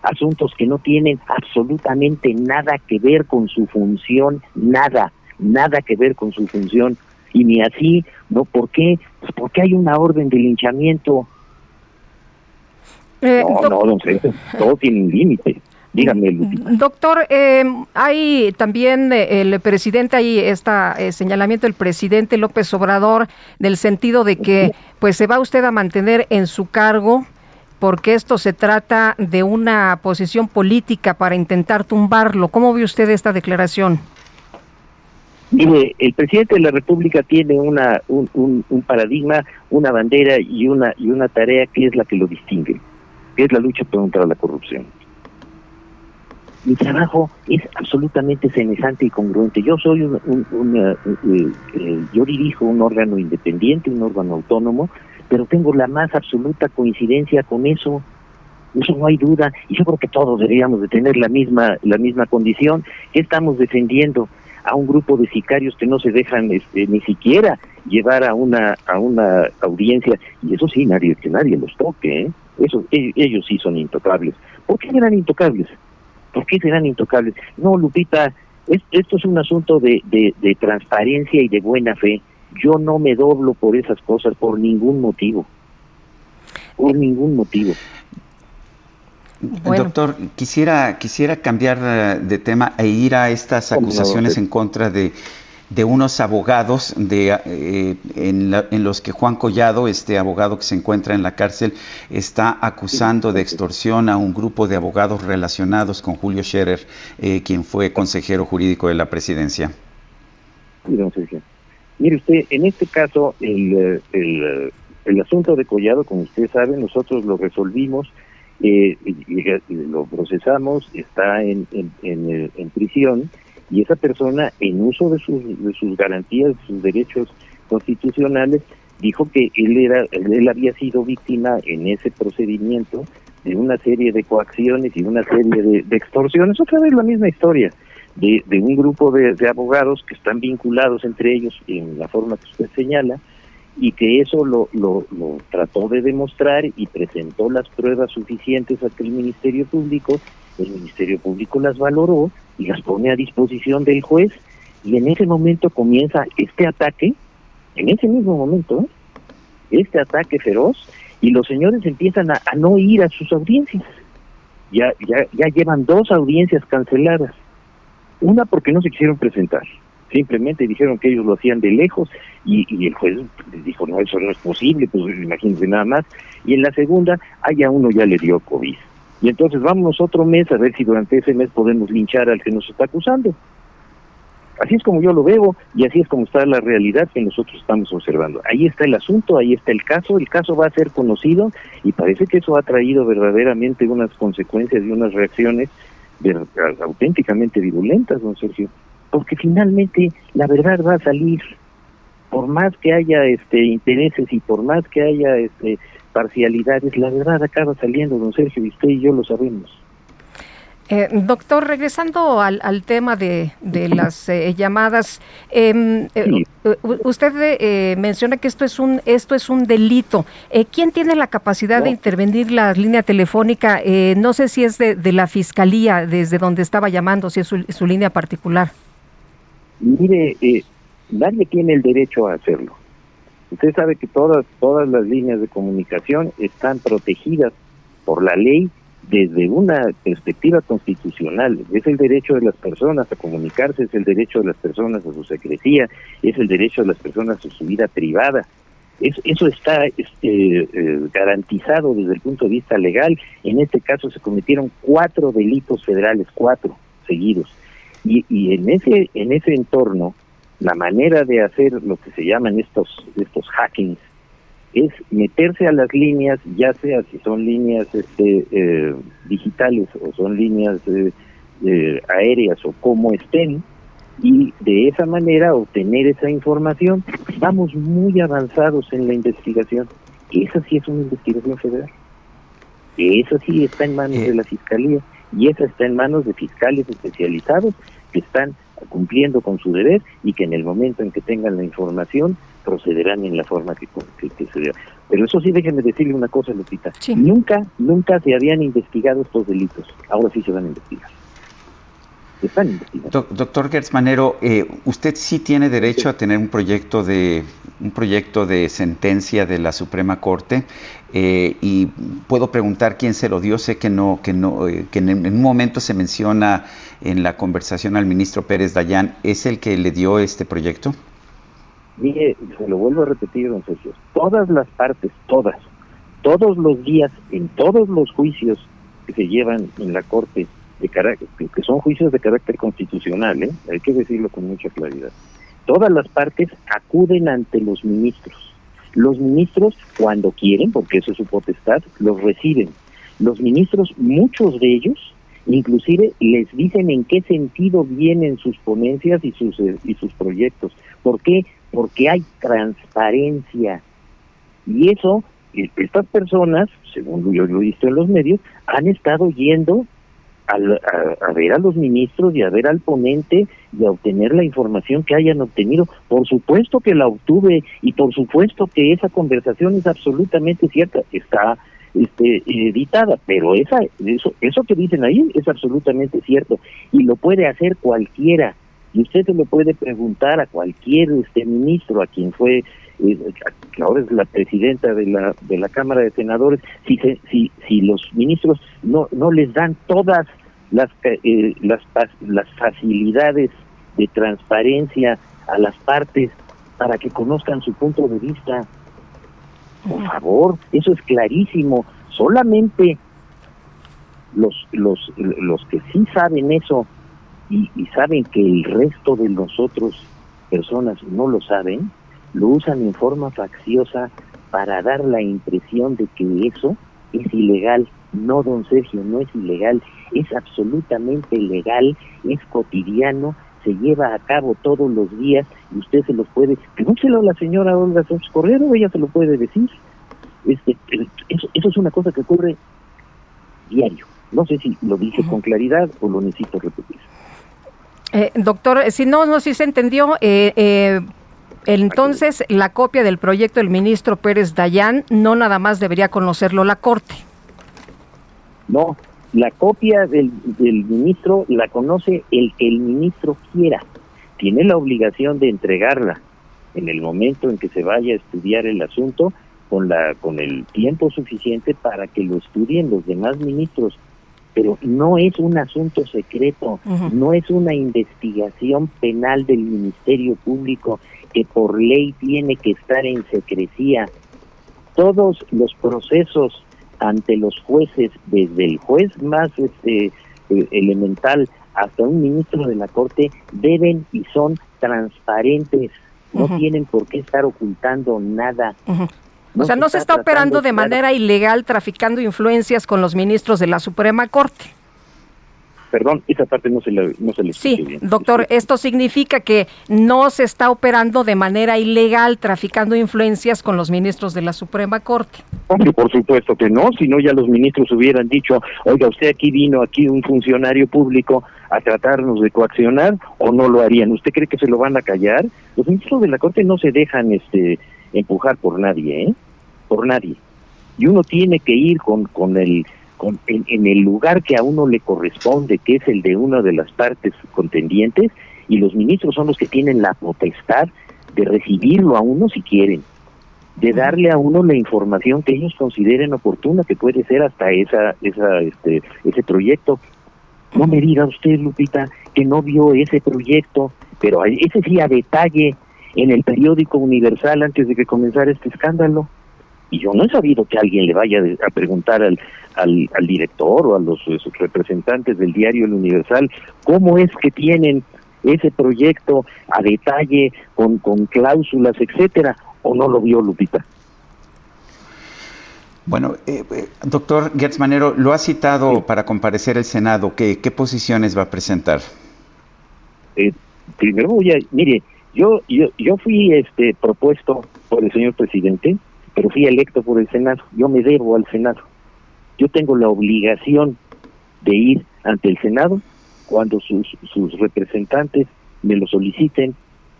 asuntos que no tienen absolutamente nada que ver con su función, nada, nada que ver con su función. Y ni así, ¿no? ¿Por qué? Pues porque hay una orden de linchamiento. Eh, no, no, don todo tiene un límite. Dígame, Doctor, eh, hay también eh, el presidente, hay está eh, señalamiento del presidente López Obrador del sentido de que pues se va usted a mantener en su cargo porque esto se trata de una posición política para intentar tumbarlo. ¿Cómo ve usted esta declaración? Mire, el presidente de la República tiene una, un, un paradigma, una bandera y una, y una tarea que es la que lo distingue, que es la lucha contra la corrupción mi trabajo es absolutamente semejante y congruente. Yo soy un, eh, eh, eh, yo dirijo un órgano independiente, un órgano autónomo, pero tengo la más absoluta coincidencia con eso. Eso no hay duda, y yo creo que todos deberíamos de tener la misma la misma condición. que estamos defendiendo? a un grupo de sicarios que no se dejan este, ni siquiera llevar a una a una audiencia y eso sí nadie que nadie los toque ¿eh? eso e, ellos sí son intocables ¿por qué eran intocables? ¿Por qué serán intocables? No, Lupita, esto es un asunto de, de, transparencia y de buena fe. Yo no me doblo por esas cosas por ningún motivo. Por ningún motivo. Doctor, quisiera, quisiera cambiar eh, de tema e ir a estas acusaciones en contra de de unos abogados de, eh, en, los que Juan Collado, este abogado que se encuentra en la cárcel, está acusando de extorsión a un grupo de abogados relacionados con Julio Scherer, eh, quien fue consejero jurídico de la presidencia. Mire usted, en este caso, el, el, el asunto de Collado, como usted sabe, nosotros lo resolvimos. Eh, lo procesamos, está en, en, en, en prisión y esa persona en uso de sus, de sus garantías, de sus derechos constitucionales, dijo que él era él había sido víctima en ese procedimiento de una serie de coacciones y una serie de, extorsiones, otra vez la misma historia, de, un grupo de, abogados que están vinculados entre ellos en la forma que usted señala, y que eso lo, lo, trató de demostrar y presentó las pruebas suficientes ante el Ministerio Público, el Ministerio Público las valoró y las pone a disposición del juez y en ese momento comienza este ataque, en ese mismo momento, ¿eh? este ataque feroz y los señores empiezan a, no ir a sus audiencias. Ya, ya, ya llevan dos audiencias canceladas. Una porque no se quisieron presentar. Simplemente dijeron que ellos lo hacían de lejos y, y el juez les dijo, no, eso no es posible, pues imagínense nada más. Y en la segunda, a uno ya le dio COVID. Y entonces vámonos otro mes a ver si durante ese mes podemos linchar al que nos está acusando. Así es como yo lo veo y así es como está la realidad que nosotros estamos observando. Ahí está el asunto, ahí está el caso, el caso va a ser conocido y parece que eso ha traído verdaderamente unas consecuencias y unas reacciones auténticamente virulentas, don Sergio, porque finalmente la verdad va a salir, por más que haya este intereses y por más que haya este parcialidades, la verdad acaba saliendo, don Sergio, y usted y yo lo sabemos. Eh, doctor, regresando al, tema de, las eh, llamadas, em, eh, usted menciona que esto es un esto es un delito. ¿Quién tiene la capacidad de intervenir la línea telefónica? no sé si es de, la fiscalía desde donde estaba llamando, si es su, línea particular. Mire, nadie tiene el derecho a hacerlo. Usted sabe que todas todas las líneas de comunicación están protegidas por la ley desde una perspectiva constitucional. Es el derecho de las personas a comunicarse, es el derecho de las personas a su secrecía, es el derecho de las personas a su vida privada. eso está este, eh, garantizado desde el punto de vista legal. En este caso se cometieron cuatro delitos federales, cuatro seguidos. Y, y en ese en ese entorno, la manera de hacer lo que se llaman estos estos hackings es meterse a las líneas, ya sea si son líneas este, eh, digitales o son líneas eh, eh, aéreas o como estén, y de esa manera obtener esa información. Vamos muy avanzados en la investigación. Esa sí es una investigación federal. Esa sí está en manos de la Fiscalía y esa está en manos de fiscales especializados que están cumpliendo con su deber y que en el momento en que tengan la información procederán en la forma que, se debe. Pero eso sí, déjenme decirle una cosa, Lupita. Nunca, nunca se habían investigado estos delitos. Ahora sí se van a investigar. están investigando. doctor Gertz Manero, eh, usted sí tiene derecho a tener un proyecto de un proyecto de sentencia de la Suprema Corte eh, y puedo preguntar quién se lo dio. Sé que no, que no, eh, que en, un momento se menciona en la conversación al ministro Pérez Dayán. ¿Es el que le dio este proyecto? Mire, se lo vuelvo a repetir, don Sergio, todas las partes, todas, todos los días, en todos los juicios que se llevan en la Corte, de que son juicios de carácter constitucional, ¿eh? hay que decirlo con mucha claridad, todas las partes acuden ante los ministros. Los ministros, cuando quieren, porque eso es su potestad, los reciben. Los ministros, muchos de ellos, inclusive les dicen en qué sentido vienen sus ponencias y sus, eh, y sus proyectos. ¿Por qué? Porque hay transparencia. Y eso, estas personas, según yo lo he visto en los medios, han estado yendo a, ver a los ministros y a ver al ponente y a obtener la información que hayan obtenido. Por supuesto que la obtuve y por supuesto que esa conversación es absolutamente cierta, está este, editada, pero esa, eso, eso que dicen ahí es absolutamente cierto y lo puede hacer cualquiera y usted se lo puede preguntar a cualquier este ministro, a quien fue, eh, que ahora es la presidenta de la, de la Cámara de Senadores, si, si, si los ministros no, no les dan todas las, eh, las, las facilidades de transparencia a las partes para que conozcan su punto de vista. Por favor, eso es clarísimo. Solamente los, los, los que sí saben eso y, saben que el resto de nosotros, personas, no lo saben, lo usan en forma facciosa para dar la impresión de que eso es ilegal. No, don Sergio, no es ilegal, es absolutamente legal, es cotidiano, se lleva a cabo todos los días y usted se lo puede, pregúntelo a la señora Olga Sánchez Correro, ella se lo puede decir. Este, eso, eso es una cosa que ocurre diario. No sé si lo dice con claridad o lo necesito repetir. Eh, doctor, si no, no si se entendió, eh, eh, entonces la copia del proyecto del ministro Pérez Dayán no nada más debería conocerlo la Corte. No, la copia del, del ministro la conoce el que el ministro quiera. Tiene la obligación de entregarla en el momento en que se vaya a estudiar el asunto con la con el tiempo suficiente para que lo estudien los demás ministros pero no es un asunto secreto, no es una investigación penal del Ministerio Público que por ley tiene que estar en secrecía. Todos los procesos ante los jueces, desde el juez más este, eh, elemental hasta un ministro de la Corte deben y son transparentes. No tienen por qué estar ocultando nada. O sea, no se está operando de manera ilegal traficando influencias con los ministros de la Suprema Corte. Perdón, esa parte no se le, no se le Sí, doctor, esto significa que no se está operando de manera ilegal traficando influencias con los ministros de la Suprema Corte. Hombre, por supuesto que no, si no ya los ministros hubieran dicho, oiga, usted aquí vino, aquí un funcionario público a tratarnos de coaccionar o no lo harían. ¿Usted cree que se lo van a callar? Los ministros de la Corte no se dejan este empujar por nadie, ¿eh? Por nadie. Y uno tiene que ir con, con el en, el lugar que a uno le corresponde, que es el de una de las partes contendientes, y los ministros son los que tienen la potestad de recibirlo a uno si quieren, de darle a uno la información que ellos consideren oportuna, que puede ser hasta esa, esa, este, ese proyecto. No me diga usted, Lupita, que no vio ese proyecto, pero ese sí a detalle en el periódico Universal antes de que comenzara este escándalo. Y yo no he sabido que alguien le vaya a preguntar al, al, director o a los, eh, representantes del diario El Universal cómo es que tienen ese proyecto a detalle, con, con cláusulas, etcétera, o no lo vio Lupita. Bueno, eh, eh, doctor Gertz Manero, lo ha citado para comparecer el Senado. ¿Qué, ¿Qué posiciones va a presentar? primero voy a, mire, yo, yo, yo fui este propuesto por el señor presidente pero fui electo por el Senado, yo me debo al Senado. Yo tengo la obligación de ir ante el Senado cuando sus, sus representantes me lo soliciten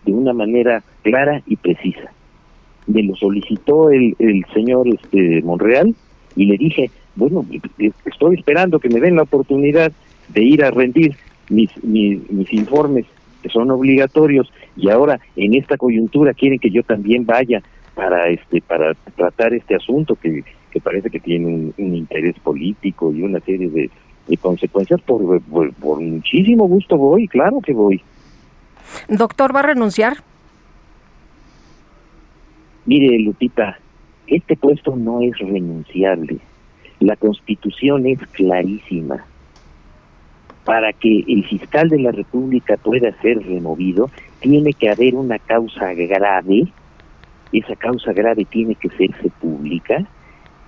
de una manera clara y precisa. Me lo solicitó el, el señor este, Monreal y le dije, bueno, estoy esperando que me den la oportunidad de ir a rendir mis, mis, mis informes que son obligatorios y ahora en esta coyuntura quieren que yo también vaya para este para tratar este asunto que, que parece que tiene un, interés político y una serie de, consecuencias por, por, muchísimo gusto voy claro que voy. Doctor va a renunciar mire Lupita este puesto no es renunciable. La constitución es clarísima para que el fiscal de la República pueda ser removido, tiene que haber una causa grave esa causa grave tiene que serse pública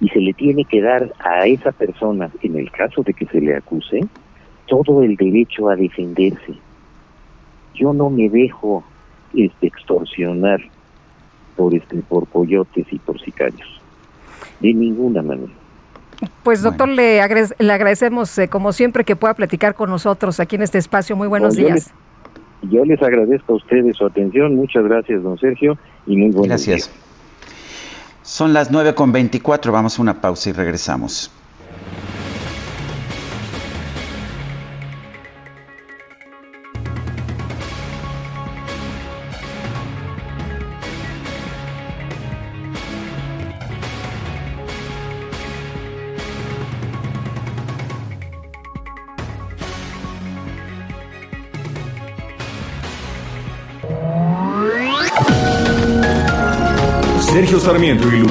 y se le tiene que dar a esa persona, en el caso de que se le acuse, todo el derecho a defenderse. Yo no me dejo este, extorsionar por este por coyotes y por sicarios de ninguna manera. Pues doctor, le, le, agradecemos eh, como siempre que pueda platicar con nosotros aquí en este espacio. Muy buenos días. Yo les agradezco a ustedes su atención. Muchas gracias, don Sergio, y muy buenos Gracias. Son las 9.24, vamos a una pausa y regresamos.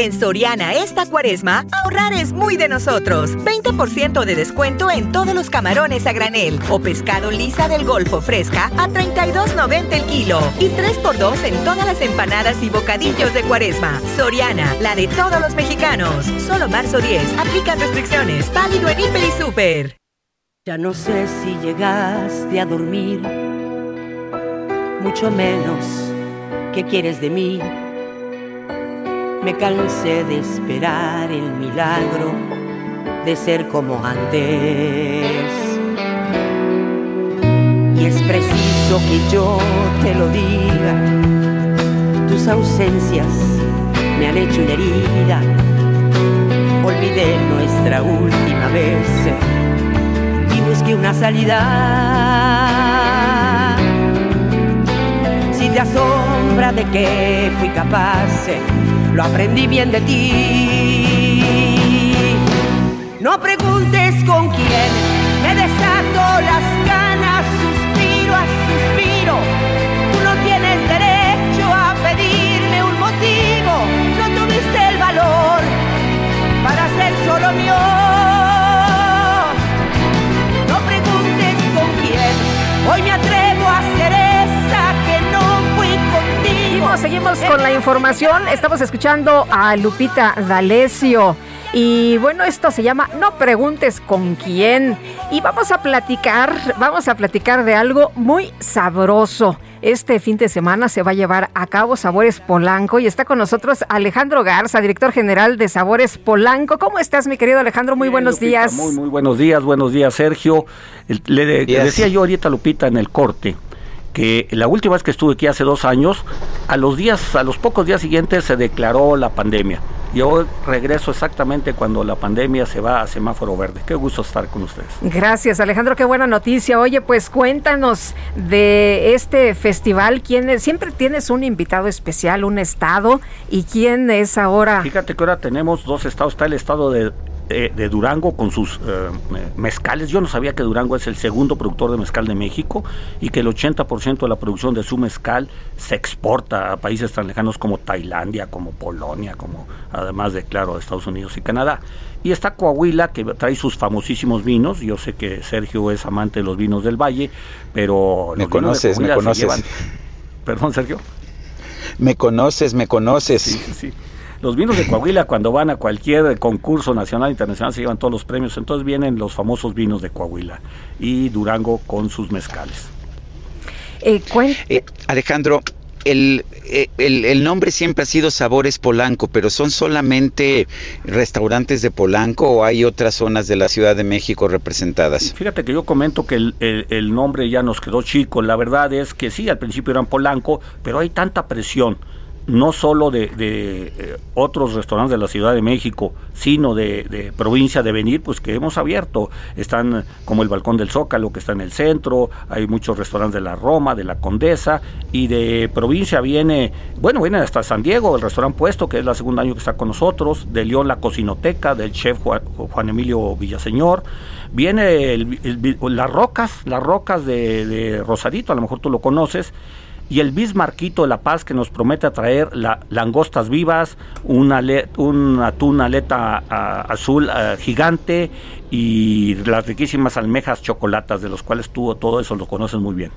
En Soriana esta cuaresma, ahorrar es muy de nosotros. 20% de descuento en todos los camarones a granel o pescado lisa del Golfo fresca a 32.90 el kilo. Y 3x2 en todas las empanadas y bocadillos de cuaresma. Soriana, la de todos los mexicanos. Solo marzo 10. Aplican restricciones. Válido en Hiper y Super. Ya no sé si llegaste a dormir. Mucho menos qué quieres de mí me cansé de esperar el milagro de ser como antes. Y es preciso que yo te lo diga, tus ausencias me han hecho una herida. Olvidé nuestra última vez y busqué una salida te asombra de que fui capaz, lo aprendí bien de ti. No preguntes con quién, Seguimos, con la información. Estamos escuchando a Lupita D'Alessio. Y bueno, esto se llama No preguntes con quién. Y vamos a platicar, vamos a platicar de algo muy sabroso. Este fin de semana se va a llevar a cabo Sabores Polanco y está con nosotros Alejandro Garza, director general de Sabores Polanco. ¿Cómo estás, mi querido Alejandro? Muy Bien, buenos Lupita, días. Muy, muy buenos días, buenos días, Sergio. Le, le decía yo ahorita, a Lupita, en el corte, que la última vez que estuve aquí hace dos años, a los días, a los pocos días siguientes se declaró la pandemia. Yo regreso exactamente cuando la pandemia se va a semáforo verde. Qué gusto estar con ustedes. Gracias, Alejandro. Qué buena noticia. Oye, pues cuéntanos de este festival. ¿Quién es? Siempre tienes un invitado especial, un estado. ¿Y quién es ahora? Fíjate que ahora tenemos dos estados. Está el estado de, de- de Durango con sus eh, mezcales. Yo no sabía que Durango es el segundo productor de mezcal de México y que el 80% de la producción de su mezcal se exporta a países tan lejanos como Tailandia, como Polonia, como además de, claro, Estados Unidos y Canadá. Y está Coahuila, que trae sus famosísimos vinos. Yo sé que Sergio es amante de los vinos del Valle, pero... Me los vinos conoces, de me conoces. Perdón, Sergio. Me conoces, me conoces. Sí, sí. Los vinos de Coahuila cuando van a cualquier concurso nacional internacional se llevan todos los premios, entonces vienen los famosos vinos de Coahuila y Durango con sus mezcales. Eh, Eh, Alejandro, el, eh, el, el nombre siempre ha sido Sabores Polanco, pero ¿son solamente restaurantes de Polanco o hay otras zonas de la Ciudad de México representadas? Fíjate que yo comento que el, el- el nombre ya nos quedó chico, la verdad es que sí, al principio eran Polanco, pero hay tanta presión no solo de, eh, otros restaurantes de la Ciudad de México, sino de, provincia de venir, pues que hemos abierto. Están como el Balcón del Zócalo, que está en el centro, hay muchos restaurantes de la Roma, de la Condesa, y de provincia viene, bueno, viene hasta San Diego, el restaurante Puesto, que es el segundo año que está con nosotros, de León la Cocinoteca, del chef Juan, Juan Emilio Villaseñor, viene el- las rocas, las rocas de, de Rosarito, a lo mejor tú lo conoces, y el Bismarquito de La Paz que nos promete traer la, langostas vivas, una un atún aleta azul gigante y las riquísimas almejas chocolatas, de los cuales tú todo eso lo conoces muy bien.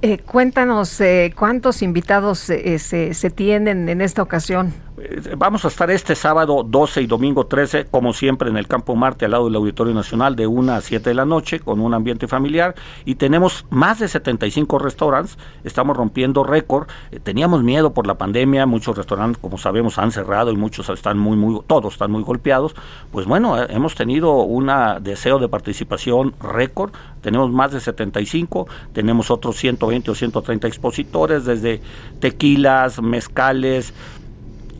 eh, cuéntanos eh, cuántos invitados eh, se, se tienen en esta ocasión. Eh, Vamos a estar este sábado 12 y domingo 13, como siempre, en el Campo Marte, al lado del Auditorio Nacional, de 1 a 7 de la noche, con un ambiente familiar. Y tenemos más de 75 restaurantes. Estamos rompiendo récord. Eh, Teníamos miedo por la pandemia. Muchos restaurantes, como sabemos, han cerrado y muchos están muy, muy, todos están muy golpeados. Pues bueno, eh, hemos tenido un deseo de participación récord. Tenemos más de 75. Tenemos otros 120 o 130 expositores, desde tequilas, mezcales,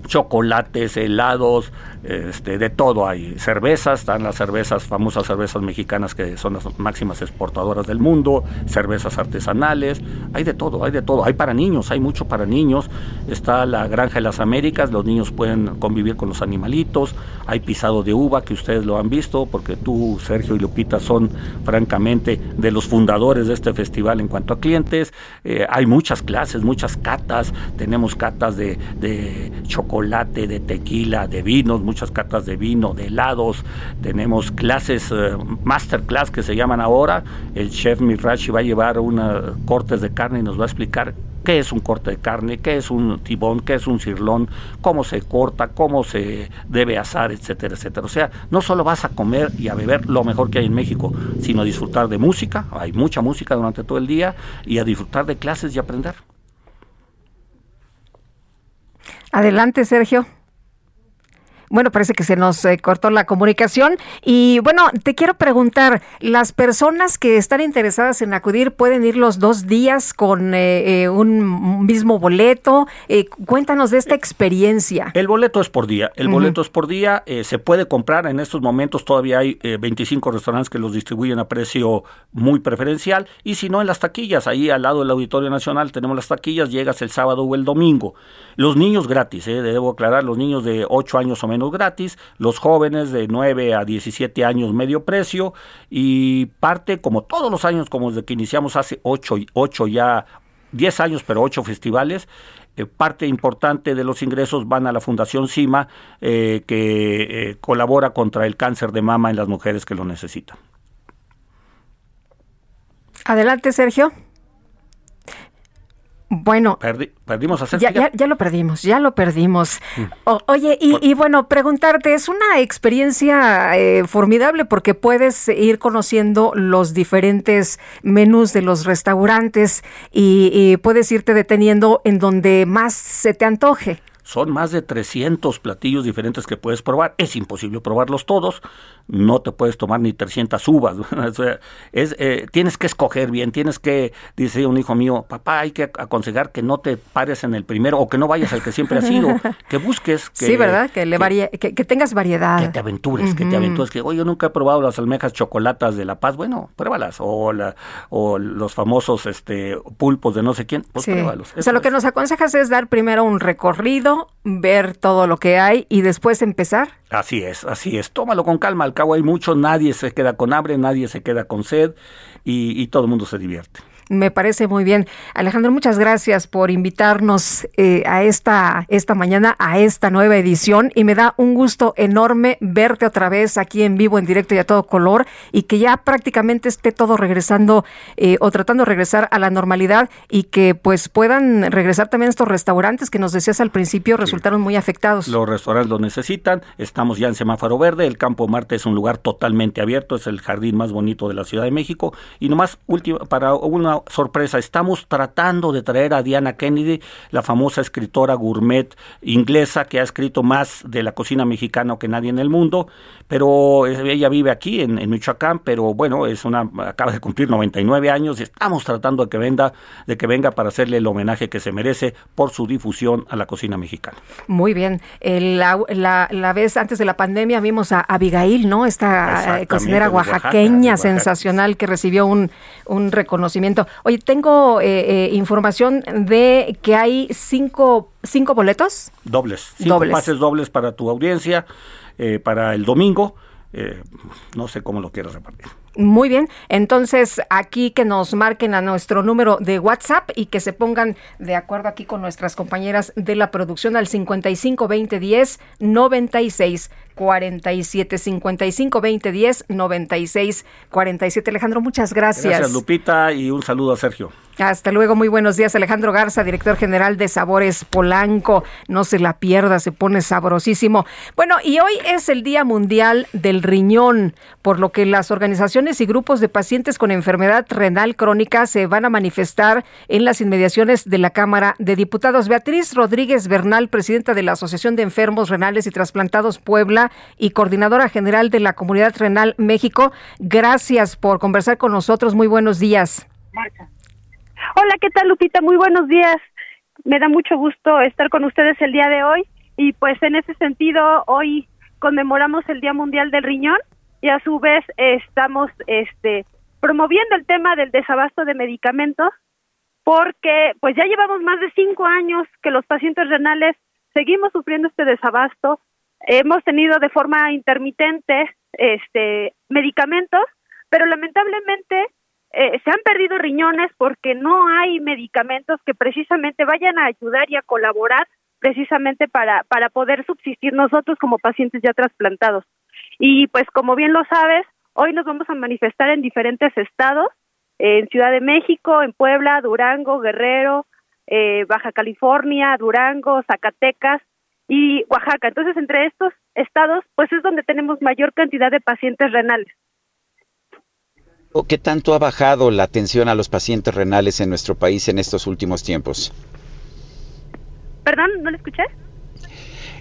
chocolates, helados, este, de todo hay. Cervezas, están las cervezas, famosas cervezas mexicanas que son las máximas exportadoras del mundo, cervezas artesanales, hay de todo, hay de todo. Hay para niños, hay mucho para niños. Está la Granja de las Américas, los niños pueden convivir con los animalitos. Hay pisado de uva, que ustedes lo han visto, porque tú, Sergio y Lupita son francamente de los fundadores de este festival en cuanto a clientes. Eh, hay muchas clases, muchas catas. Tenemos catas de, de chocolate, de tequila, de vinos, muchas catas de vino, de helados. Tenemos clases, eh, masterclass que se llaman ahora. El chef Mirachi va a llevar una cortes de carne y nos va a explicar qué es un corte de carne, qué es un tibón, qué es un cirlón, cómo se corta, cómo se debe asar, etcétera, etcétera. O sea, no solo vas a comer y a beber lo mejor que hay en México, sino a disfrutar de música, hay mucha música durante todo el día, y a disfrutar de clases y aprender. Adelante, Sergio. Bueno, parece que se nos eh, cortó la comunicación. Y bueno, te quiero preguntar, ¿las personas que están interesadas en acudir pueden ir los dos días con eh, eh, un mismo boleto? cuéntanos de esta experiencia. El boleto es por día. El boleto es por día. se puede comprar en estos momentos. Todavía hay 25 restaurantes que los distribuyen a precio muy preferencial. Y si no, en las taquillas, ahí al lado del Auditorio Nacional tenemos las taquillas. Llegas el sábado o el domingo. Los niños gratis, debo aclarar, los niños de 8 años o menos gratis, los jóvenes de 9 a 17 años medio precio y parte como todos los años, como desde que iniciamos hace 8, 8 ya 10 años, pero 8 festivales, eh, parte importante de los ingresos van a la Fundación CIMA, eh, que eh, colabora contra el cáncer de mama en las mujeres que lo necesitan. Adelante, Sergio. Bueno, perdimos a ya, ya, ya, lo perdimos, ya lo perdimos. Mm. oye, y, bueno, preguntarte, es una experiencia eh, formidable porque puedes ir conociendo los diferentes menús de los restaurantes y puedes irte deteniendo en donde más se te antoje. Son más de 300 platillos diferentes que puedes probar. Es imposible probarlos todos. No te puedes tomar ni 300 uvas. [laughs] es, eh, tienes que escoger bien. Tienes que, dice un hijo mío, papá, hay que aconsejar que no te pares en el primero o que no vayas al que siempre has ido. [laughs] Que busques. Que, sí, ¿verdad? Que, le que, que, tengas variedad. Que te aventures, que te aventures. Que, oye, yo nunca he probado las almejas chocolatas de La Paz. Bueno, pruébalas. O, la, o los famosos este, pulpos de no sé quién. Pues pruébalos. o sea, lo que nos aconsejas es dar primero un recorrido ver todo lo que hay y después empezar. Así es, así es. Tómalo con calma. Al cabo hay mucho, nadie se queda con hambre, nadie se queda con sed y, y todo el mundo se divierte. Me parece muy bien. Alejandro, muchas gracias por invitarnos eh, a esta, esta mañana, a esta nueva edición y me da un gusto enorme verte otra vez aquí en vivo, en directo y a todo color y que ya prácticamente esté todo regresando eh, o tratando de regresar a la normalidad y que pues puedan regresar también estos restaurantes que nos decías al principio resultaron muy afectados. Los restaurantes lo necesitan, estamos ya en semáforo verde, el Campo Marte es un lugar totalmente abierto, es el jardín más bonito de la Ciudad de México. Y nomás último, para una sorpresa, estamos tratando de traer a Diana Kennedy, la famosa escritora gourmet inglesa que ha escrito más de la cocina mexicana que nadie en el mundo, pero ella vive aquí en, Michoacán, pero bueno, es una acaba de cumplir 99 años y estamos tratando de que venga, de que venga para hacerle el homenaje que se merece por su difusión a la cocina mexicana. Muy bien, la, la, vez antes de la pandemia vimos a Abigail, ¿no? Esta eh, cocinera oaxaqueña sensacional que recibió un, un reconocimiento. Oye, tengo eh, eh, información de que hay cinco, cinco boletos. Dobles. Cinco pases dobles para tu audiencia, eh, para el domingo. no sé cómo lo quieres repartir. Muy bien, entonces aquí que nos marquen a nuestro número de WhatsApp y que se pongan de acuerdo aquí con nuestras compañeras de la producción al 55 20 10 96 47 55 20 10 96 47. Alejandro, muchas gracias. Gracias, Lupita, y un saludo a Sergio. Hasta luego, muy buenos días. Alejandro Garza, director general de Sabores Polanco. No se la pierda, se pone sabrosísimo. Bueno, y hoy es el Día Mundial del Riñón, por lo que las organizaciones y grupos de pacientes con enfermedad renal crónica se van a manifestar en las inmediaciones de la Cámara de Diputados. Beatriz Rodríguez Bernal, presidenta de la Asociación de Enfermos Renales y Trasplantados Puebla, y coordinadora general de la Comunidad Renal México. Gracias por conversar con nosotros. Muy buenos días. Hola, ¿qué tal Lupita? Muy buenos días. Me da mucho gusto estar con ustedes el día de hoy y pues en ese sentido hoy conmemoramos el Día Mundial del Riñón y a su vez estamos este promoviendo el tema del desabasto de medicamentos porque pues ya llevamos más de cinco años que los pacientes renales seguimos sufriendo este desabasto hemos tenido de forma intermitente este medicamentos, pero lamentablemente eh, se han perdido riñones porque no hay medicamentos que precisamente vayan a ayudar y a colaborar precisamente para para poder subsistir nosotros como pacientes ya trasplantados. Y pues como bien lo sabes, hoy nos vamos a manifestar en diferentes estados, en Ciudad de México, en Puebla, Durango, Guerrero, eh, Baja California, Durango, Zacatecas, y Oaxaca. Entonces, entre estos estados, pues es donde tenemos mayor cantidad de pacientes renales. ¿Qué tanto ha bajado la atención a los pacientes renales en nuestro país en estos últimos tiempos? Perdón, ¿no lo escuché?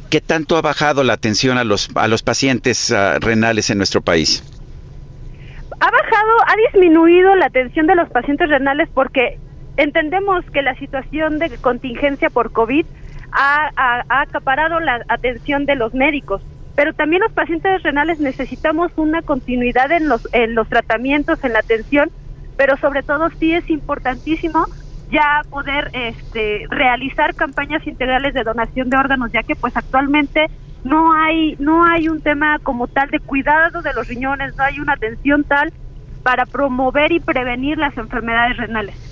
¿qué tanto ha bajado la atención a los, a los pacientes uh, renales en nuestro país? Ha bajado, ha disminuido la atención de los pacientes renales porque entendemos que la situación de contingencia por COVID ha, acaparado la atención de los médicos pero también los pacientes renales necesitamos una continuidad en los, en los tratamientos, en la atención, pero sobre todo sí es importantísimo ya poder este, realizar campañas integrales de donación de órganos, ya que pues actualmente no hay, no hay un tema como tal de cuidado de los riñones, no hay una atención tal para promover y prevenir las enfermedades renales.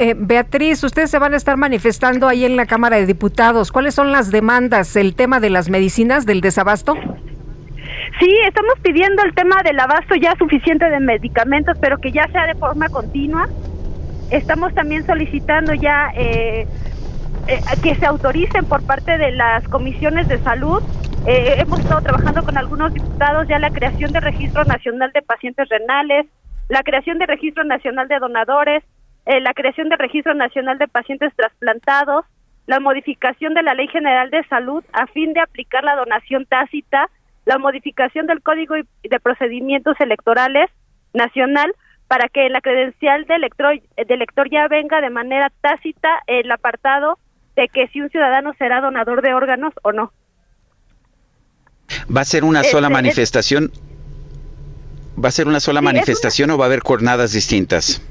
Eh, Beatriz, ustedes se van a estar manifestando ahí en la Cámara de Diputados. ¿Cuáles son las demandas? ¿El tema de las medicinas, del desabasto? Sí, estamos pidiendo el tema del abasto ya suficiente de medicamentos, pero que ya sea de forma continua. Estamos también solicitando ya eh, eh, que se autoricen por parte de las comisiones de salud. Eh, hemos estado trabajando con algunos diputados ya la creación de registro nacional de pacientes renales, la creación de registro nacional de donadores, eh, la creación del Registro Nacional de Pacientes Trasplantados, la modificación de la Ley General de Salud a fin de aplicar la donación tácita, la modificación del Código de Procedimientos Electorales Nacional para que la credencial de elector, de elector ya venga de manera tácita el apartado de que si un ciudadano será donador de órganos o no. ¿Va a ser una sola este, manifestación? ¿Va a ser una sola sí, manifestación una... o va a haber jornadas distintas?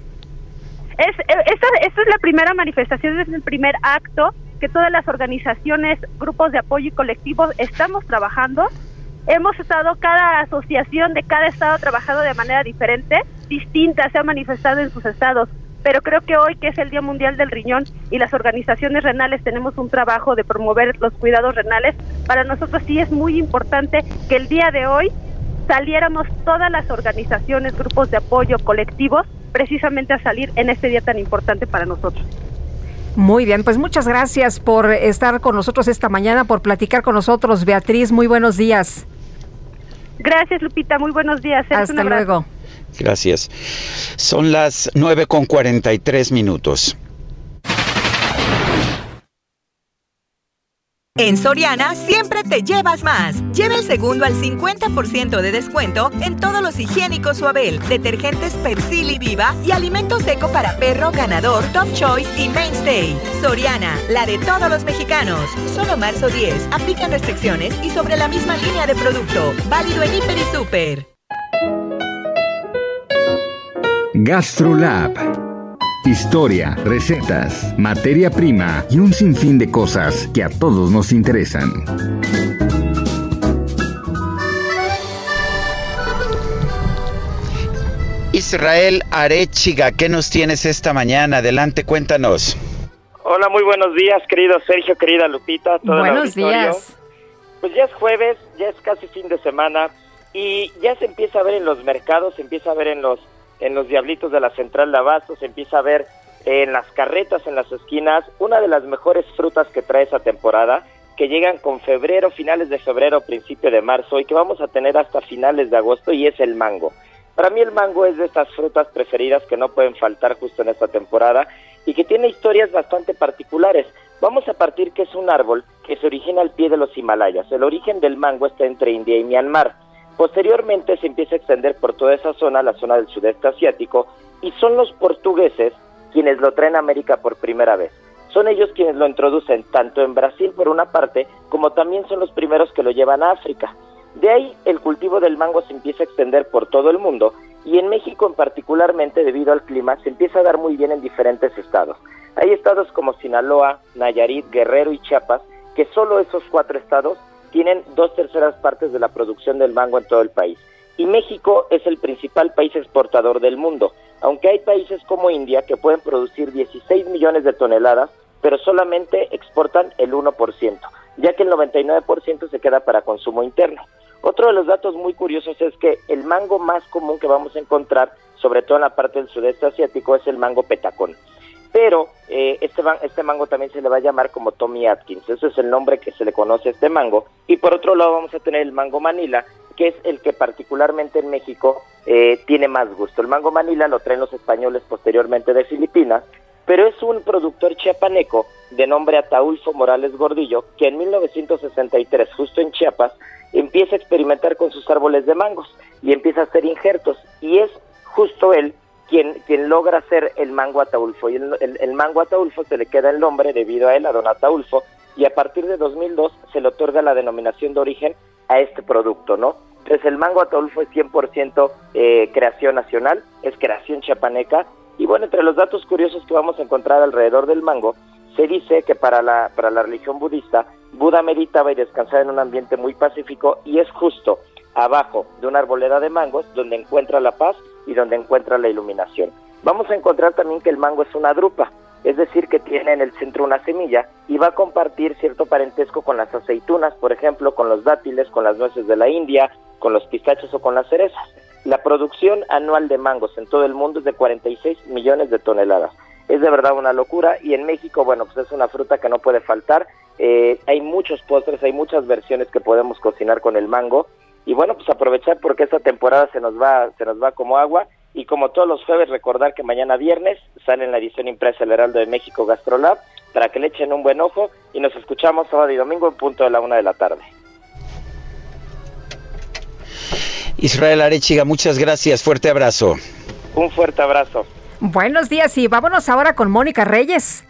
Es, esta, esta es la primera manifestación, es el primer acto que todas las organizaciones, grupos de apoyo y colectivos estamos trabajando. Hemos estado, cada asociación de cada estado ha trabajado de manera diferente, distinta, se ha manifestado en sus estados. Pero creo que hoy, que es el Día Mundial del Riñón y las organizaciones renales tenemos un trabajo de promover los cuidados renales, para nosotros sí es muy importante que el día de hoy saliéramos todas las organizaciones, grupos de apoyo, colectivos, precisamente a salir en este día tan importante para nosotros. Muy bien, pues muchas gracias por estar con nosotros esta mañana, por platicar con nosotros. Beatriz, muy buenos días. Gracias, Lupita, muy buenos días. Hasta luego. Gracias. Son las 9 con 43 minutos. En Soriana siempre te llevas más. Lleva el segundo al 50% de descuento en todos los higiénicos Suabel, detergentes Persil y Viva y alimento seco para perro ganador Top Choice y Mainstay. Soriana, la de todos los mexicanos. Solo marzo 10. Aplican restricciones y sobre la misma línea de producto. Válido en Hiper y Super. GastroLab Historia, recetas, materia prima y un sinfín de cosas que a todos nos interesan. Israel Arechiga, ¿qué nos tienes esta mañana? Adelante, cuéntanos. Hola, muy buenos días, querido Sergio, querida Lupita. Todo buenos días. Pues ya es jueves, ya es casi fin de semana y ya se empieza a ver en los mercados, se empieza a ver en los en los diablitos de la central de se empieza a ver en las carretas, en las esquinas, una de las mejores frutas que trae esa temporada, que llegan con febrero, finales de febrero, principio de marzo y que vamos a tener hasta finales de agosto y es el mango. Para mí el mango es de estas frutas preferidas que no pueden faltar justo en esta temporada y que tiene historias bastante particulares. Vamos a partir que es un árbol que se origina al pie de los Himalayas. El origen del mango está entre India y Myanmar Posteriormente se empieza a extender por toda esa zona, la zona del sudeste asiático, y son los portugueses quienes lo traen a América por primera vez. Son ellos quienes lo introducen tanto en Brasil por una parte, como también son los primeros que lo llevan a África. De ahí el cultivo del mango se empieza a extender por todo el mundo y en México en particularmente debido al clima se empieza a dar muy bien en diferentes estados. Hay estados como Sinaloa, Nayarit, Guerrero y Chiapas, que solo esos cuatro estados tienen dos terceras partes de la producción del mango en todo el país. Y México es el principal país exportador del mundo, aunque hay países como India que pueden producir 16 millones de toneladas, pero solamente exportan el 1%, ya que el 99% se queda para consumo interno. Otro de los datos muy curiosos es que el mango más común que vamos a encontrar, sobre todo en la parte del sudeste asiático, es el mango petacón pero eh, este, este mango también se le va a llamar como Tommy Atkins, ese es el nombre que se le conoce a este mango, y por otro lado vamos a tener el mango Manila, que es el que particularmente en México eh, tiene más gusto. El mango Manila lo traen los españoles posteriormente de Filipinas, pero es un productor chiapaneco de nombre Ataulfo Morales Gordillo, que en 1963, justo en Chiapas, empieza a experimentar con sus árboles de mangos y empieza a hacer injertos. Y es justo él quien, quien logra hacer el mango Ataulfo. Y el, el, mango Ataulfo se le queda el nombre debido a él, a don Ataulfo, y a partir de 2002 se le otorga la denominación de origen a este producto, ¿no? Entonces el mango Ataulfo es 100% eh, creación nacional, es creación chiapaneca, y bueno, entre los datos curiosos que vamos a encontrar alrededor del mango, se dice que para la, para la religión budista, Buda meditaba y descansaba en un ambiente muy pacífico y es justo abajo de una arboleda de mangos donde encuentra la paz y donde encuentra la iluminación. Vamos a encontrar también que el mango es una drupa, es decir, que tiene en el centro una semilla y va a compartir cierto parentesco con las aceitunas, por ejemplo, con los dátiles, con las nueces de la India, con los pistachos o con las cerezas. La producción anual de mangos en todo el mundo es de 46 millones de toneladas. Es de verdad una locura y en México, bueno, pues es una fruta que no puede faltar. Eh, hay muchos postres, hay muchas versiones que podemos cocinar con el mango y bueno, pues aprovechar porque esta temporada se nos va, se nos va como agua y como todos los jueves recordar que mañana viernes sale en la edición impresa El Heraldo de México Gastrolab para que le echen un buen ojo y nos escuchamos sábado y domingo en punto de la una de la tarde. Israel Arechiga, muchas gracias, fuerte abrazo. Un fuerte abrazo. Buenos días y vámonos ahora con Mónica Reyes.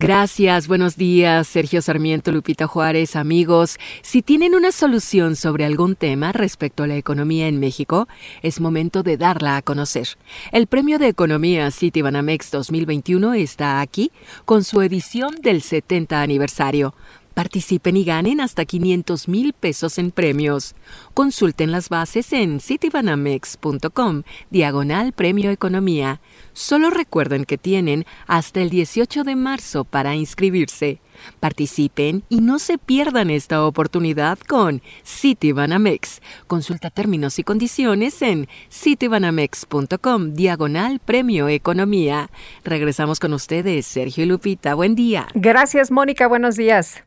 Gracias, buenos días, Sergio Sarmiento, Lupita Juárez, amigos. Si tienen una solución sobre algún tema respecto a la economía en México, es momento de darla a conocer. El Premio de Economía Citibanamex 2021 está aquí con su edición del 70 aniversario. Participen y ganen hasta 500 mil pesos en premios. Consulten las bases en citibanamex.com, diagonal Premio Economía. Solo recuerden que tienen hasta el 18 de marzo para inscribirse. Participen y no se pierdan esta oportunidad con Citibanamex. Consulta términos y condiciones en citibanamex.com diagonal premio economía. Regresamos con ustedes, Sergio y Lupita. Buen día. Gracias, Mónica. Buenos días.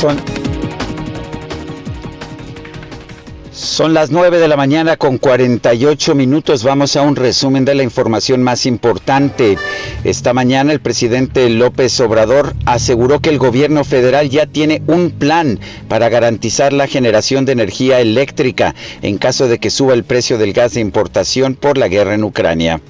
Son, son las 9 de la mañana con 48 minutos. Vamos a un resumen de la información más importante. Esta mañana el presidente López Obrador aseguró que el gobierno federal ya tiene un plan para garantizar la generación de energía eléctrica en caso de que suba el precio del gas de importación por la guerra en Ucrania.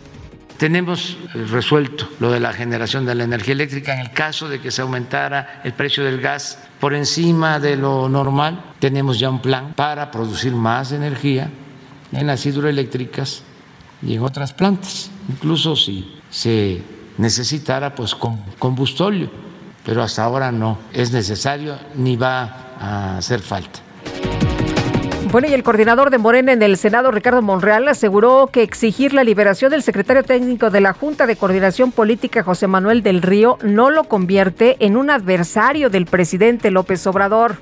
Tenemos resuelto lo de la generación de la energía eléctrica en el caso de que se aumentara el precio del gas por encima de lo normal. Tenemos ya un plan para producir más energía en las hidroeléctricas y en otras plantas, incluso si se necesitara pues con combustóleo, pero hasta ahora no es necesario ni va a hacer falta. Bueno, y el coordinador de Morena en el Senado, Ricardo Monreal, aseguró que exigir la liberación del secretario técnico de la Junta de Coordinación Política, José Manuel del Río, no lo convierte en un adversario del presidente López Obrador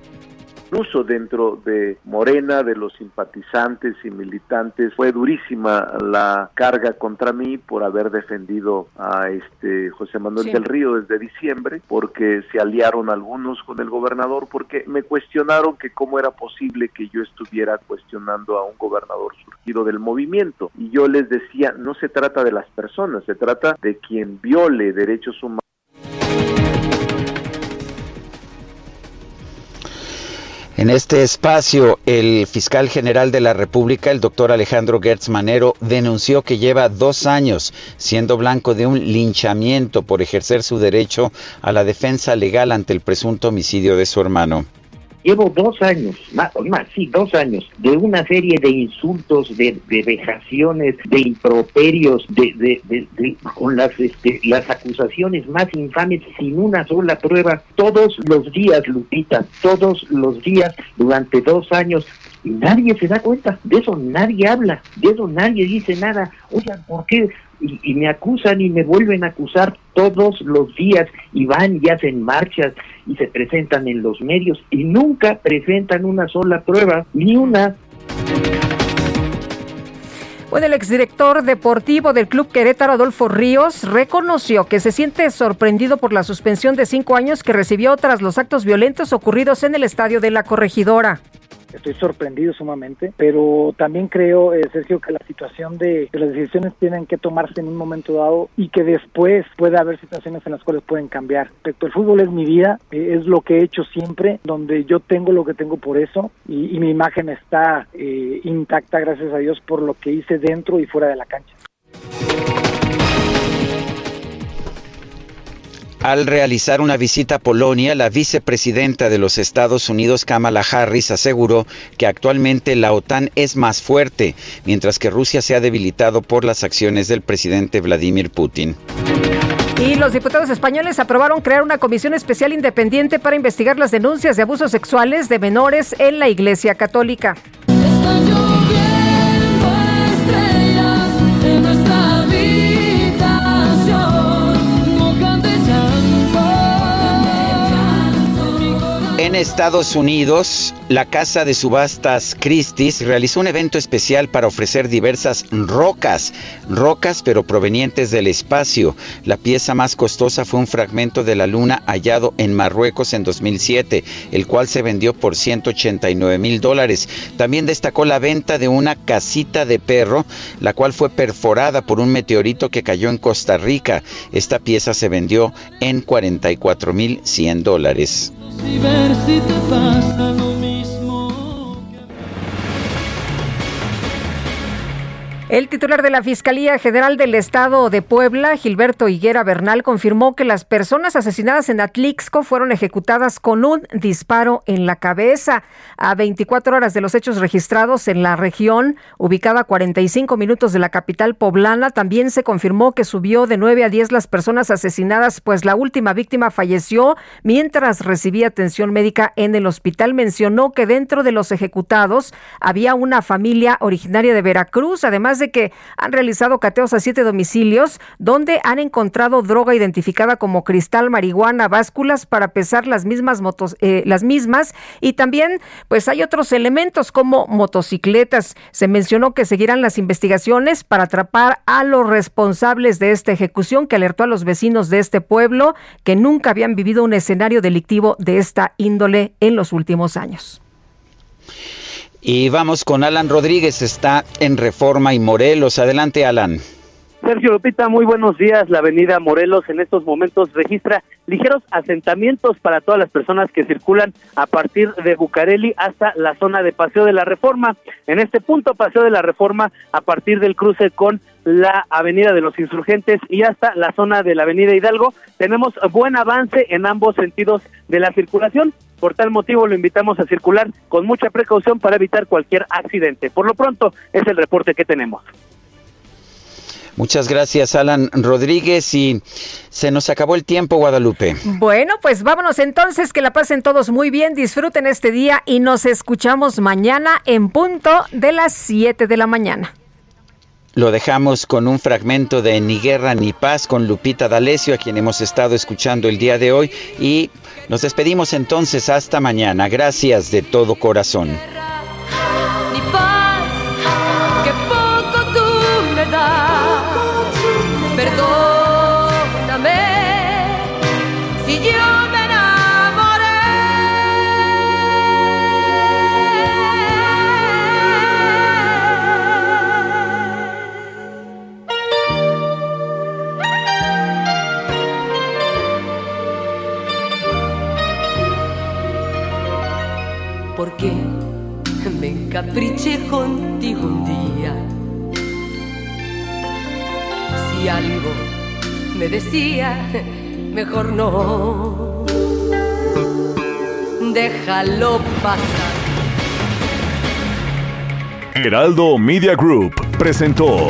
incluso dentro de Morena, de los simpatizantes y militantes, fue durísima la carga contra mí por haber defendido a este José Manuel del Río desde diciembre, porque se aliaron algunos con el gobernador, porque me cuestionaron que cómo era posible que yo estuviera cuestionando a un gobernador surgido del movimiento. Y yo les decía, no se trata de las personas, se trata de quien viole derechos humanos En este espacio, el fiscal general de la República, el doctor Alejandro Gertz Manero, denunció que lleva dos años siendo blanco de un linchamiento por ejercer su derecho a la defensa legal ante el presunto homicidio de su hermano. Llevo dos años, más, más, sí, dos años, de una serie de insultos, de, de vejaciones, de improperios, de, de, con las, este, las acusaciones más infames sin una sola prueba, todos los días, Lupita, todos los días, durante dos años, y nadie se da cuenta, de eso nadie habla, de eso nadie dice nada. Oigan, ¿por qué y, me acusan y me vuelven a acusar todos los días y van y hacen marchas y se presentan en los medios y nunca presentan una sola prueba, ni una. Bueno, el exdirector deportivo del Club Querétaro, Adolfo Ríos, reconoció que se siente sorprendido por la suspensión de cinco años que recibió tras los actos violentos ocurridos en el estadio de la corregidora estoy sorprendido sumamente, pero también creo, eh, Sergio, que la situación de, las decisiones tienen que tomarse en un momento dado y que después puede haber situaciones en las cuales pueden cambiar. Respecto el fútbol es mi vida, eh, es lo que he hecho siempre, donde yo tengo lo que tengo por eso y, y mi imagen está eh, intacta, gracias a Dios, por lo que hice dentro y fuera de la cancha. Al realizar una visita a Polonia, la vicepresidenta de los Estados Unidos, Kamala Harris, aseguró que actualmente la OTAN es más fuerte, mientras que Rusia se ha debilitado por las acciones del presidente Vladimir Putin. Y los diputados españoles aprobaron crear una comisión especial independiente para investigar las denuncias de abusos sexuales de menores en la Iglesia Católica. Estados Unidos, la casa de subastas Christie's realizó un evento especial para ofrecer diversas rocas, rocas pero provenientes del espacio. La pieza más costosa fue un fragmento de la luna hallado en Marruecos en 2007, el cual se vendió por 189 mil dólares. También destacó la venta de una casita de perro, la cual fue perforada por un meteorito que cayó en Costa Rica. Esta pieza se vendió en 44 mil 100 dólares. Ver si te pasa lo El titular de la Fiscalía General del Estado de Puebla, Gilberto Higuera Bernal, confirmó que las personas asesinadas en Atlixco fueron ejecutadas con un disparo en la cabeza. A 24 horas de los hechos registrados en la región, ubicada a 45 minutos de la capital poblana, también se confirmó que subió de 9 a 10 las personas asesinadas, pues la última víctima falleció mientras recibía atención médica en el hospital. Mencionó que dentro de los ejecutados había una familia originaria de Veracruz, además de que han realizado cateos a siete domicilios donde han encontrado droga identificada como cristal, marihuana, básculas para pesar las mismas motos, eh, las mismas y también pues hay otros elementos como motocicletas. Se mencionó que seguirán las investigaciones para atrapar a los responsables de esta ejecución que alertó a los vecinos de este pueblo que nunca habían vivido un escenario delictivo de esta índole en los últimos años. Y vamos con Alan Rodríguez, está en Reforma y Morelos. Adelante, Alan. Sergio Lupita, muy buenos días. La avenida Morelos en estos momentos registra ligeros asentamientos para todas las personas que circulan a partir de Bucareli hasta la zona de Paseo de la Reforma. En este punto, Paseo de la Reforma, a partir del cruce con la avenida de los insurgentes y hasta la zona de la avenida Hidalgo, tenemos buen avance en ambos sentidos de la circulación. Por tal motivo lo invitamos a circular con mucha precaución para evitar cualquier accidente. Por lo pronto es el reporte que tenemos. Muchas gracias, Alan Rodríguez. Y se nos acabó el tiempo, Guadalupe. Bueno, pues vámonos entonces, que la pasen todos muy bien, disfruten este día y nos escuchamos mañana en punto de las 7 de la mañana. Lo dejamos con un fragmento de Ni Guerra ni Paz con Lupita D'Alessio, a quien hemos estado escuchando el día de hoy. Y nos despedimos entonces hasta mañana. Gracias de todo corazón. Me encapriché contigo un día. Si algo me decía, mejor no. Déjalo pasar. Heraldo Media Group presentó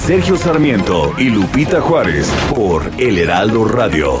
Sergio Sarmiento y Lupita Juárez por El Heraldo Radio.